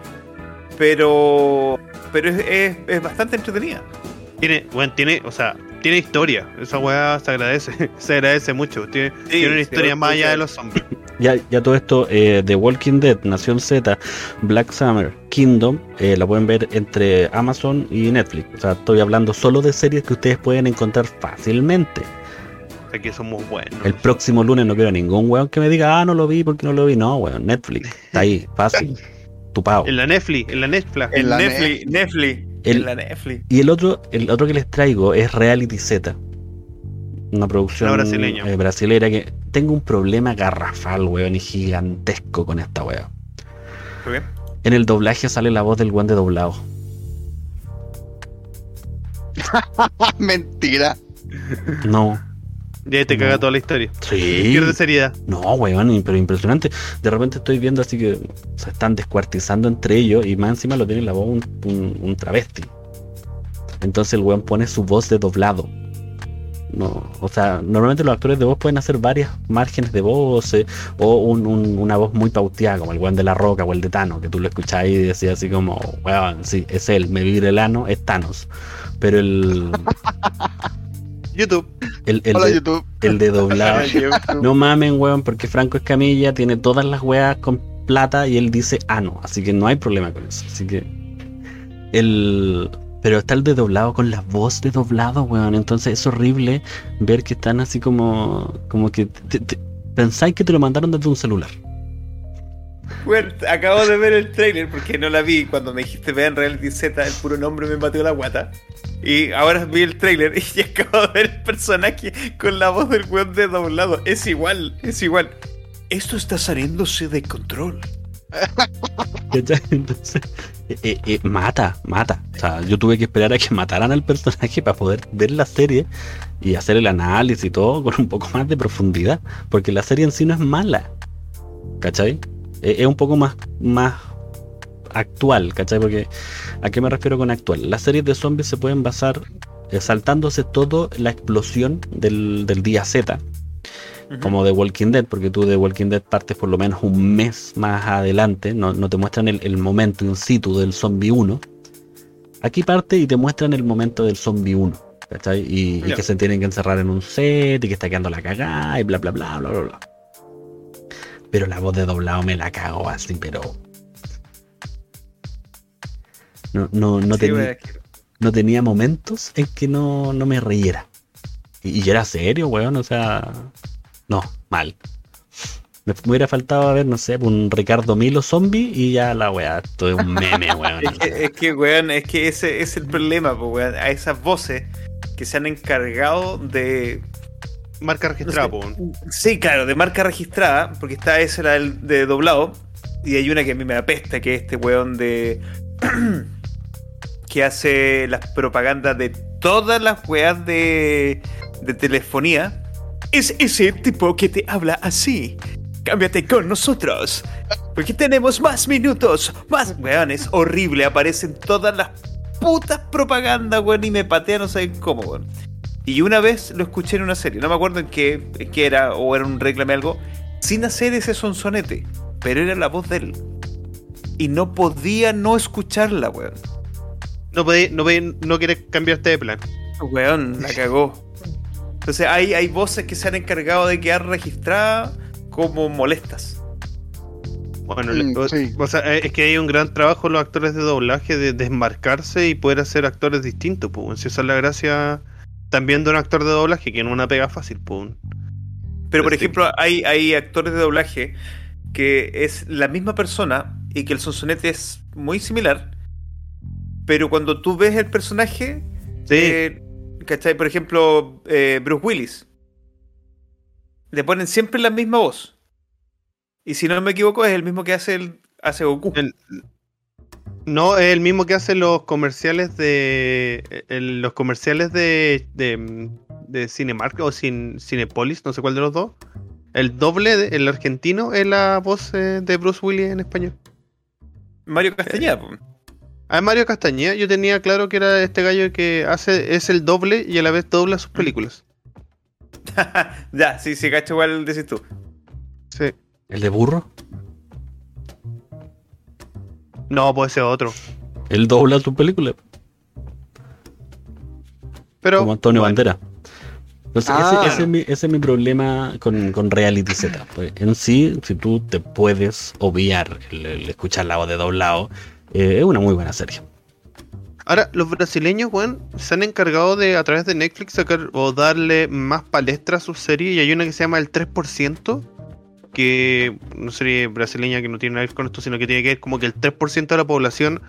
Pero. Pero es, es- es bastante entretenida. Tiene, bueno, tiene, o sea, tiene historia. Esa weá se agradece. Se agradece mucho. Tiene, Sí, tiene una historia más allá de los zombies. Ya, ya todo esto, eh, The Walking Dead, Nación Z, Black Summer, Kingdom, eh, la pueden ver entre Amazon y Netflix. O sea, estoy hablando solo de series que ustedes pueden encontrar fácilmente. O sea, que somos buenos. El próximo lunes no quiero ningún weón que me diga, ah, no lo vi porque no lo vi. No, weón, Netflix. Está ahí, fácil. Tu pavo. En la Netflix, en la Netflix. En la Netflix, Netflix. El- En la Netflix. Y el otro, el otro que les traigo es Reality Z. Una producción eh, brasilera que tengo un problema garrafal, weón, y gigantesco con esta weón. ¿Por qué? En el doblaje sale la voz del weón de doblado. Mentira. No. Y ahí te No. caga toda la historia. Sí. Pierde seriedad. No, weón, pero impresionante. De repente estoy viendo así que se están descuartizando entre ellos y más encima lo tiene la voz un, un- un travesti. Entonces el weón pone su voz de doblado. No, o sea, normalmente los actores de voz pueden hacer varias márgenes de voz eh, o un- un- una voz muy pauteada, como el weón de la roca o el de Thanos, que tú lo escuchás y decías así como, weón, sí, es él, me vibra el ano, es Thanos. Pero el, YouTube. El, el Hola de, YouTube. el de doblado. No mamen, weón, porque Franco Escamilla tiene todas las weas con plata y él dice ano, así que no hay problema con eso. Así que el pero está el de doblado con la voz de doblado, weón. Entonces es horrible ver que están así como como que te- te- pensáis que te lo mandaron desde un celular. Acabo de ver el trailer porque no la vi. Cuando me dijiste vean Reality Z, el puro nombre me batió la guata. Y ahora vi el trailer y acabo de ver el personaje con la voz del weón de doblado. Es igual, es igual. Esto está saliéndose de control. Entonces, eh, eh, eh, mata, mata. O sea, yo tuve que esperar a que mataran al personaje para poder ver la serie y hacer el análisis y todo con un poco más de profundidad. Porque la serie en sí no es mala. ¿Cachai? Eh, es un poco más, más actual, ¿cachai? Porque ¿a qué me refiero con actual? Las series de zombies se pueden basar eh, saltándose todo la explosión del, del día Z, como de Walking Dead, porque tú de Walking Dead partes por lo menos un mes más adelante, no, no te muestran el, el momento in situ del zombie 1. Aquí parte y te muestran el momento del zombie 1, ¿cachai? Y, y que se tienen que encerrar en un set y que está quedando la cagada y bla, bla, bla, bla, bla, bla. Pero la voz de doblado me la cago así, pero... No, no, no, Sí, tenía, no tenía momentos en que no, no me riera. Y, y era serio, weón, o sea... No, mal. Me, me hubiera faltado ver, no sé, un Ricardo Milo zombie y ya la weá, esto es un meme, weón. Es que, es que, weón, es que ese es el problema, pues, weón. A esas voces que se han encargado de. Marca registrada, No sé. Sí, claro, de marca registrada, porque está esa la del- de doblado. Y hay una que a mí me apesta, que es este weón de. que hace las propagandas de todas las weas de. de telefonía. Es ese tipo que te habla así. Cámbiate con nosotros. Porque tenemos más minutos. Más. Weón, es horrible. Aparecen todas las putas propagandas, weón. Y me patean, no sé cómo, weón. Y una vez lo escuché en una serie. No me acuerdo en qué, en qué era. O era un reclame algo. Sin hacer ese sonsonete. Pero era la voz de él. Y no podía no escucharla, weón. No podéis, no, no querés cambiarte de plan. Weón, la cagó. Entonces hay, hay voces que se han encargado de quedar registradas como molestas. Bueno, Mm, le- o, sí. o sea, eh, es que hay un gran trabajo los actores de doblaje de desmarcarse y poder hacer actores distintos, pues. Si esa es la gracia también de un actor de doblaje, que no una pega fácil, pues. Pero por Sí. ejemplo, hay, hay actores de doblaje que es la misma persona y que el sonsonete es muy similar. Pero cuando tú ves el personaje, Sí, eh, ¿cachai? Por ejemplo, eh, Bruce Willis. Le ponen siempre la misma voz. Y si no me equivoco, es el mismo que hace, el, hace Goku. el- no es el mismo que hace los comerciales de. el- los comerciales de. de, de Cinemark o Cin- Cinepolis, no sé cuál de los dos. El doble, de- el argentino, es la voz eh, de Bruce Willis en español. Mario Castañeda. po. A Mario Castañeda, yo tenía claro que era este gallo que hace es el doble y a la vez dobla sus películas. ya, sí, sí, cacho igual decís tú. Sí. ¿El de burro? No, puede ser otro. Él dobla su película, Pero como Antonio bueno, Bandera. Entonces, Ah. ese, ese es mi, ese es mi problema con, con Reality Z. Pues, en sí, si tú te puedes obviar el, el escuchar la voz de doblado, eh, es una muy buena serie. Ahora, los brasileños, weón, se han encargado de, a través de Netflix, sacar o darle más palestra a sus series. Y hay una que se llama El 3%, que una serie brasileña que no tiene nada que ver con esto, sino que tiene que ver como que el 3% de la población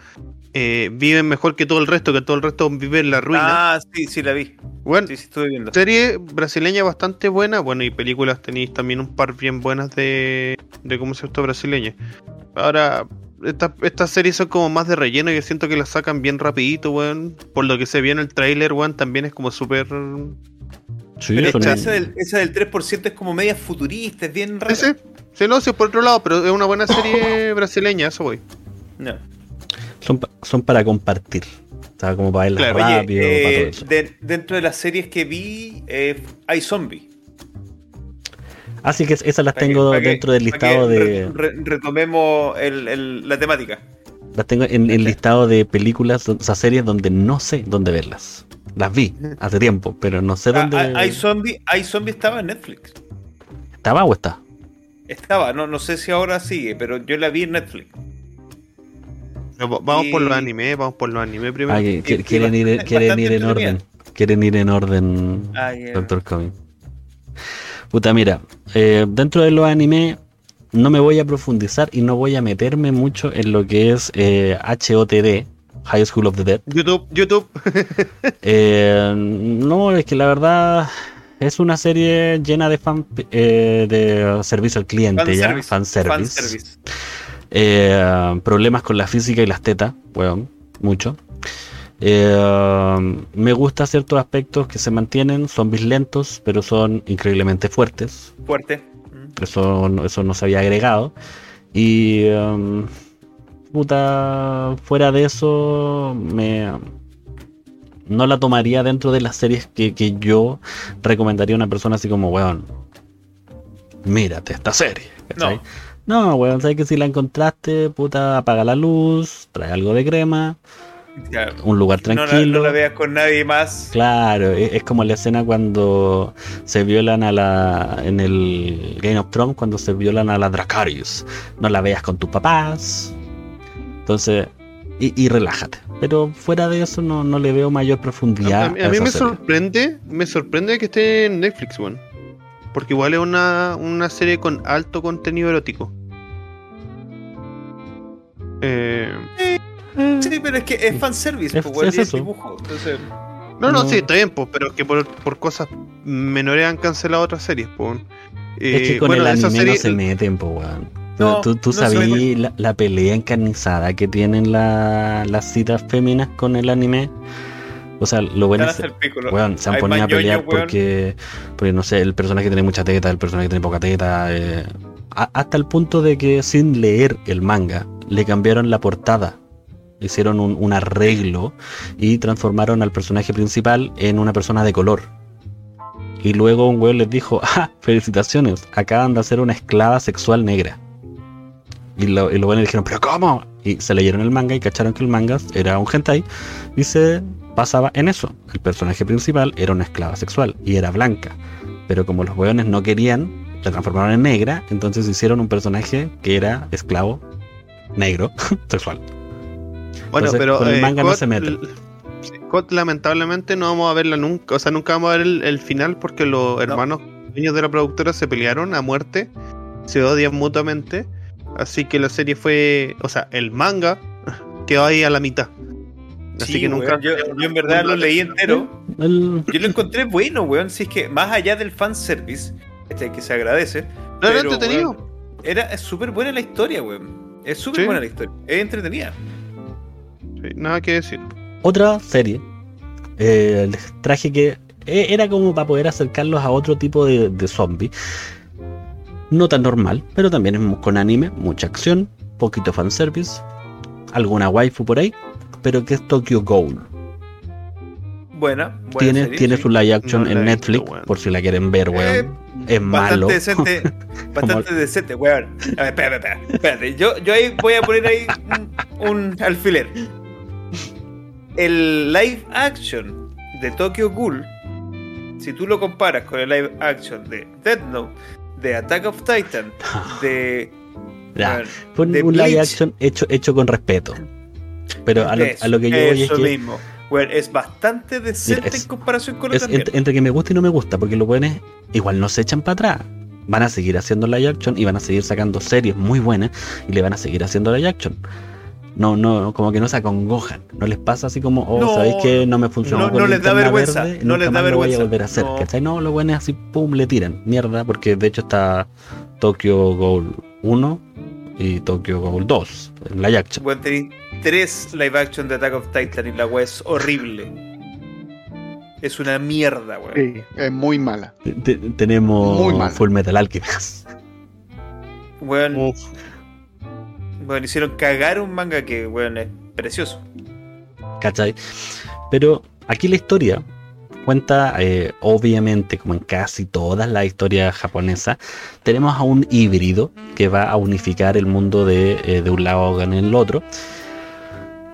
eh, vive mejor que todo el resto, que todo el resto vive en la ruina. Ah, sí, sí, la vi. Weón, Sí, sí, estuve viendo. Serie brasileña bastante buena, bueno, y películas tenéis también un par bien buenas de, de cómo se esto brasileña. Ahora, estas estas series son como más de relleno y yo siento que las sacan bien rapidito, weón. Por lo que se vio en el tráiler, weón, también es como súper... Sí, Pero son- esa, esa del, esa del 3% es como media futurista, es bien rara. Sí, sí. Sí, no, sí, por otro lado, pero es una buena serie brasileña, eso voy. No. son, son para compartir. O sea, como para verlas Claro, Oye, rápido, para todo eh, eso. de- dentro de las series que vi, eh, hay zombies. Así que esas las que- tengo que- dentro del listado re- de. re- retomemos el- el- la temática. Las tengo en el listado de películas, o sea, series donde no sé dónde verlas. Las vi hace tiempo, pero no sé Ah, dónde. ah, hay zombies, hay zombies estaba en Netflix. ¿Estaba o está? Estaba, no, no sé si ahora sigue, pero yo la vi en Netflix. Va- Vamos por los animes, vamos por los animes primero. Ah, que- quieren, ir, bastante- quieren bastante ir en orden. Quieren ir en orden, Ah. Doctor Comic. Puta, mira, eh, dentro de los animes no me voy a profundizar y no voy a meterme mucho en lo que es eh, HOTD, High School of the Dead. YouTube, YouTube. Eh, no, es que la verdad es una serie llena de fan eh, de servicio al cliente, ya, Fanservice, fanservice. fanservice. Eh, problemas con la física y las tetas, weón, mucho. Eh, me gusta ciertos aspectos que se mantienen, zombies lentos, pero son increíblemente fuertes. Fuerte. Eso, no- eso no se había agregado. Y um, puta, fuera de eso, me no la tomaría dentro de las series que, que yo recomendaría a una persona así como, weón, mírate esta serie. ¿cachai? No, weón, sabes que si la encontraste, puta, apaga la luz, trae algo de crema, Claro. un lugar No, tranquilo. no la veas con nadie más. Claro, e- es como la escena cuando se violan a la. en el Game of Thrones, cuando se violan a la Dracarius. No la veas con tus papás. Entonces, y, y relájate. Pero fuera de eso, no, no le veo mayor profundidad. A, mí- a mí me serie. sorprende, me sorprende que esté en Netflix, weón. Porque igual es una, una serie con alto contenido erótico. Eh, Sí, pero es que es fanservice, Es- pues, weón, es eso. dibujo. Entonces, no, no, No. sí, está bien, pues, pero es que por, por cosas menores han cancelado otras series, pues. Es que Eh, con bueno, el anime no se meten, po, weón. No, tú tú no se sabías la, la pelea encarnizada que tienen la- las citas féminas con el anime. O sea, lo bueno es. Weón, se han ponido a pelear porque, porque, no sé, el personaje tiene mucha teta, el personaje tiene poca teta. eh, hasta el punto de que sin leer el manga, le cambiaron la portada. Hicieron un, arreglo y transformaron al personaje principal en una persona de color. Y luego un weón les dijo, ah, felicitaciones, acaban de hacer una esclava sexual negra. Y, lo, y los dijeron, pero ¿cómo? Y se leyeron el manga y cacharon que el manga era un hentai y se basaba en eso. El personaje principal era una esclava sexual y era blanca. Pero como los weones no querían, la transformaron en negra, entonces hicieron un personaje que era esclavo negro sexual. Bueno, Entonces, pero con el eh, manga no COD, se mete. COD, lamentablemente no vamos a verla nunca, o sea, nunca vamos a ver el, el final porque los hermanos dueños de la productora se pelearon a muerte, se odian mutuamente, así que la serie fue, o sea, el manga quedó ahí a la mitad. Así Sí, que nunca. weón, yo, yo en verdad lo leí entero. El- Yo lo encontré bueno, weón. Si es que más allá del fanservice, este que se agradece, No, era pero, entretenido. weón, era súper buena la historia, weón. Es súper Sí. buena la historia. Es entretenida. Sí, nada que decir. otra serie. eh, les traje que eh, era como para poder acercarlos a otro tipo de, de zombie. No tan normal, pero también es con anime, mucha acción, poquito fanservice, alguna waifu por ahí, pero que es Tokyo Ghoul. Buena. buena Tiene, serie, tiene sí. su live action No en Netflix, visto, weón. por si la quieren ver, weón. Eh, es malo. Bastante decente. bastante decente, weón. A ver, espérate, espérate, espérate. Yo, yo ahí voy a poner ahí un, un alfiler. El live action de Tokyo Ghoul, si tú lo comparas con el live action de Death Note, de Attack of Titan, de. Ya, weón, Fue un, de un live action hecho, hecho con respeto. Pero a lo, eso, a lo que yo voy es que mismo. Weón, es bastante decente Mira, es- en comparación con es entre, entre que me gusta y no me gusta, porque los buenos igual no se echan para atrás. Van a seguir haciendo live action y van a seguir sacando series muy buenas y le van a seguir haciendo live action. No, no, como que no se acongojan. No les pasa así como, oh, No, ¿sabéis que no me funcionó no- con no les da vergüenza, Verde? no les da lo voy a vergüenza. volver a hacer, No. ¿cachai? No, los buenos así, pum, le tiran. Mierda, porque de hecho está Tokyo Ghoul 1 y Tokyo Ghoul 2 en live action. Weón, tenéis tres live action de Attack of Titan y la weá es horrible. Es una mierda, weón. Sí, es muy mala. Te- te- tenemos Muy mal. Full Metal Alchemist. Weón, Uf, weón, hicieron cagar un manga que, weón, es precioso. ¿Cachai? Pero aquí la historia cuenta, eh, obviamente, como en casi todas las historias japonesas, tenemos a un híbrido que va a unificar el mundo de, eh, un lado con el otro.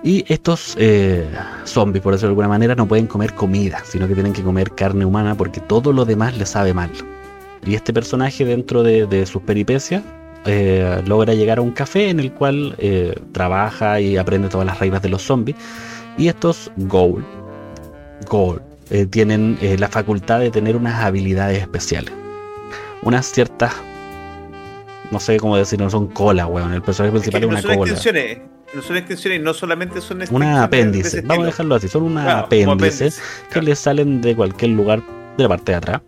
Y estos eh, zombies, por decirlo de alguna manera, no pueden comer comida, sino que tienen que comer carne humana porque todo lo demás les sabe mal. Y este personaje, dentro de, de sus peripecias, eh, logra llegar a un café en el cual eh, trabaja y aprende todas las reglas de los zombies. Y estos Ghoul, Ghoul eh, tienen eh, la facultad de tener unas habilidades especiales. Unas ciertas. No sé cómo decir, no son cola, weón. El personaje Es que principal es no una son cola. extensiones, no son extensiones no solamente son Una extensiones de apéndice. Vamos a dejarlo así. Son una Claro, como apéndice apéndice, que claro. les salen de cualquier lugar de la parte de atrás.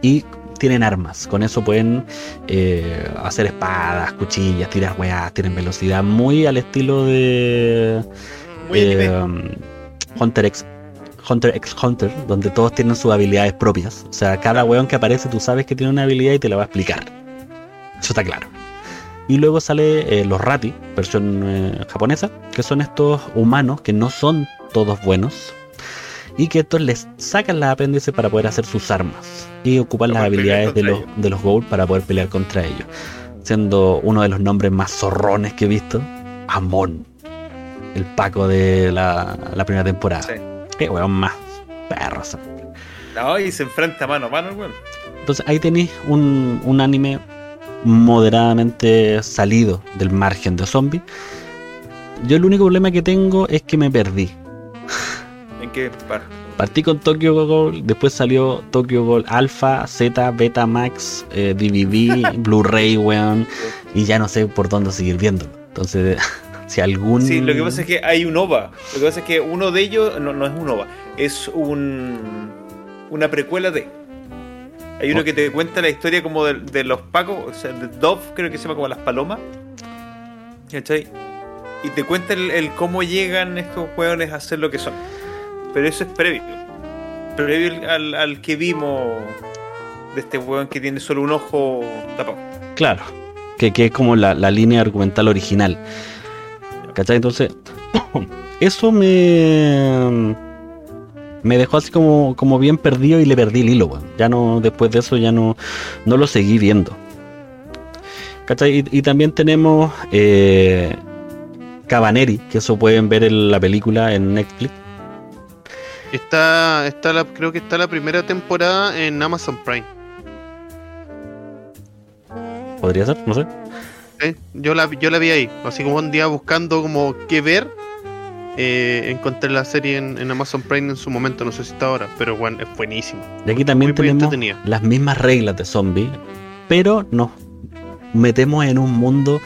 Y tienen armas. Con eso pueden eh, hacer espadas, cuchillas, tirar weas, tienen velocidad. Muy al estilo de eh. Hunter x Hunter x Hunter, donde todos tienen sus habilidades propias. O sea, cada weón que aparece tú sabes que tiene una habilidad y te la va a explicar. Eso está claro. Y luego sale eh, los Rati, versión japonesa, que son estos humanos que no son todos buenos. Y que estos les sacan las apéndices para poder hacer sus armas. Y ocupan las Para habilidades de los, contra de los para poder pelear contra ellos. Siendo uno de los nombres más zorrones que he visto, Amon. El Paco de la, la primera temporada. Sí. Qué weón más perro. No, y se enfrenta mano a mano, weón. Entonces ahí tenéis un, un anime moderadamente salido del margen de zombies. Yo el único problema que tengo es que me perdí. Partí con Tokyo Ghoul, después salió Tokyo Ghoul Alpha, Z, Beta Max, eh, DVD, Blu-ray, weón, y ya no sé por dónde seguir viéndolo. Entonces, si algún... Sí, lo que pasa es que hay un OVA. Lo que pasa es que uno de ellos no, no es un OVA, es un una precuela de. Hay uno que te cuenta la historia como de, de los pacos, o sea, de Dove, creo que se llama como las palomas. ¿Cachai? Y te cuenta el, el cómo llegan estos hueones a hacer lo que son. Pero eso es previo. Previo al, al que vimos de este hueón que tiene solo un ojo tapado. Claro, que, que es como la, la línea argumental original. ¿Cachai? Entonces, eso me. Me dejó así como, como bien perdido y le perdí el hilo, weón. Ya no, después de eso ya no, no lo seguí viendo. ¿Cachai? Y, y también tenemos eh, Cabaneri, que eso pueden ver en la película en Netflix. Está, está la, creo que está la primera temporada en Amazon Prime. Podría ser, no sé. ¿eh? Yo la, yo la vi ahí, así como un día buscando como qué ver. eh, encontré la serie en, en Amazon Prime en su momento, no sé si está ahora, pero bueno, es buenísimo. Y aquí también tenemos las mismas reglas de zombie, pero nos metemos en un mundo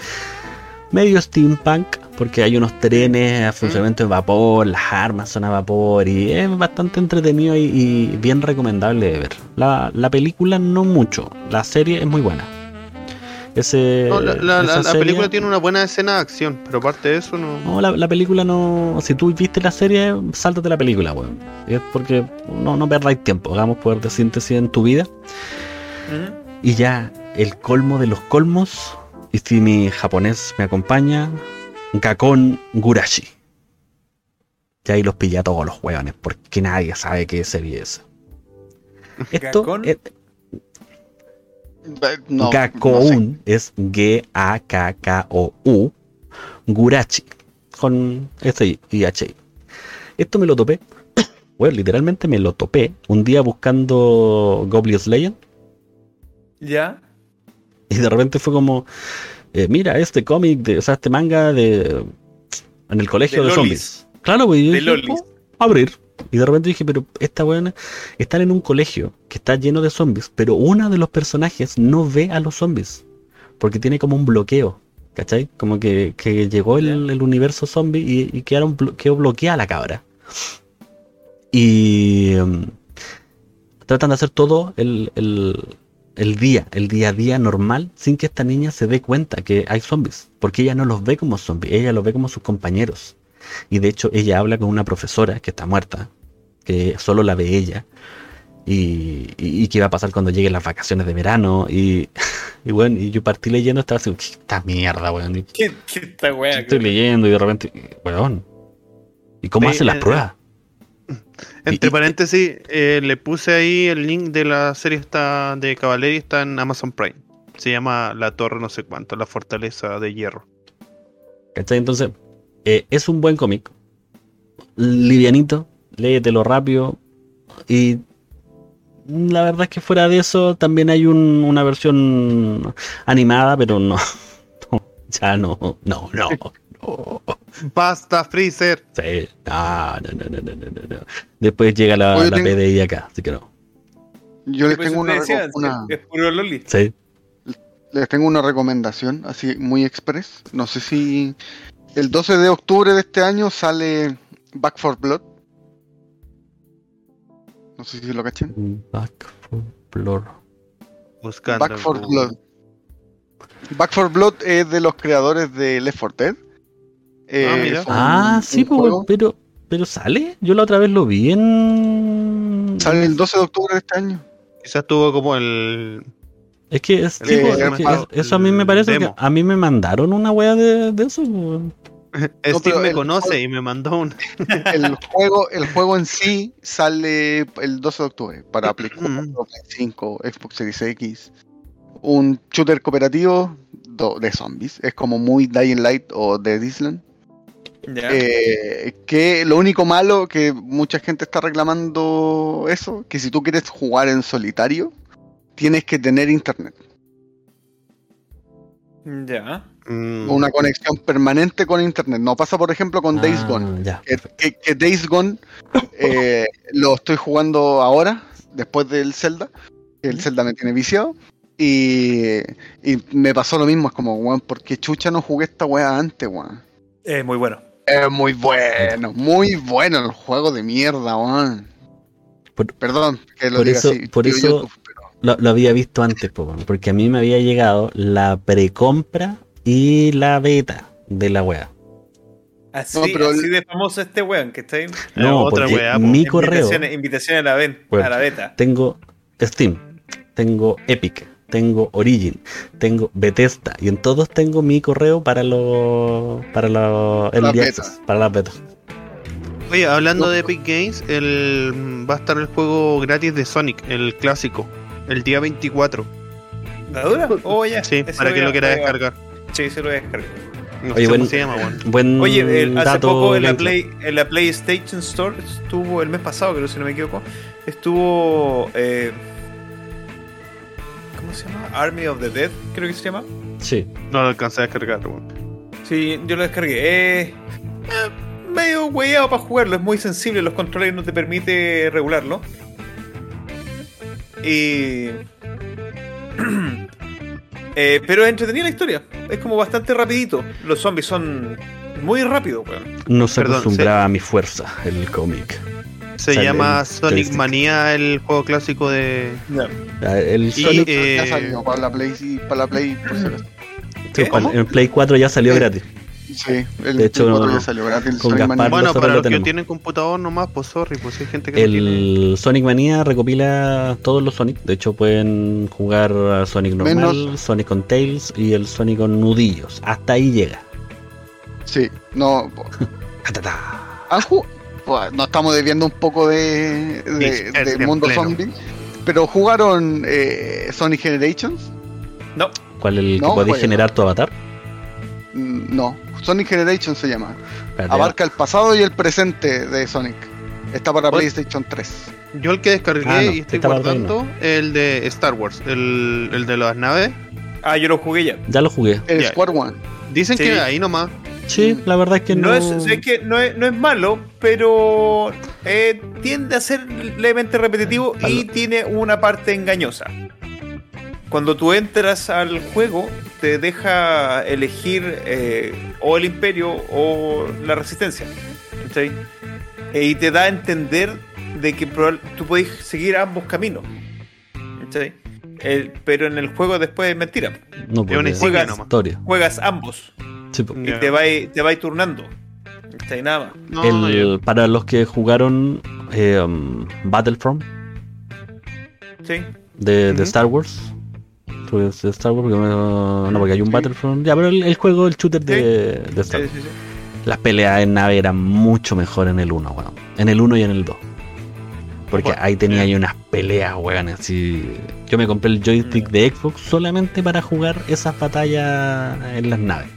medio steampunk, porque hay unos trenes a funcionamiento de vapor, las armas son a vapor, y es bastante entretenido y, y bien recomendable de ver. La, la película no mucho, la serie es muy buena. Ese, No, la, la- serie- película tiene una buena escena de acción, pero aparte de eso no. No, la, la película no. Si tú viste la serie, sáltate la película, weón. Es porque no, no perdáis tiempo. Hagamos poder de síntesis en tu vida. Ujú. Y ya, el colmo de los colmos. Y si mi japonés me acompaña, Gakon Gurashi. Ya ahí los pillé a todos los hueones, porque nadie sabe qué serie es. Esto ¿Gakon? es Eh, No, no sé. Gakoun es G-A-K-K-O-U. Gurachi. Con S y H. Esto me lo topé. Bueno, literalmente me lo topé un día buscando Goblin Slayer. ¿Ya? Y de repente fue como, eh, mira, este cómic, de, o sea, este manga de en el colegio De zombies. Claro, güey. De dije, lolis. "Oh, abrir. Y de repente dije, pero esta buena están en un colegio que está lleno de zombies, pero uno de los personajes no ve a los zombies. Porque tiene como un bloqueo. ¿Cachai? Como que, que llegó el, el universo zombie y, y quedaron, quedó bloqueada la cabra. Y mm, tratan de hacer todo el, el- el día, el día a día normal, sin que esta niña se dé cuenta que hay zombies. Porque ella no los ve como zombies, ella los ve como sus compañeros. Y de hecho ella habla con una profesora que está muerta, que solo la ve ella. Y, y, y qué va a pasar cuando lleguen las vacaciones de verano. Y, y bueno, y yo partí leyendo, estaba así, ¿qué esta mierda, weón? ¿Y ¿Qué, qué esta wea? Estoy leyendo y de repente, weón. ¿Y cómo Sí, hacen las eh, pruebas? Entre Y- paréntesis, eh, le puse ahí el link de la serie está de Cavalry, está en Amazon Prime. Se llama La Torre no sé cuánto, la Fortaleza de Hierro. ¿Cachai? Entonces, eh, es un buen cómic. Livianito, léetelo rápido. Y la verdad es que fuera de eso también hay un- una versión animada, pero no. no, ya no, no, no. no. Basta, Freezer. Sí, no, no, no, no, no, no, no. Después llega la, la tengo- PDI acá, así que no. Yo les tengo, una, una- Es puro loli. Sí. les tengo una recomendación, así muy express. No sé si el 12 de octubre de este año sale Back for Blood. No sé si lo cachen. Back for Blood. Buscando. Back for Blood. Back for Blood es de los creadores de Left 4 Dead. Eh, Ah, un- Ah, un sí, pero, pero sale. Yo la otra vez lo vi en. Sale el 12 de octubre de este año. Quizás tuvo como el. Es que, es, El que eso a mí me parece que a mí me mandaron una wea de, de eso. Steve me el- conoce y me mandó un. El juego, el juego en sí sale el 12 de octubre para Play 4, Mm. Play 5, Xbox Series X. Un shooter cooperativo de zombies. Es como muy Dying Light o Dead Island. Eh, que lo único malo que mucha gente está reclamando eso, que si tú quieres jugar en solitario, tienes que tener internet. Ya. Mm, Una conexión permanente con internet. No pasa, por ejemplo, con Days Ah, Gone. ya. Que, que- que Days Gone eh, lo estoy jugando ahora, después del Zelda. El Zelda me tiene viciado. Y, y me pasó lo mismo. Es como, weón, ¿por qué chucha no jugué esta weá antes, weón? Es muy bueno. Es muy bueno, muy bueno el juego de mierda, weón. Por- Perdón que lo por diga eso- así. por digo eso- YouTube, pero- Lo, lo había visto antes, porque a mí me había llegado la precompra y la beta de la wea. Así, No, pero así el- de famoso este weón que está ahí. No, otra wea, mi correo Invitaciones, invitaciones a la, ven, Bueno. a la beta. tengo Steam, tengo Epic, tengo Origin, tengo Bethesda y en todos tengo mi correo para los para los access, para las betas. Oye, hablando No. de Epic Games, el, va a estar el juego gratis de Sonic, el clásico, el día 24. ¿La dura? Oh, ya. Sí, Ese para que lo quiera descargar. Sí, se lo voy a descargar. No Oye, sé buen- cómo se llama, weón. Buen Oye, el- hace dato, poco en la. Play, en la PlayStation Store estuvo, el mes pasado, creo si no me equivoco, estuvo. eh, ¿Cómo se llama? Army of the Dead, creo que se llama. Sí, No lo alcancé a descargar, weón. Sí, yo lo descargué. Eh, eh, medio hueado para jugarlo, es muy sensible, los controles no te permite regularlo. Y. Eh, pero es entretenida la historia, es como bastante rapidito. Los zombies son muy rápidos, weón. no se Perdón, acostumbraba a mi fuerza el cómic. Se Sale llama Sonic joystick. Mania, el juego clásico de. Ah, El Y, Sonic eh, Ya salió para la Play, sí, para la Play, por. ¿qué? el- en Play 4 ya salió Sí. gratis. Sí, el De hecho, Play 4 no- ya salió gratis. el Sonic Gaspar Mania. Bueno, para lo los que tienen computador nomás, pues sorry, pues hay gente que no tiene. El Sonic Mania recopila todos los Sonic. De hecho, pueden jugar a Sonic normal, Menos- Sonic con Tails y el Sonic con nudillos. Hasta ahí llega. Sí, no. ¿Han pues, nos estamos desviando un poco de, del mundo pleno. zombie. Pero jugaron eh, Sonic Generations? No, ¿Cuál es el No, que podéis generar tu avatar? Mm, No, Sonic Generations se llama. Abarca el pasado y el presente de Sonic. Está para? PlayStation 3. Yo el que descargué Ah, no, y estoy guardando, el de Star Wars, el, el de las naves. ah, yo lo jugué ya. Ya lo jugué. El Ya. Squad One. Dicen Sí. que ahí nomás. Sí, la verdad es que no. No es, es que no es, no es malo, pero eh, tiende a ser levemente repetitivo y tiene una parte engañosa. Cuando tú entras al juego, te deja elegir eh, o el imperio o la resistencia. ¿cachai? Eh, y te da a entender de que tú podés seguir ambos caminos. El- pero en el juego después es mentira. No, Es una historia. Juegas ambos Sí, y te vais te vais turnando. ¿cachai? Nada más. No, El- para los que jugaron eh, um, Battlefront Sí. de, de. Star Wars. De Star Wars, porque no, no, porque hay un Sí. Battlefront. Ya, pero el, el juego, el shooter de, de Star Wars. sí, sí. Las peleas en nave eran mucho mejor en el 1, weón. En el 1 y en el 2. Porque Bueno, ahí tenía ahí unas peleas, weón. Así. Yo me compré el joystick de Xbox solamente para jugar esas batallas en las naves.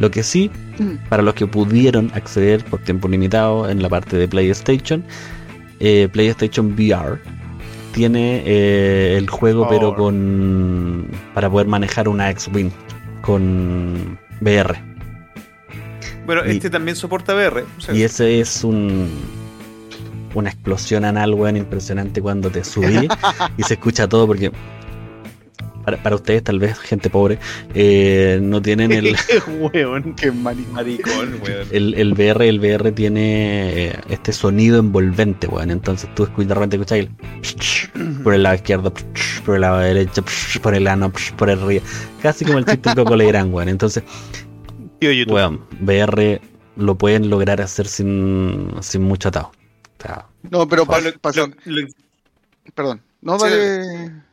Lo que sí, Mm. para los que pudieron acceder por tiempo limitado en la parte de PlayStation, eh, PlayStation VR tiene eh, el juego, pero con. para poder manejar una X-Wing con VR. Bueno, Y- este también soporta VR. o sea, Y ese es un una explosión anal, weón, impresionante cuando te subí y se escucha todo porque para, para ustedes, tal vez, gente pobre, eh, no tienen el, Weón. Qué. Maricón, weón. el, el VR, el VR tiene eh, este sonido envolvente, weón. Entonces tú escuchas, de repente escuchas el por el lado izquierdo, por el lado derecho, por el ano, por el río. Casi como el chiste de Coco Legrand, weón. Entonces, Tío YouTube. weón, VR lo pueden lograr hacer sin, sin mucho atado. O sea, No, pero Lo- lo- Perdón. No, Sí.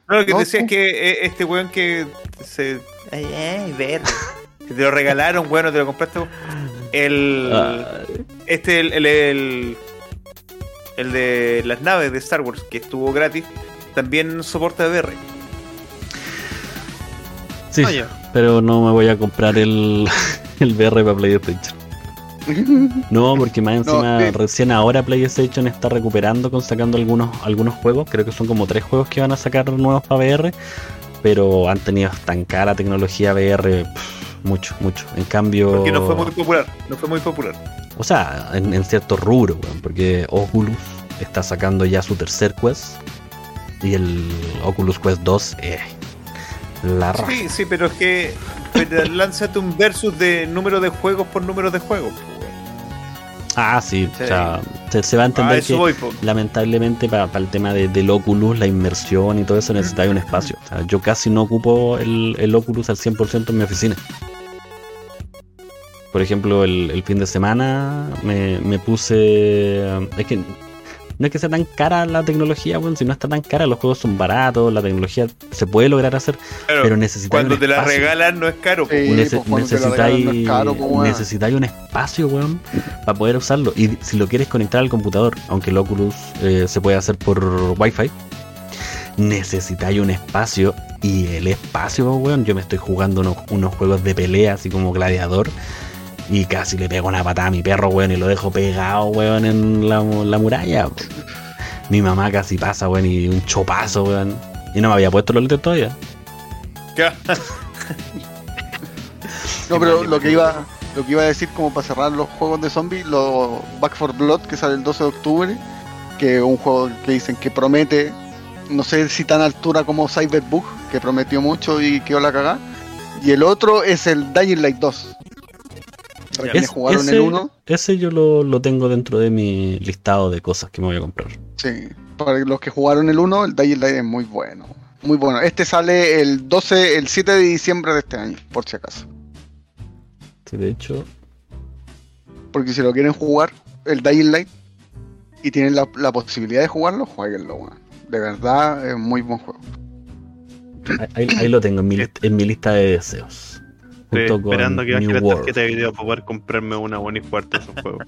No, lo que No, decía es que eh, este weón que se. Ay, ay, verde. Que te lo regalaron, bueno, te lo compraste. El. Ah, Este, el, el, el, el de las naves de Star Wars, que estuvo gratis, también soporta VR. sí, Ah, pero no me voy a comprar el, el VR para PlayStation. No, porque más encima recién ahora PlayStation está recuperando con sacando algunos algunos juegos, creo que son como tres juegos que van a sacar nuevos para VR, pero han tenido estancada la tecnología VR pff, mucho, mucho. En cambio, Porque no fue muy popular. No fue muy popular. o sea, en, en cierto rubro, porque Oculus está sacando ya su tercer Quest y el Oculus Quest 2 eh, la raja. Sí, sí, pero es que. pero lánzate un versus de número de juegos por número de juegos. Ah, sí, Sí. o sea, se, se va a entender que voy, lamentablemente para el tema de- del Oculus, la inmersión y todo eso necesita un espacio. O sea, yo casi no ocupo el, el Oculus al 100% en mi oficina. Por ejemplo, el, el fin de semana me, me puse... Es que no es que sea tan cara la tecnología, bueno, si no está tan cara, los juegos son baratos, la tecnología se puede lograr hacer, Claro, pero necesitáis cuando un te la espacio. regalan no es caro. po. Sí. Nece- pues, cuando te la regalan no necesitáis es caro, necesitáis un espacio, weón, para poder usarlo. Y si lo quieres conectar al computador, aunque el Oculus eh, se puede hacer por Wi-Fi, necesitáis un espacio. Y el espacio, weón, yo me estoy jugando unos, unos juegos de pelea, así como gladiador. Y casi le pego una patada a mi perro, weón, y lo dejo pegado, weón, en la, la muralla. Mi mamá casi pasa, weón, y un chopazo, weón. Y no me había puesto los lentes todavía. Ya. No, pero lo que iba lo que iba a decir como para cerrar los juegos de zombies, los Back for Blood que sale el 12 de octubre, que es un juego que dicen que promete, no sé si tan altura como Cyberbug, que prometió mucho y quedó la cagada. Y el otro es el Dying Light 2. Es- jugaron ese, el 1, ese yo lo, lo tengo dentro de mi listado de cosas que me voy a comprar. sí. Para los que jugaron el 1, el Dying Light es muy bueno. Muy bueno. Este sale el 12, el 7 de diciembre de este año, por si acaso. Sí, de hecho, Porque si lo quieren jugar, el Dying Light, y tienen la, la posibilidad de jugarlo, jueguenlo, weón. De verdad, es muy buen juego. ahí, ahí lo tengo en mi, list- en mi lista de deseos. Estoy Junto con esperando que baje la tarjeta de video para poder comprarme una buena y fuerte de esos juegos.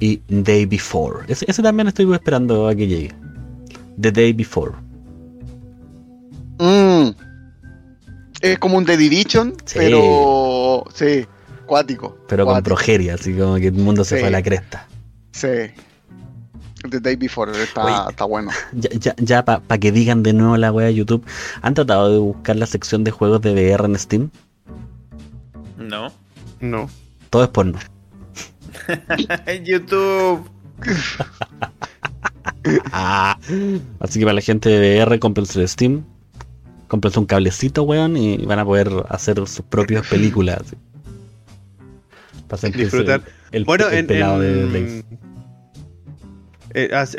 y Day Before. Ese, ese también estoy esperando a que llegue. The Day Before. Mm. Es como un The Division, Sí. pero. Sí, cuático. Pero con progeria, así como que el mundo se Sí. fue a la cresta. Sí. The Day Before está, Oye. está bueno. Ya, ya, ya para que digan de nuevo la wea de YouTube, ¿han tratado de buscar la sección de juegos de VR en Steam? No. No. Todo es porno. En YouTube. Ah. Así que para la gente de VR, cómprense el Steam, cómprense un cablecito, weón, y van a poder hacer sus propias películas. así. Para Disfrutar. El, el- Bueno, el en, pelado eh,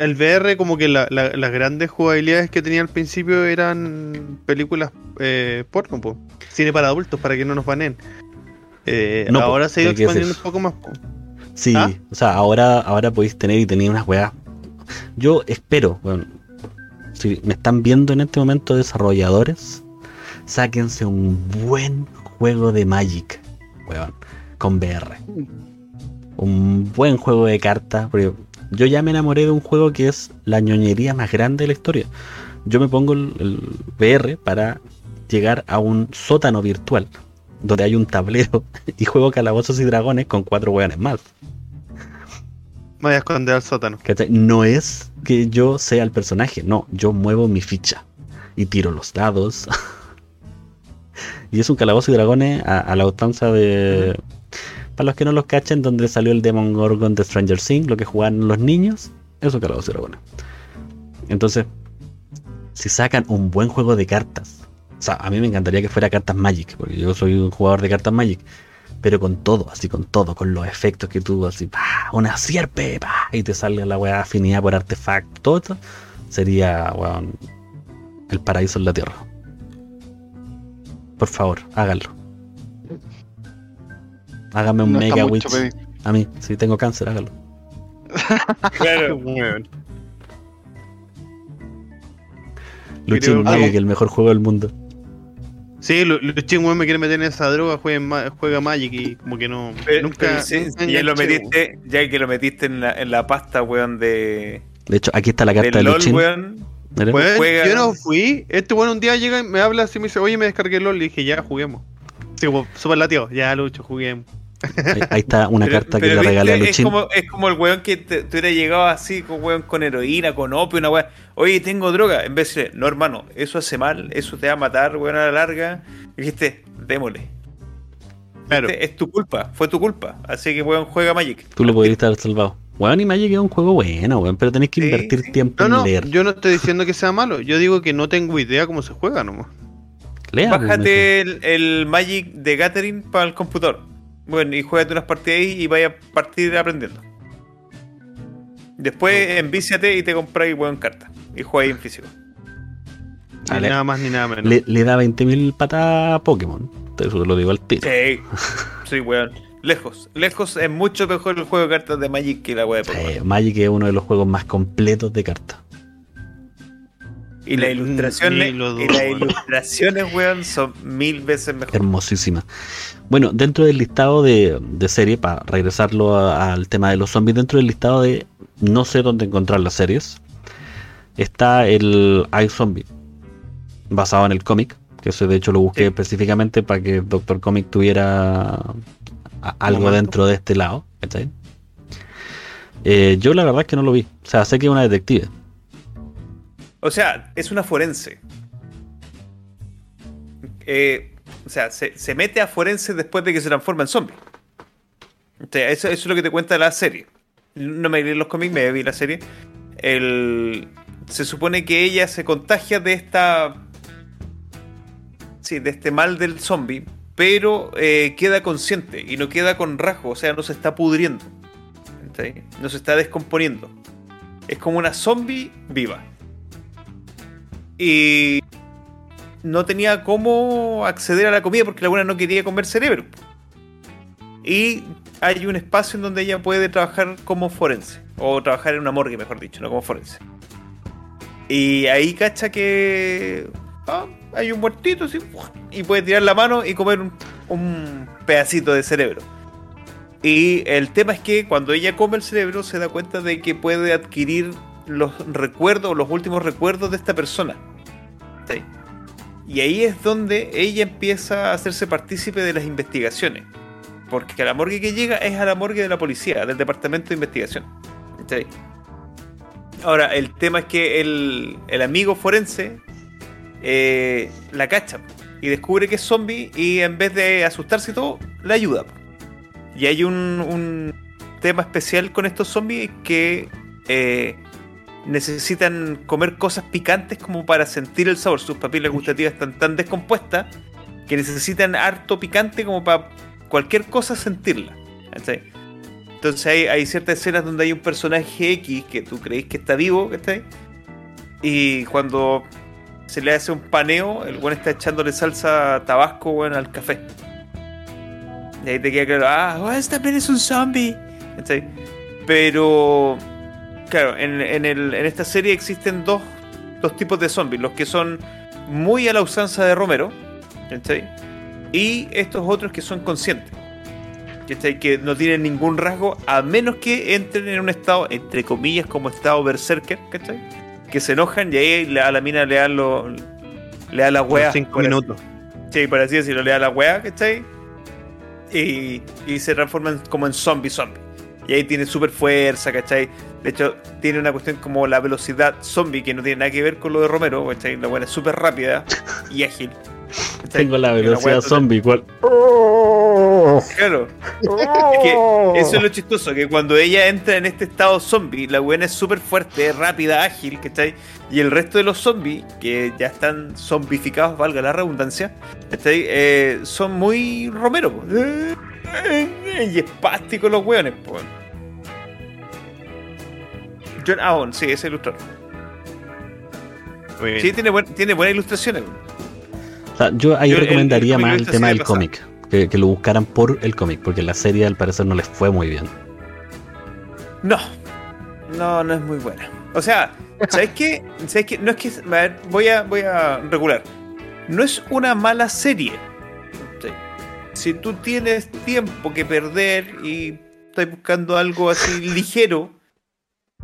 el VR como que la- la- las grandes jugabilidades que tenía al principio eran películas eh, porno, po. cine para adultos, para que no nos banen. Eh, No, po, ahora se ha ido ¿qué es expandiendo un poco más. Sí, ¿Ah? o sea, ahora, ahora podéis tener y tener unas weas. Yo espero, bueno, si me están viendo en este momento desarrolladores, sáquense un buen juego de Magic, weón, con VR. Un buen juego de cartas, porque yo ya me enamoré de un juego que es la ñoñería más grande de la historia. Yo me pongo el, el VR para llegar a un sótano virtual, donde hay un tablero y juego calabozos y dragones con cuatro weones más. Me voy a esconder al sótano. No es que yo sea el personaje, no, yo muevo mi ficha y tiro los dados. y es un calabozo y dragones a, a la usanza de. Para los que no los cachen, donde salió el Demon Gorgon de Stranger Things, lo que jugaban los niños, es un calabozo y dragones. Entonces, si sacan un buen juego de cartas, sea, a mí me encantaría que fuera cartas Magic, porque yo soy un jugador de cartas Magic, pero con todo, así con todo, con los efectos que tú, así, pa, una sierpe, pa, y te sale la weá afinidad por artefacto, todo esto, sería, weón, el paraíso en la tierra. Por favor, háganlo. Hágame un No Mega Witch. A mí, si tengo cáncer, hágalo. Claro. Weón. Luchín Creo- el mejor juego del mundo. Sí, Luchín, weón, me quiere meter en esa droga, juega, en Ma- juega Magic y como que no. Pero- nunca. pero sí, nunca ya lo metiste, ya que lo metiste en la, en la pasta, weón, de, De hecho, aquí está la carta de del LOL, Luchín. weón. Juega- yo no fui. Este weón un día llega y me habla así y me dice, oye, me descargué el LOL. Le dije, ya, juguemos. Sí, como súper latido. Ya, Lucho, juguemos. Ahí, ahí está una Pero- carta que le regalé a es Luchín. como, es como el weón que te, te hubiera llegado así, con weón con heroína, con opio, una weón. Oye, tengo droga. En vez de decirle, no, hermano, eso hace mal, eso te va a matar, weón, a la larga. Y dijiste, démosle. Claro. Este, Es tu culpa, fue tu culpa. Así que, weón, juega Magic. Tú lo podrías haber salvado. Weón, y Magic es un juego bueno, weón, pero tenés que Sí, invertir sí. tiempo No, en no, leer. yo no estoy diciendo que sea malo. Yo digo que no tengo idea cómo se juega nomás. Lea. Bájate el, el Magic de Gathering para el computador. Bueno, y juégate unas partidas ahí y vaya a partir aprendiendo. Después envíciate y te compras weón cartas. Y juegas en físico. Ni nada más ni nada menos. le, le da 20.000 patas a Pokémon. Eso lo digo al tiro. Sí, sí, weón. Lejos, lejos es mucho mejor el juego de cartas de Magic que la weá de Pokémon. Magic es uno de los juegos más completos de cartas. Y las ilustraciones, y las weón. ilustraciones, weón, son mil veces mejor. Hermosísima. Bueno, dentro del listado de, de serie, para regresarlo a- al tema de los zombies, dentro del listado de no sé dónde encontrar las series, está el iZombie, basado en el cómic, que eso de hecho lo busqué Sí. específicamente para que Doctor Comic tuviera algo dentro de este lado. ¿cachai? Eh, yo la verdad es que no lo vi. O sea, sé que es una detective. O sea, es una forense. Eh, o sea, se, se mete a forense después de que se transforma en zombie. O sea, eso, es lo que te cuenta la serie. No me leí los cómics, me vi la serie. El, se supone que ella se contagia de esta. Sí, de este mal del zombie, pero eh, queda consciente y no queda con rasgo, o sea, no se está pudriendo. No se está descomponiendo. Es como una zombie viva y no tenía cómo acceder a la comida porque la buena no quería comer cerebro. Y hay un espacio en donde ella puede trabajar como forense, o trabajar en una morgue, mejor dicho, no como forense. Y ahí cacha que ah, hay un muertito así, y puede tirar la mano y comer un, pedacito de cerebro. Y el tema es que cuando ella come el cerebro se da cuenta de que puede adquirir los recuerdos, los últimos recuerdos de esta persona. ¿Sí? Y ahí es donde ella empieza a hacerse partícipe de las investigaciones. Porque a la morgue que llega es a la morgue de la policía, del departamento de investigación. Ahora, el tema es que el, el amigo forense eh, la cacha y descubre que es zombie y en vez de asustarse y todo, la ayuda. Y hay un, un tema especial con estos zombies que eh, necesitan comer cosas picantes como para sentir el sabor. Sus papilas gustativas están tan descompuestas que necesitan harto picante como para cualquier cosa sentirla. Entonces hay, ciertas escenas donde hay un personaje X que tú crees que está vivo, ¿cachai? Y cuando se le hace un paneo, el buen está echándole salsa tabasco al café. Y ahí te queda claro, ah, oh, también es un zombie. Pero, claro, en, en el- en esta serie existen dos, dos tipos de zombies. Los que son muy a la usanza de Romero, ¿cachai? Y estos otros que son conscientes. ¿cachai? Que no tienen ningún rasgo a menos que entren en un estado, entre comillas, como estado berserker, ¿cachai? Que se enojan y ahí a la mina le dan, lo, le da la wea. cinco así- minutos. Sí, por así decirlo, le da la wea, ¿cachai? Y, y se transforman como en zombie zombie. Y ahí tiene super fuerza, ¿cachai? De hecho, tiene una cuestión como la velocidad zombie que no tiene nada que ver con lo de Romero, ¿cachai? La buena es súper rápida y ágil. ¿cachai? Tengo la velocidad zombie igual. Claro. Es que eso es lo chistoso, que cuando ella entra en este estado zombie, la buena es súper fuerte, rápida, ágil, ¿cachai? Y el resto de los zombies, que ya están zombificados, valga la redundancia, ¿cachai? Eh, son muy romero, po. Y espásticos los hueones, po. John Avon, sí, ese ilustrador. Muy bien. Sí, tiene, buen- tiene buenas ilustraciones. O sea, yo ahí Yo el- recomendaría el más el tema del cómic. Que, que lo buscaran por el cómic, porque la serie al parecer no les fue muy bien. No. No, no es muy buena. O sea, ¿sabes qué? ¿Sabes qué? No es que. A ver, voy a, voy a regular. No es una mala serie. Si tú tienes tiempo que perder y estás buscando algo así ligero,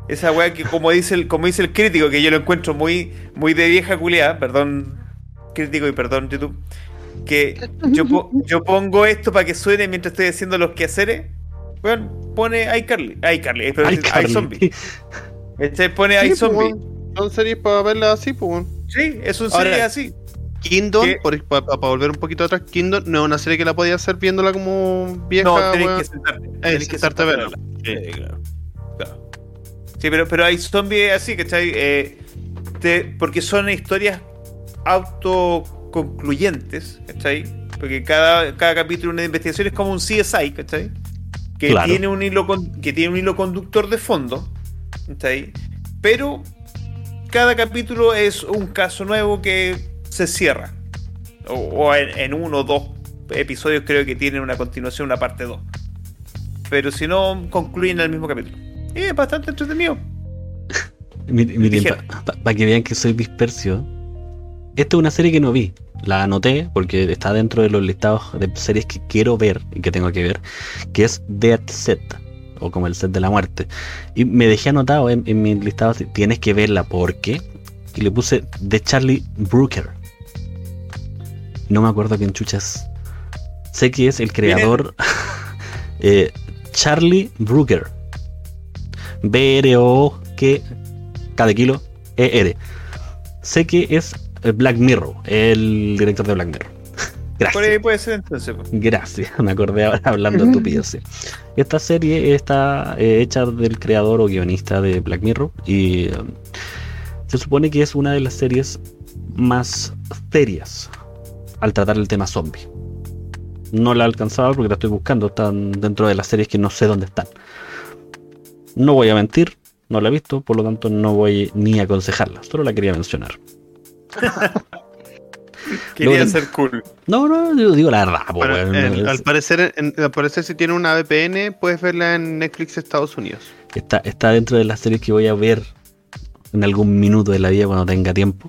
esa weá que como dice el, como dice el crítico, que yo lo encuentro muy, muy de vieja culiada, perdón, crítico y perdón, YouTube, que yo, po- yo pongo esto para que suene mientras estoy haciendo los quehaceres. Bueno, pone iCarly, iCarly, pero iZombie. Este pone Sí, iZombie. weón. Son series para verlas así, pues. weón. Sí, es un serie así. Kingdom, para volver un poquito atrás, Kingdom no es una serie que la podías hacer viéndola como vieja. No, tenés que sentarte. Eh, tenés que sentarte a verla. Sí, claro. Claro. Sí, pero, pero hay zombies así, ¿cachai? Eh, te- porque son historias autoconcluyentes, ¿cachai? Porque cada, cada capítulo de una investigación es como un CSI, ¿cachai? Que, Claro. tiene un hilo con- que tiene un hilo conductor de fondo, ¿cachai? Pero cada capítulo es un caso nuevo que se cierra. O, o en, en uno o dos episodios creo que tienen una continuación, una parte 2. Pero si no, concluyen en el mismo capítulo. Y es bastante entretenido. Miren, miren, Ligera. para que vean que soy dispersio. Esta es una serie que no vi. La anoté porque está dentro de los listados de series que quiero ver y que tengo que ver, que es Dead Set, o como el set de la muerte. Y me dejé anotado en, en mi listado, tienes que verla porque. Y le puse de Charlie Brooker. No me acuerdo quién chuchas. Sé que es el creador eh, Charlie Brooker. B-R-O que cada kilo E-R. Sé que es Black Mirror, el director de Black Mirror. Por ahí Gracias. puede ser entonces. pues. Gracias, me acordé ahora hablando estupideces. Esta serie está eh, hecha del creador o guionista de Black Mirror y eh, se supone que es una de las series más serias al tratar el tema zombie. No la alcanzaba porque la estoy buscando, están dentro de las series que no sé dónde están. No voy a mentir, no la he visto, por lo tanto no voy ni a aconsejarla, solo la quería mencionar. Quería ser cool. No, no, yo digo la verdad, Bueno, en- es- al, parecer, en- al parecer, si tiene una VPN, puedes verla en Netflix Estados Unidos. Está, está dentro de las series que voy a ver en algún minuto de la vida cuando tenga tiempo.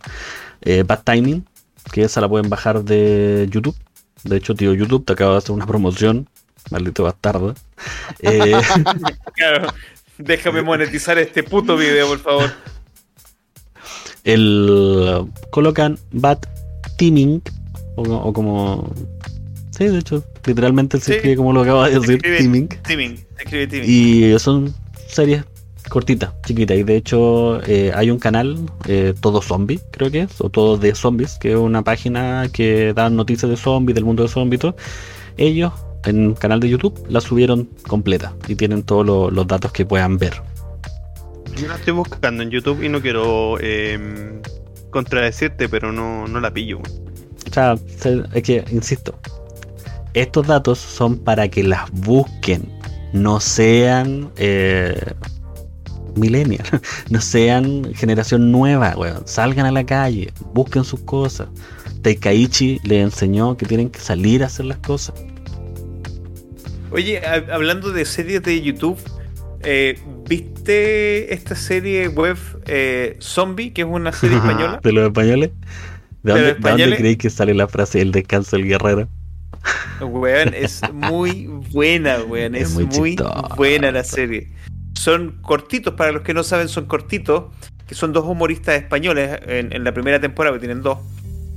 Eh, Bad Timing, que esa la pueden bajar de YouTube. De hecho, tío, YouTube te acaba de hacer una promoción. Maldito bastardo. Eh, Claro. Déjame monetizar este puto video, por favor. el, colocan Bad Teaming, o, o como... Sí, de hecho, literalmente se Sí. escribe como lo acaba de decir, escribe Teaming. Timing. se escribe Timing. Y son series cortitas, chiquitas. Y de hecho eh, hay un canal, eh, Todo Zombie, creo que es, o Todo de Zombies, que es una página que da noticias de zombies, del mundo de zombies y todo. Ellos, en un canal de YouTube, la subieron completa y tienen todos lo- los datos que puedan ver. Yo la estoy buscando en YouTube y no quiero eh, contradecirte, pero no, no la pillo. O sea, se- es que, insisto, estos datos son para que las busquen, no sean eh, millennial, no sean generación nueva, weón. Salgan a la calle, busquen sus cosas. Teikaichi les enseñó que tienen que salir a hacer las cosas. Oye, ha- hablando de series de YouTube, eh, ¿viste esta serie web eh, Zombie, que es una serie española? De los españoles. ¿De ¿De dónde, los de dónde españoles? creéis que sale la frase el descanso del guerrero? Weón, es muy buena, weón. Es Es, muy muy, buena la serie. Son cortitos, para los que no saben, son cortitos. Que son dos humoristas españoles en, la primera temporada, que tienen dos.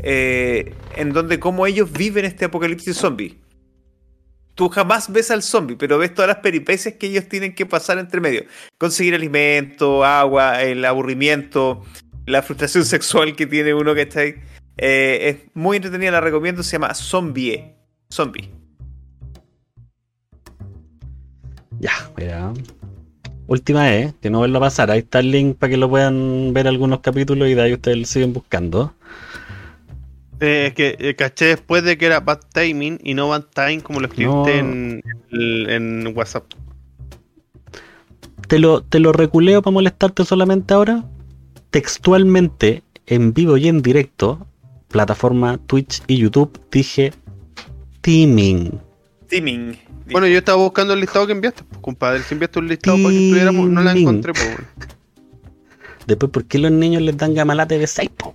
eh, en donde cómo ellos viven este apocalipsis zombie. Tú jamás ves al zombie, pero ves todas las peripecias que ellos tienen que pasar entre medio. Conseguir alimento, agua, el aburrimiento, la frustración sexual que tiene uno que está ahí. Es muy entretenida, la recomiendo. Se llama Zombie. Zombie. Ya, mira. Última vez, que no verlo pasar. Ahí está el link para que lo puedan ver algunos capítulos y de ahí ustedes lo siguen buscando. Eh, es que eh, caché después de que era Bad Timing y no Bad Time, como lo escribiste No. en, en- en WhatsApp. Te lo, te lo reculeo para molestarte solamente ahora. Textualmente, en vivo y en directo, plataforma Twitch y YouTube, dije teaming. Teaming. Bueno, yo estaba buscando el listado que enviaste, pues, compadre. Si enviaste un listado para que estuviéramos, no la encontré, pues. Después, ¿por qué los niños les dan gamalate de 6, po?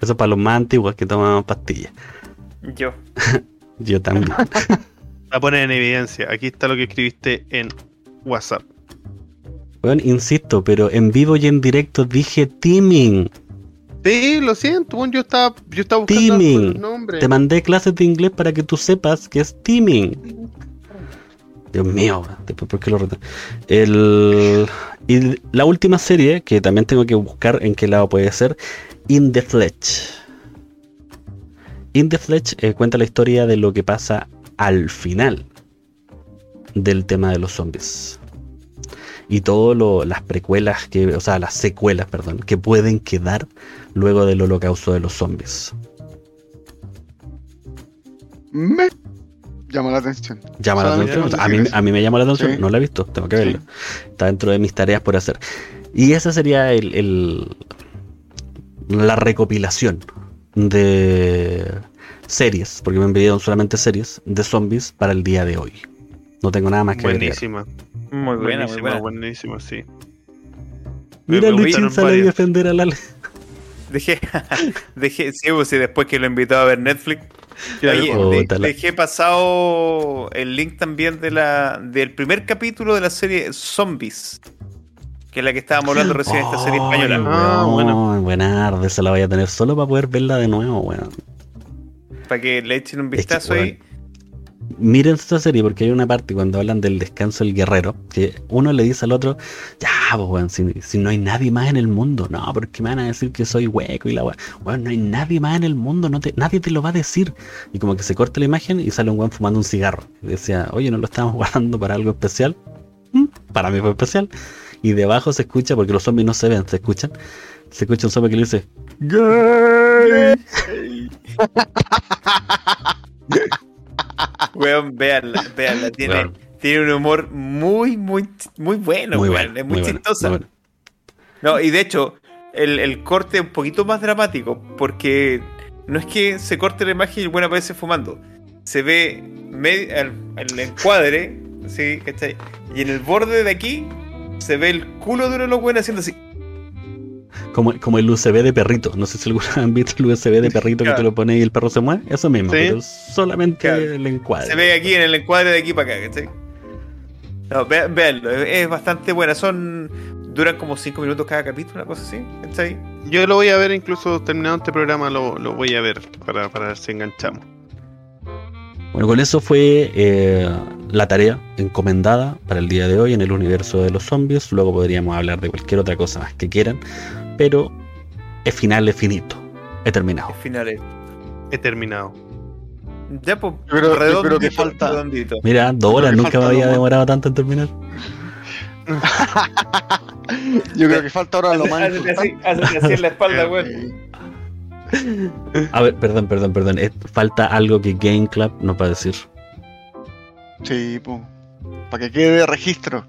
Eso para los más antiguos que toman pastillas. Yo. Yo también. La pones en evidencia. Aquí está lo que escribiste en WhatsApp. Bueno, insisto, pero en vivo y en directo dije teaming. Sí, lo siento, yo estaba, yo estaba buscando Teaming. el nombre. Te mandé clases de inglés para que tú sepas que es teaming. Dios mío, después por qué lo retan? El y la última serie que también tengo que buscar en qué lado puede ser, In the Fletch. In the Fletch eh, cuenta la historia de lo que pasa al final del tema de los zombies. Y todo las precuelas que, o sea, las secuelas, perdón, que pueden quedar luego del holocausto de los zombies. Me llama la atención. Llama la atención. no A mí, a mí me llama la atención. Sí. No la he visto, tengo que Sí. verla. Está dentro de mis tareas por hacer. Y esa sería el, el- la recopilación de series, porque me enviaron solamente series de zombies para el día de hoy. No tengo nada más que agregar. Buenísima. Muy buena, muy buenísima, buena. buenísima, sí. Mira, Luchín sale a defender a la. Dejé, dejé, sí, pues, y después que lo invitó a ver Netflix. Oye, Oh, de- dejé pasado el link también de la del primer capítulo de la serie Zombies. Que es la que estábamos hablando recién, esta serie española. Ah, weón, buenardo, esa la voy a tener solo para poder verla de nuevo, weón. Para que le echen un Es que, vistazo ahí. Miren esta serie porque hay una parte cuando hablan del descanso del guerrero que uno le dice al otro, ya, pues, weón, si, si no hay nadie más en el mundo, no, porque me van a decir que soy hueco y la weón, weón, no hay nadie más en el mundo, no te, nadie te lo va a decir. Y como que se corta la imagen y sale un weón fumando un cigarro. Y decía, oye, ¿no lo estamos guardando para algo especial? "Mm, Para mí fue especial. Y debajo se escucha, porque los zombies no se ven, se escuchan. Se escucha un zombie que le dice, ¡Gay! Weón, véanla, véanla. Tiene, Weón. tiene un humor muy, muy, muy bueno, muy weón, bueno, Es muy, chistosa. bueno. No, y de hecho, el, el corte es un poquito más dramático, porque no es que se corte la imagen y el buen aparece fumando. Se ve el, el encuadre, ¿sí? ¿cachai? Y en el borde de aquí se ve el culo de uno de los buenos haciendo así. Como, como el USB de perrito. No sé si alguna vez han visto el USB de perrito que te lo pones y el perro se mueve. Eso mismo, Sí. pero solamente Claro. el encuadre. Se ve aquí en el encuadre de aquí para acá, ¿cachai? No, ve- véanlo, es, es bastante buena. Son. Duran como 5 minutos cada capítulo, una cosa así, ¿cachai? Yo lo voy a ver, incluso terminado este programa, lo, lo voy a ver para, para ver si enganchamos. Bueno, con eso fue eh, la tarea encomendada para el día de hoy en el universo de los zombies. Luego podríamos hablar de cualquier otra cosa más que quieran. Pero es final, es finito. He terminado. El final es. He terminado. Ya, pues, Yo creo- yo creo que falta- redondito. Mira, dos horas, nunca me había demorado tanto en terminar. Yo creo que falta ahora lo más Hazte así, así en la espalda, weón. Eh, A ver, perdón, perdón, perdón. Falta algo que Game Club nos va a decir. Sí, para que quede de registro.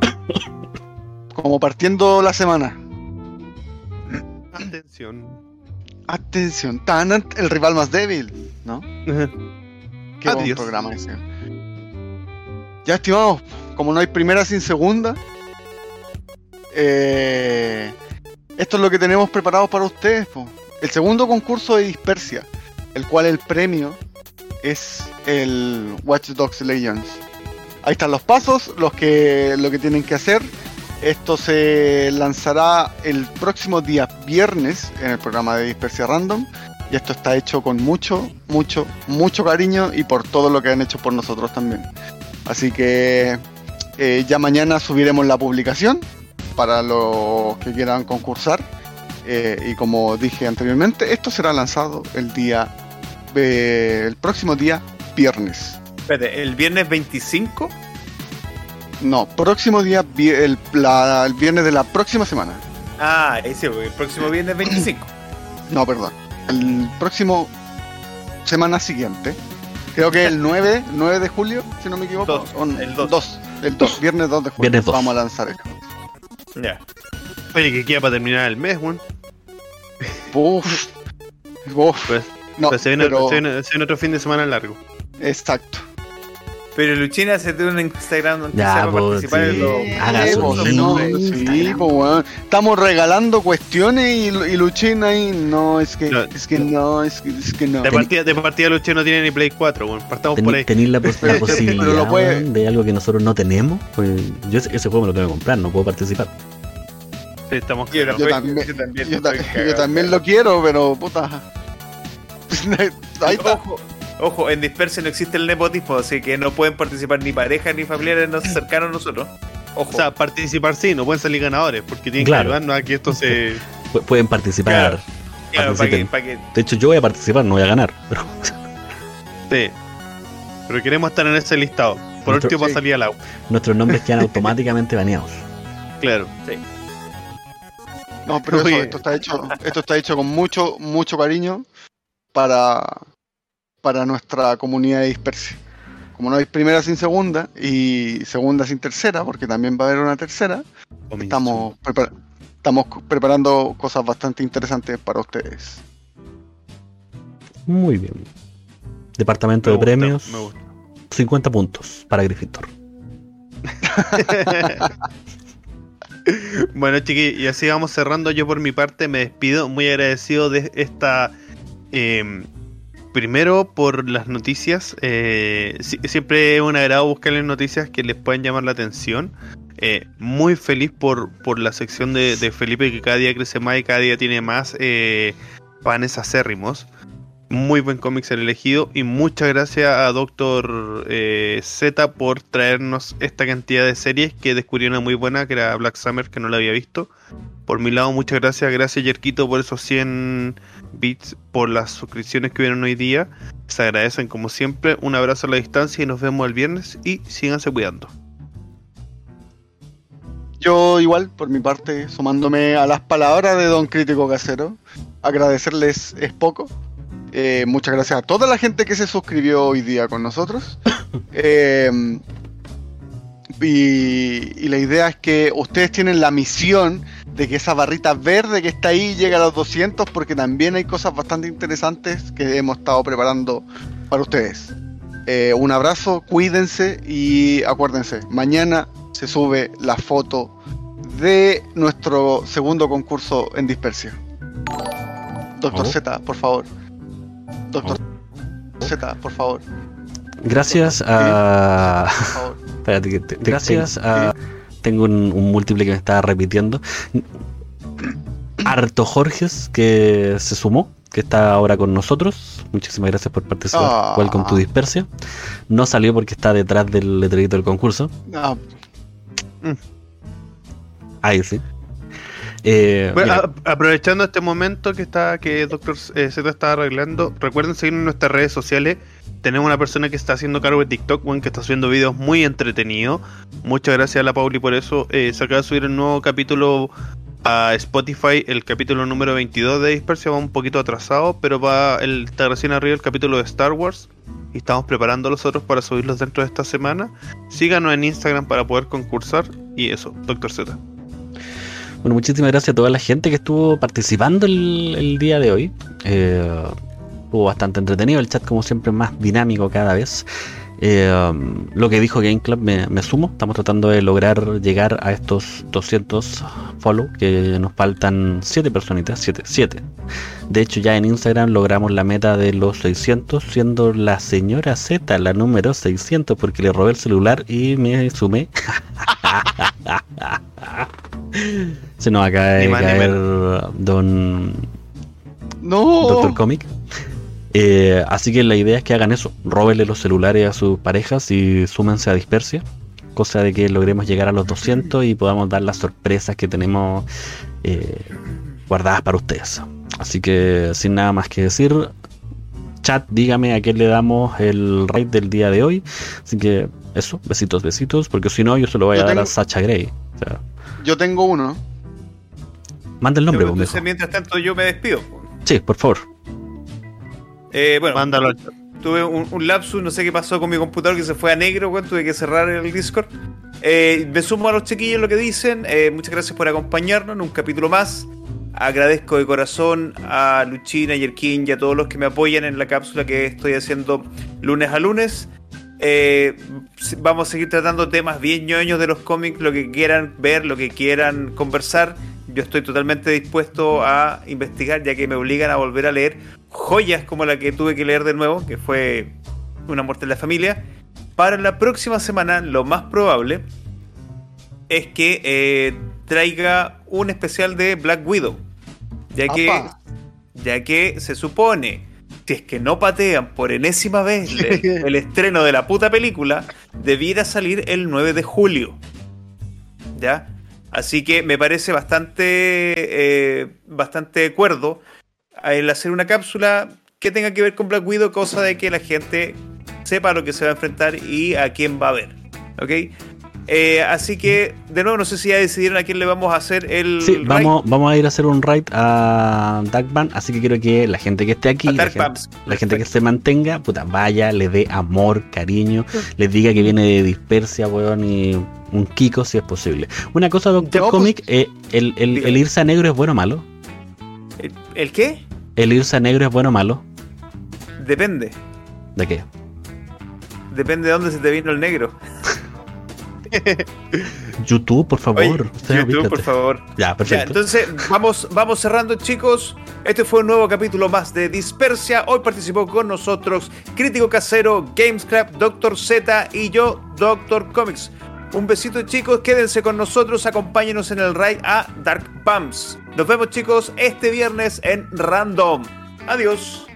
Como partiendo la semana. Atención. Atención, Tanant, el rival más débil, ¿no? Qué buen programa ese. Ya, estimados, como no hay primera sin segunda, eh, esto es lo que tenemos preparado para ustedes. po. El segundo concurso de Dispersia, el cual el premio es el Watch Dogs Legends. Ahí están los pasos, los que, lo que tienen que hacer. Esto se lanzará el próximo día viernes en el programa de Dispersia Random. Y esto está hecho con mucho, mucho, mucho cariño y por todo lo que han hecho por nosotros también. Así que eh, ya mañana subiremos la publicación para los que quieran concursar. Eh, y como dije anteriormente, esto será lanzado el día, eh, el próximo día viernes. Espérate, el viernes 25. No, próximo día, el, la- el viernes de la próxima semana. Ah, ese, el próximo viernes 25. No, perdón. El próximo semana siguiente. Creo que el 9, 9 de julio, si no me equivoco. Dos, o no, el dos. dos, el 2, viernes 2 de julio. Viernes dos. Vamos a lanzar esto. Ya. Oye, que queda para terminar el mes, weón. Uf. Uf. Pues, No, pues se, viene, pero se viene- se viene otro fin de semana largo. Exacto. Pero Luchina se tiene un Instagram donde Ya, se va a pues, participar en sí. los- Haga su pues, link. no, sí, pues. Estamos regalando cuestiones y, y Luchina ahí, no, es que No. es que no, es que, es que no. De partida, de partida Luche no tiene ni Play 4, bueno, partamos por ahí. Tenéis la, pos- la Pero- pero posibilidad lo puede- weón, de algo que nosotros no tenemos. Pues yo ese, ese juego me lo tengo que comprar, no puedo participar. Sí, estamos Yo, también, yo, yo lo quiero, pero puta. Ahí está. Ojo, ojo, en Disperse no existe el nepotismo, así que no pueden participar ni parejas ni familiares no cercanos a nosotros. Ojo. O sea, participar sí, no pueden salir ganadores, porque tienen Claro. que ayudarnos a que esto se. Pu- pueden participar. Claro, para que, para que De hecho, yo voy a participar, no voy a ganar. Pero Sí. Pero queremos estar en ese listado. Por Nuestro- último, va a sí. salir al agua. nuestros nombres quedan automáticamente baneados. Claro. No, pero eso, esto está hecho, esto está hecho con mucho, mucho cariño para, para nuestra comunidad de dispersia. Como no hay primera sin segunda y segunda sin tercera, porque también va a haber una tercera, estamos, prepara- estamos preparando cosas bastante interesantes para ustedes. Muy bien. Departamento Me de gusta, premios, Me gusta. 50 puntos para Gryffindor. bueno, chiqui, y así vamos cerrando. Yo por mi parte me despido, muy agradecido de esta. eh, primero por las noticias. eh, si- siempre es un agrado buscarles noticias que les puedan llamar la atención. Eh, muy feliz por, por la sección de, de Felipe que cada día crece más y cada día tiene más eh, panes acérrimos. Muy buen cómic el elegido y muchas gracias a Doctor eh, Z por traernos esta cantidad de series que descubrí una muy buena que era Black Summer que no la había visto. Por mi lado muchas gracias, gracias Yerquito por esos 100 bits, por las suscripciones que hubieron hoy día. Se agradecen como siempre, un abrazo a la distancia y nos vemos el viernes y síganse cuidando. Yo igual, por mi parte, sumándome a las palabras de Don Crítico Casero, agradecerles es poco. Eh, muchas gracias a toda la gente que se suscribió hoy día con nosotros. Eh, y, y la idea es que ustedes tienen la misión de que esa barrita verde que está ahí llegue a los 200 porque también hay cosas bastante interesantes que hemos estado preparando para ustedes. Eh, un abrazo, cuídense y acuérdense, mañana se sube la foto de nuestro segundo concurso en dispersia. Doctor Oh. Z, por favor. Doctor Z, por favor. Gracias a. Espérate, que te- gracias a. Tengo un, un múltiple que me estaba repitiendo. Harto Jorges, que se sumó, que está ahora con nosotros. Muchísimas gracias por participar. Ah. Welcome to Dispersia. No salió porque está detrás del letrerito del concurso. Ah, Ahí sí. Eh, Bueno, a- aprovechando este momento que está que Doctor eh, Z está arreglando, recuerden seguirnos en nuestras redes sociales. Tenemos una persona que está haciendo cargo de TikTok, bueno, que está subiendo videos muy entretenidos. Muchas gracias a la Pauli por eso. Eh, se acaba de subir un nuevo capítulo a Spotify, el capítulo número 22 de Dispersia, va un poquito atrasado, pero va el, está recién arriba el capítulo de Star Wars. Y estamos preparando los otros para subirlos dentro de esta semana. Síganos en Instagram para poder concursar. Y eso, Doctor Z. Bueno, muchísimas gracias a toda la gente que estuvo participando el, el día de hoy. Eh, estuvo bastante entretenido, el chat como siempre más dinámico cada vez. Eh, um, lo que dijo Game Club me, me sumo, estamos tratando de lograr llegar a estos 200 follow, que nos faltan 7 personitas, 7, 7. De hecho ya en Instagram logramos la meta de los 600, siendo la señora Z la número 600 porque le robé el celular y me sumé. Se nos acaba de caer don no. Doctor Comic. Eh, así que la idea es que hagan eso, róbenle los celulares a sus parejas y súmense a Dispersia, cosa de que logremos llegar a los 200 y podamos dar las sorpresas que tenemos eh, guardadas para ustedes. Así que sin nada más que decir, chat, dígame a qué le damos el raid del día de hoy. Así que eso, besitos, besitos, porque si no yo se lo voy a dar a Sacha. O sea, Yo tengo uno. manda el nombre, Entonces, mientras tanto, yo me despido. Sí, por favor. Eh, bueno, Mándalo al chat. tuve un, un lapsus, no sé qué pasó con mi computador que se fue a negro, tuve que cerrar el Discord. Eh, me sumo a los chiquillos lo que dicen. eh, muchas gracias por acompañarnos en un capítulo más Agradezco de corazón a Luchina y Erkin y a todos los que me apoyan en la cápsula que estoy haciendo lunes a lunes. Eh, vamos a seguir tratando temas bien ñoños de los cómics, lo que quieran ver, lo que quieran conversar. Yo estoy totalmente dispuesto a investigar, ya que me obligan a volver a leer joyas como la que tuve que leer de nuevo, que fue Una muerte en la familia. Para la próxima semana, lo más probable es que eh, traiga un especial de Black Widow. Ya que, Apa. ya que se supone, si es que no patean por enésima vez el, el estreno de la puta película, debiera salir el 9 de julio. ¿Ya? Así que me parece bastante, eh, bastante de acuerdo el hacer una cápsula que tenga que ver con Black Widow, cosa de que la gente sepa a lo que se va a enfrentar y a quién va a ver. ¿Ok? Eh, así que, de nuevo, no sé si ya decidieron a quién le vamos a hacer el. Sí, raid. vamos, vamos a ir a hacer un raid a Darkman, así que quiero que la gente que esté aquí, la gente, Bumps. la gente que se mantenga, puta, vaya, le dé amor, cariño, les diga que viene de Dispersia, weón, y un Kiko si es posible. Una cosa, Doctor pues. Comic, eh, el, el, el irse a negro es bueno o malo. ¿El, el qué? El irse a negro es bueno o malo. Depende. ¿De qué? Depende de dónde se te vino el negro. YouTube, por favor. Oye, Usted, YouTube, por favor. Ya, Ya, perfecto. entonces vamos, vamos cerrando, chicos. Este fue un nuevo capítulo más de Dispersia. Hoy participó con nosotros Crítico Casero, Gamescrap, Doctor Z y yo, Doctor Comics. Un besito, chicos. Quédense con nosotros. Acompáñenos en el raid a Dark Bumps. Nos vemos, chicos, este viernes en Random. Adiós.